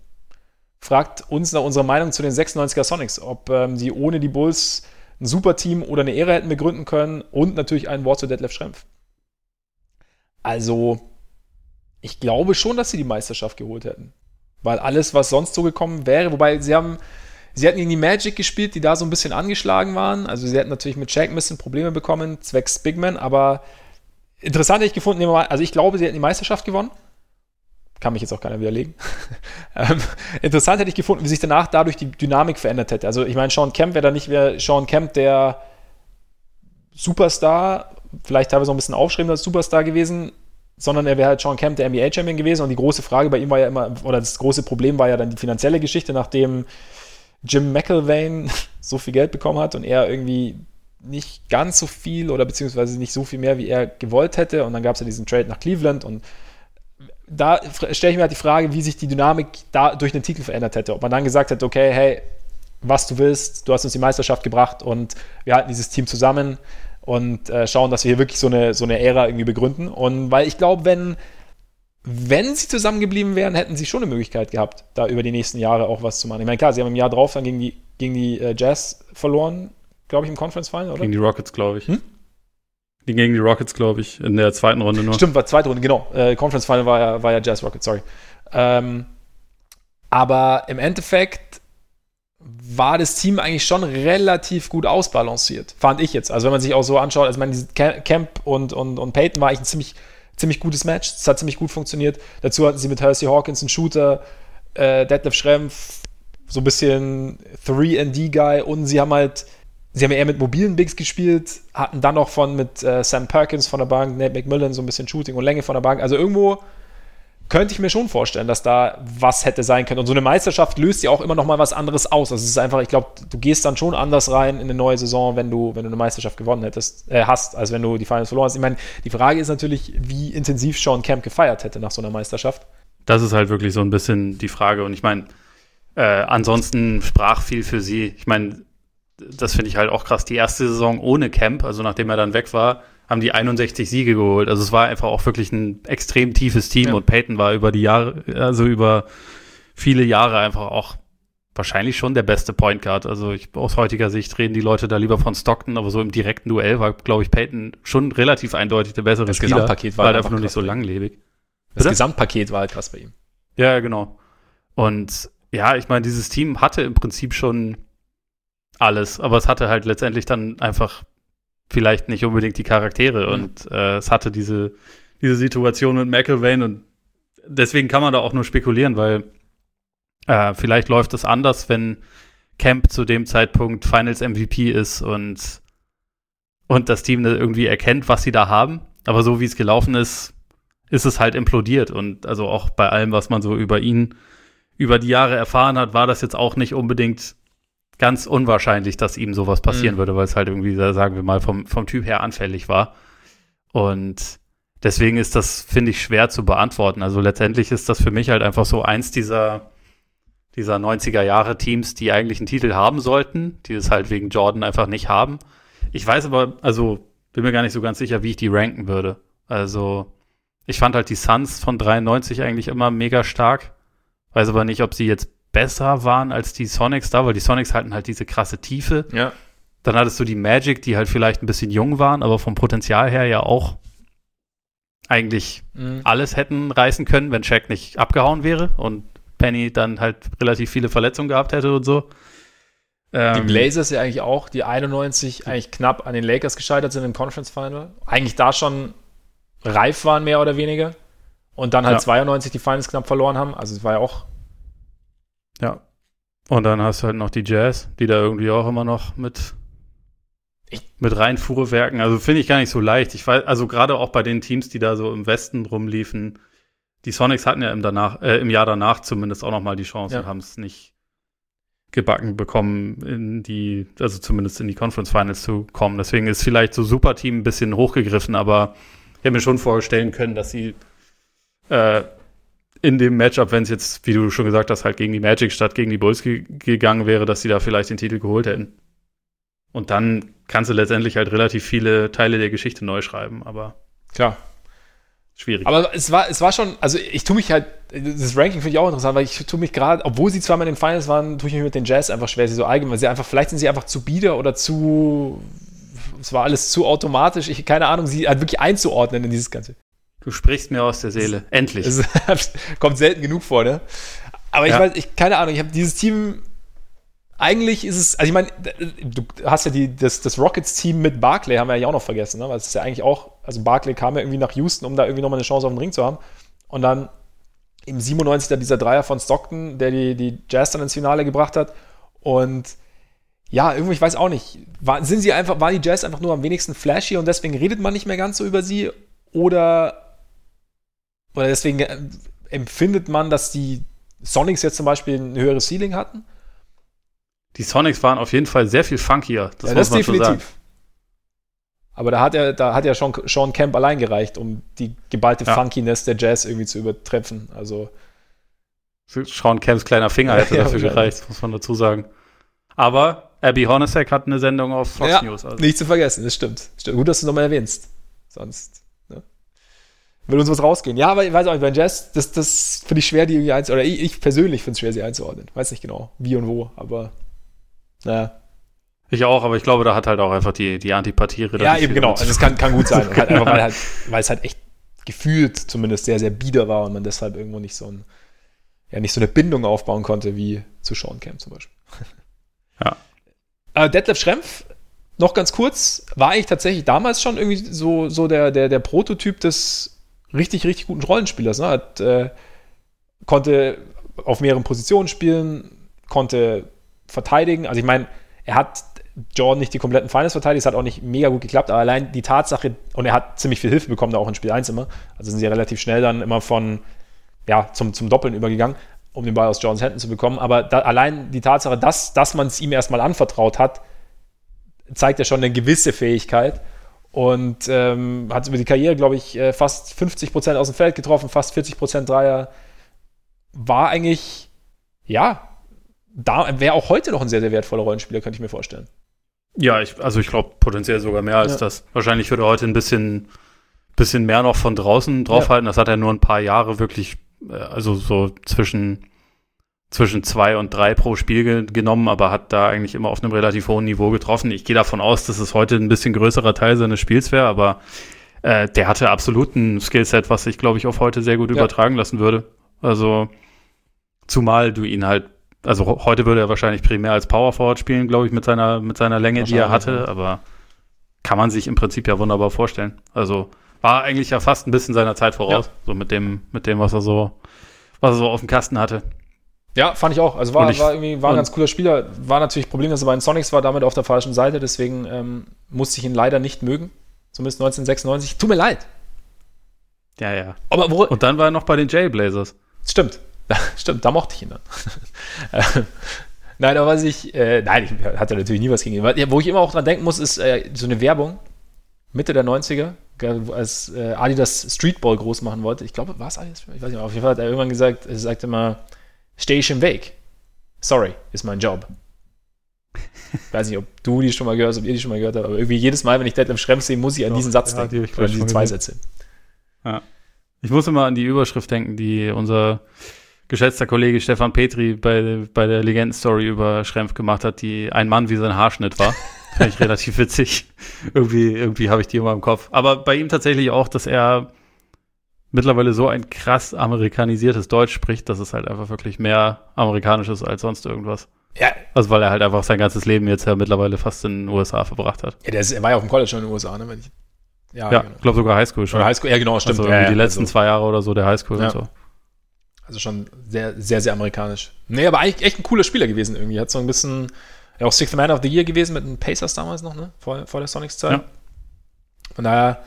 fragt uns nach unserer Meinung zu den 96er Sonics, ob ähm, sie ohne die Bulls ein Superteam oder eine Ehre hätten begründen können und natürlich ein Wort zu Detlef Schrempf. Also, ich glaube schon, dass sie die Meisterschaft geholt hätten. Weil alles, was sonst so gekommen wäre, wobei sie haben, sie hatten gegen die Magic gespielt, die da so ein bisschen angeschlagen waren. Also sie hätten natürlich mit Shaq ein bisschen Probleme bekommen, zwecks Bigman, aber interessant hätte ich gefunden, also ich glaube, sie hätten die Meisterschaft gewonnen kann mich jetzt auch keiner widerlegen. ähm, interessant hätte ich gefunden, wie sich danach dadurch die Dynamik verändert hätte. Also ich meine, Sean Kemp wäre da nicht mehr Sean Kemp der Superstar, vielleicht teilweise auch ein bisschen aufschreibender Superstar gewesen, sondern er wäre halt Sean Kemp der NBA-Champion gewesen. Und die große Frage bei ihm war ja immer, oder das große Problem war ja dann die finanzielle Geschichte, nachdem Jim McElvain so viel Geld bekommen hat und er irgendwie nicht ganz so viel oder beziehungsweise nicht so viel mehr, wie er gewollt hätte. Und dann gab es ja diesen Trade nach Cleveland und da stelle ich mir halt die Frage, wie sich die Dynamik da durch den Titel verändert hätte. Ob man dann gesagt hätte, okay, hey, was du willst, du hast uns die Meisterschaft gebracht und wir halten dieses Team zusammen und äh, schauen, dass wir hier wirklich so eine, so eine Ära irgendwie begründen. Und weil ich glaube, wenn, wenn sie zusammengeblieben wären, hätten sie schon eine Möglichkeit gehabt, da über die nächsten Jahre auch was zu machen. Ich meine, klar, sie haben im Jahr drauf dann gegen die, gegen die äh, Jazz verloren, glaube ich, im Conference Final, oder? Gegen die Rockets, glaube ich. Hm? Gegen die Rockets, glaube ich, in der zweiten Runde nur. Stimmt, war zweite Runde, genau. Äh, Conference Final war ja, war ja Jazz Rockets, sorry. Ähm, aber im Endeffekt war das Team eigentlich schon relativ gut ausbalanciert, fand ich jetzt. Also wenn man sich auch so anschaut, also ich meine, Camp und, und, und Peyton war eigentlich ein ziemlich, ziemlich gutes Match. Es hat ziemlich gut funktioniert. Dazu hatten sie mit Hersey Hawkins einen Shooter, äh, Detlef Schrempf, so ein bisschen 3D-Guy und sie haben halt Sie haben ja eher mit mobilen Bigs gespielt, hatten dann noch von mit äh, Sam Perkins von der Bank, Nate McMillan so ein bisschen Shooting und Länge von der Bank. Also irgendwo könnte ich mir schon vorstellen, dass da was hätte sein können. Und so eine Meisterschaft löst ja auch immer noch mal was anderes aus. Also es ist einfach, ich glaube, du gehst dann schon anders rein in eine neue Saison, wenn du, wenn du eine Meisterschaft gewonnen hättest, äh, hast, als wenn du die Finals verloren hast. Ich meine, die Frage ist natürlich, wie intensiv Sean Camp gefeiert hätte nach so einer Meisterschaft. Das ist halt wirklich so ein bisschen die Frage. Und ich meine, äh, ansonsten sprach viel für sie. Ich meine, das finde ich halt auch krass, die erste Saison ohne Camp, also nachdem er dann weg war, haben die 61 Siege geholt. Also es war einfach auch wirklich ein extrem tiefes Team ja. und Peyton war über die Jahre, also über viele Jahre einfach auch wahrscheinlich schon der beste Point Guard. Also ich, aus heutiger Sicht reden die Leute da lieber von Stockton, aber so im direkten Duell war, glaube ich, Peyton schon relativ eindeutig der bessere das Spieler. Gesamtpaket war, war halt einfach nur nicht so langlebig. Das Bitte? Gesamtpaket war halt krass bei ihm. Ja, genau. Und ja, ich meine, dieses Team hatte im Prinzip schon alles, aber es hatte halt letztendlich dann einfach vielleicht nicht unbedingt die Charaktere mhm. und äh, es hatte diese, diese Situation mit McElvain und deswegen kann man da auch nur spekulieren, weil äh, vielleicht läuft es anders, wenn Camp zu dem Zeitpunkt Finals MVP ist und, und das Team irgendwie erkennt, was sie da haben. Aber so wie es gelaufen ist, ist es halt implodiert. Und also auch bei allem, was man so über ihn über die Jahre erfahren hat, war das jetzt auch nicht unbedingt ganz unwahrscheinlich, dass ihm sowas passieren mhm. würde, weil es halt irgendwie, sagen wir mal, vom, vom Typ her anfällig war. Und deswegen ist das, finde ich, schwer zu beantworten. Also letztendlich ist das für mich halt einfach so eins dieser, dieser 90er Jahre Teams, die eigentlich einen Titel haben sollten, die es halt wegen Jordan einfach nicht haben. Ich weiß aber, also bin mir gar nicht so ganz sicher, wie ich die ranken würde. Also ich fand halt die Suns von 93 eigentlich immer mega stark. Weiß aber nicht, ob sie jetzt besser waren als die Sonics da, weil die Sonics hatten halt diese krasse Tiefe. Ja. Dann hattest du die Magic, die halt vielleicht ein bisschen jung waren, aber vom Potenzial her ja auch eigentlich Mhm. alles hätten reißen können, wenn Shaq nicht abgehauen wäre und Penny dann halt relativ viele Verletzungen gehabt hätte und so. Die Ähm, Blazers ja eigentlich auch, die 91 eigentlich knapp an den Lakers gescheitert sind im Conference Final. Eigentlich da schon reif waren, mehr oder weniger. Und dann halt Ja. 92 die Finals knapp verloren haben. Also es war ja auch. Ja. Und dann hast du halt noch die Jazz, die da irgendwie auch immer noch mit, mit reinfuhrwerken. Also finde ich gar nicht so leicht. Ich weiß, also gerade auch bei den Teams, die da so im Westen rumliefen, die Sonics hatten ja im, danach, äh, im Jahr danach zumindest auch noch mal die Chance Ja. und haben es nicht gebacken bekommen, in die, also zumindest in die Conference Finals zu kommen. Deswegen ist vielleicht so Superteam ein bisschen hochgegriffen, aber ich hätte mir schon vorstellen können, dass sie äh, in dem Matchup, wenn es jetzt, wie du schon gesagt hast, halt gegen die Magic statt gegen die Bulls ge gegangen wäre, dass sie da vielleicht den Titel geholt hätten. Und dann kannst du letztendlich halt relativ viele Teile der Geschichte neu schreiben, aber Klar. schwierig. Aber es war, es war schon, also ich tue mich halt, das Ranking finde ich auch interessant, weil ich tue mich gerade, obwohl sie zweimal in den Finals waren, tue ich mich mit den Jazz einfach schwer, sie so allgemein, weil sie einfach, vielleicht sind sie einfach zu bieder oder zu, es war alles zu automatisch, ich, keine Ahnung, sie halt wirklich einzuordnen in dieses Ganze. Du sprichst mir aus der Seele. Endlich. Es kommt selten genug vor, ne? Aber ich Ja. weiß, ich, keine Ahnung, ich habe dieses Team, eigentlich ist es, also ich meine, du hast ja die, das, das Rockets-Team mit Barclay, haben wir ja auch noch vergessen, ne? Weil es ist ja eigentlich auch, also Barclay kam ja irgendwie nach Houston, um da irgendwie nochmal eine Chance auf den Ring zu haben. Und dann im 97 er dieser Dreier von Stockton, der die, die Jazz dann ins Finale gebracht hat. Und ja, irgendwie, ich weiß auch nicht, war, sind sie einfach, waren die Jazz einfach nur am wenigsten flashy und deswegen redet man nicht mehr ganz so über sie? Oder oder deswegen äh, empfindet man, dass die Sonics jetzt zum Beispiel ein höheres Ceiling hatten? Die Sonics waren auf jeden Fall sehr viel funkier. Das ja, muss das man schon sagen. Aber da hat ja, da hat ja Sean, Sean Camp allein gereicht, um die geballte Ja. Funkiness der Jazz irgendwie zu übertreffen. Also, Sean Camps kleiner Finger hätte Ja, dafür gereicht, muss man dazu sagen. Aber Abby Hornacek hat eine Sendung auf Fox Ja, News. Also. nicht zu vergessen, das stimmt. stimmt. Gut, dass du nochmal erwähnst. Sonst? Will uns was rausgehen. Ja, aber ich weiß auch nicht, bei Jazz, das, das finde ich schwer, die irgendwie einzuordnen. Oder ich, ich persönlich finde es schwer, sie einzuordnen. Weiß nicht genau, wie und wo, aber naja. Ich auch, aber ich glaube, da hat halt auch einfach die, die Antipathie Ja, eben genau. Also es kann, kann gut sein. Halt einfach, weil, halt, weil es halt echt gefühlt zumindest sehr, sehr bieder war und man deshalb irgendwo nicht so ein, ja, nicht so eine Bindung aufbauen konnte wie zu Sean Camp zum Beispiel. Ja. Äh, Detlef Schrempf, noch ganz kurz, war eigentlich tatsächlich damals schon irgendwie so, so der, der, der Prototyp des richtig, richtig guten Rollenspielers. Ne? Hat, äh, konnte auf mehreren Positionen spielen, konnte verteidigen. Also ich meine, er hat Jordan nicht die kompletten Finals verteidigt, es hat auch nicht mega gut geklappt, aber allein die Tatsache, und er hat ziemlich viel Hilfe bekommen, da auch in Spiel 1 immer. Also sind sie relativ schnell dann immer von, ja, zum, zum Doppeln übergegangen, um den Ball aus Jordans Händen zu bekommen. Aber da, allein die Tatsache, dass, dass man es ihm erstmal anvertraut hat, zeigt ja schon eine gewisse Fähigkeit. Und ähm, hat über die Karriere, glaube ich, äh, fast 50 Prozent aus dem Feld getroffen, fast 40 Prozent Dreier. War eigentlich, ja, da wäre auch heute noch ein sehr, sehr wertvoller Rollenspieler, könnte ich mir vorstellen. Ja, ich, also ich glaube potenziell sogar mehr als Ja. das. Wahrscheinlich würde er heute ein bisschen, bisschen mehr noch von draußen draufhalten. Das hat er nur ein paar Jahre wirklich, äh, also so zwischen, zwischen zwei und drei pro Spiel ge genommen, aber hat da eigentlich immer auf einem relativ hohen Niveau getroffen. Ich gehe davon aus, dass es heute ein bisschen größerer Teil seines Spiels wäre, aber äh, der hatte absolut ein Skillset, was sich, glaube ich, auf heute sehr gut Ja. übertragen lassen würde. Also zumal du ihn halt also heute würde er wahrscheinlich primär als Power Forward spielen, glaube ich, mit seiner, mit seiner Länge, die er hatte, ja. aber kann man sich im Prinzip ja wunderbar vorstellen. Also war eigentlich ja fast ein bisschen seiner Zeit voraus, so mit dem, mit dem, was er so, was er so auf dem Kasten hatte. Ja, fand ich auch. Also war, ich- war irgendwie war ein ganz cooler Spieler. War natürlich Problem, dass er bei den Sonics war, damit auf der falschen Seite. Deswegen ähm, musste ich ihn leider nicht mögen. Zumindest 1996. Tut mir leid. Ja, ja. Aber wo, Und dann war er noch bei den Jailblazers. Stimmt. Stimmt, da mochte ich ihn dann. Nein, aber was ich, äh, nein, ich hatte natürlich nie was gegen ihn. Wo ich immer auch dran denken muss, ist äh, so eine Werbung, Mitte der 90er, ge- als äh, Adidas Streetball groß machen wollte. Ich glaube, war es Adidas? Ich weiß nicht, auf jeden Fall hat er irgendwann gesagt, er sagt immer, steh ich im Weg. Sorry, ist mein Job. Ich weiß nicht, ob du die schon mal gehört hast, ob ihr die schon mal gehört habt, aber irgendwie jedes Mal, wenn ich Detlef Schrempf sehe, muss ich an Doch, diesen Satz ja, die denken. glaub Oder ich, diese zwei gesehen. Sätze. Ich muss immer an die Überschrift denken, die unser geschätzter Kollege Stefan Petri bei, bei der Legenden-Story über Schrempf gemacht hat, die ein Mann wie sein Haarschnitt war. Fand ich relativ witzig. irgendwie irgendwie habe ich die immer im Kopf. Aber bei ihm tatsächlich auch, dass er mittlerweile so ein krass amerikanisiertes Deutsch spricht, dass es halt einfach wirklich mehr amerikanisch ist als sonst irgendwas. Ja. Also weil er halt einfach sein ganzes Leben jetzt ja mittlerweile fast in den USA verbracht hat. Ja, der ist, er war ja auch im College schon in den USA, ne? Ich, ja, ja genau. glaube sogar Highschool schon. Oder Highschool, ja genau, stimmt. Also ja, die letzten also, zwei Jahre oder so der Highschool Ja. und so. Also schon sehr, sehr, sehr amerikanisch. Nee, aber eigentlich echt ein cooler Spieler gewesen irgendwie. Hat so ein bisschen, ja auch Sixth Man of the Year gewesen mit den Pacers damals noch, ne? Vor, vor der Sonics-Zeit. Ja. Von daher,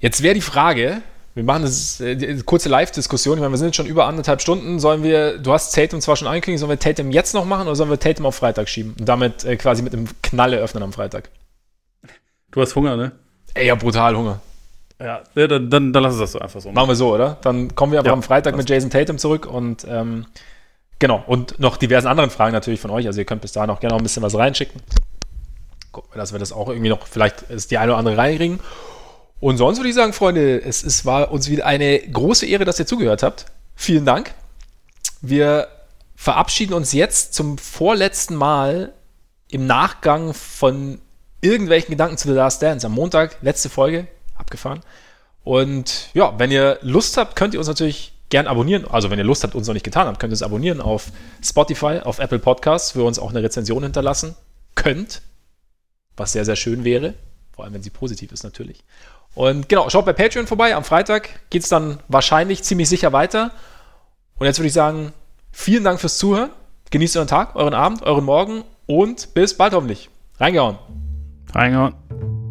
jetzt wäre die Frage, wir machen das äh, kurze Live-Diskussion. Ich meine, wir sind jetzt schon über anderthalb Stunden. Sollen wir, du hast Tatum zwar schon angekündigt, sollen wir Tatum jetzt noch machen oder sollen wir Tatum auf Freitag schieben und damit äh, quasi mit einem Knalle öffnen am Freitag? Du hast Hunger, ne? Ey, ja, brutal Hunger. Ja, dann, dann, dann lass es das so einfach so. Machen wir so, oder? Dann kommen wir aber Ja, am Freitag mit Jason Tatum zurück und ähm, genau, und noch diversen anderen Fragen natürlich von euch. Also ihr könnt bis dahin auch gerne noch ein bisschen was reinschicken. Gucken wir, dass wir das auch irgendwie noch, vielleicht ist die eine oder andere reinkriegen. Und sonst würde ich sagen, Freunde, es, es war uns wieder eine große Ehre, dass ihr zugehört habt. Vielen Dank. Wir verabschieden uns jetzt zum vorletzten Mal im Nachgang von irgendwelchen Gedanken zu The Last Dance. Am Montag, letzte Folge, abgefahren. Und ja, wenn ihr Lust habt, könnt ihr uns natürlich gern abonnieren. Also wenn ihr Lust habt, uns noch nicht getan habt, könnt ihr uns abonnieren auf Spotify, auf Apple Podcasts, wo ihr uns auch eine Rezension hinterlassen könnt. Was sehr, sehr schön wäre. Vor allem, wenn sie positiv ist natürlich. Und genau, schaut bei Patreon vorbei. Am Freitag geht es dann wahrscheinlich ziemlich sicher weiter. Und jetzt würde ich sagen, vielen Dank fürs Zuhören. Genießt euren Tag, euren Abend, euren Morgen und bis bald hoffentlich. Reingehauen. Reingehauen.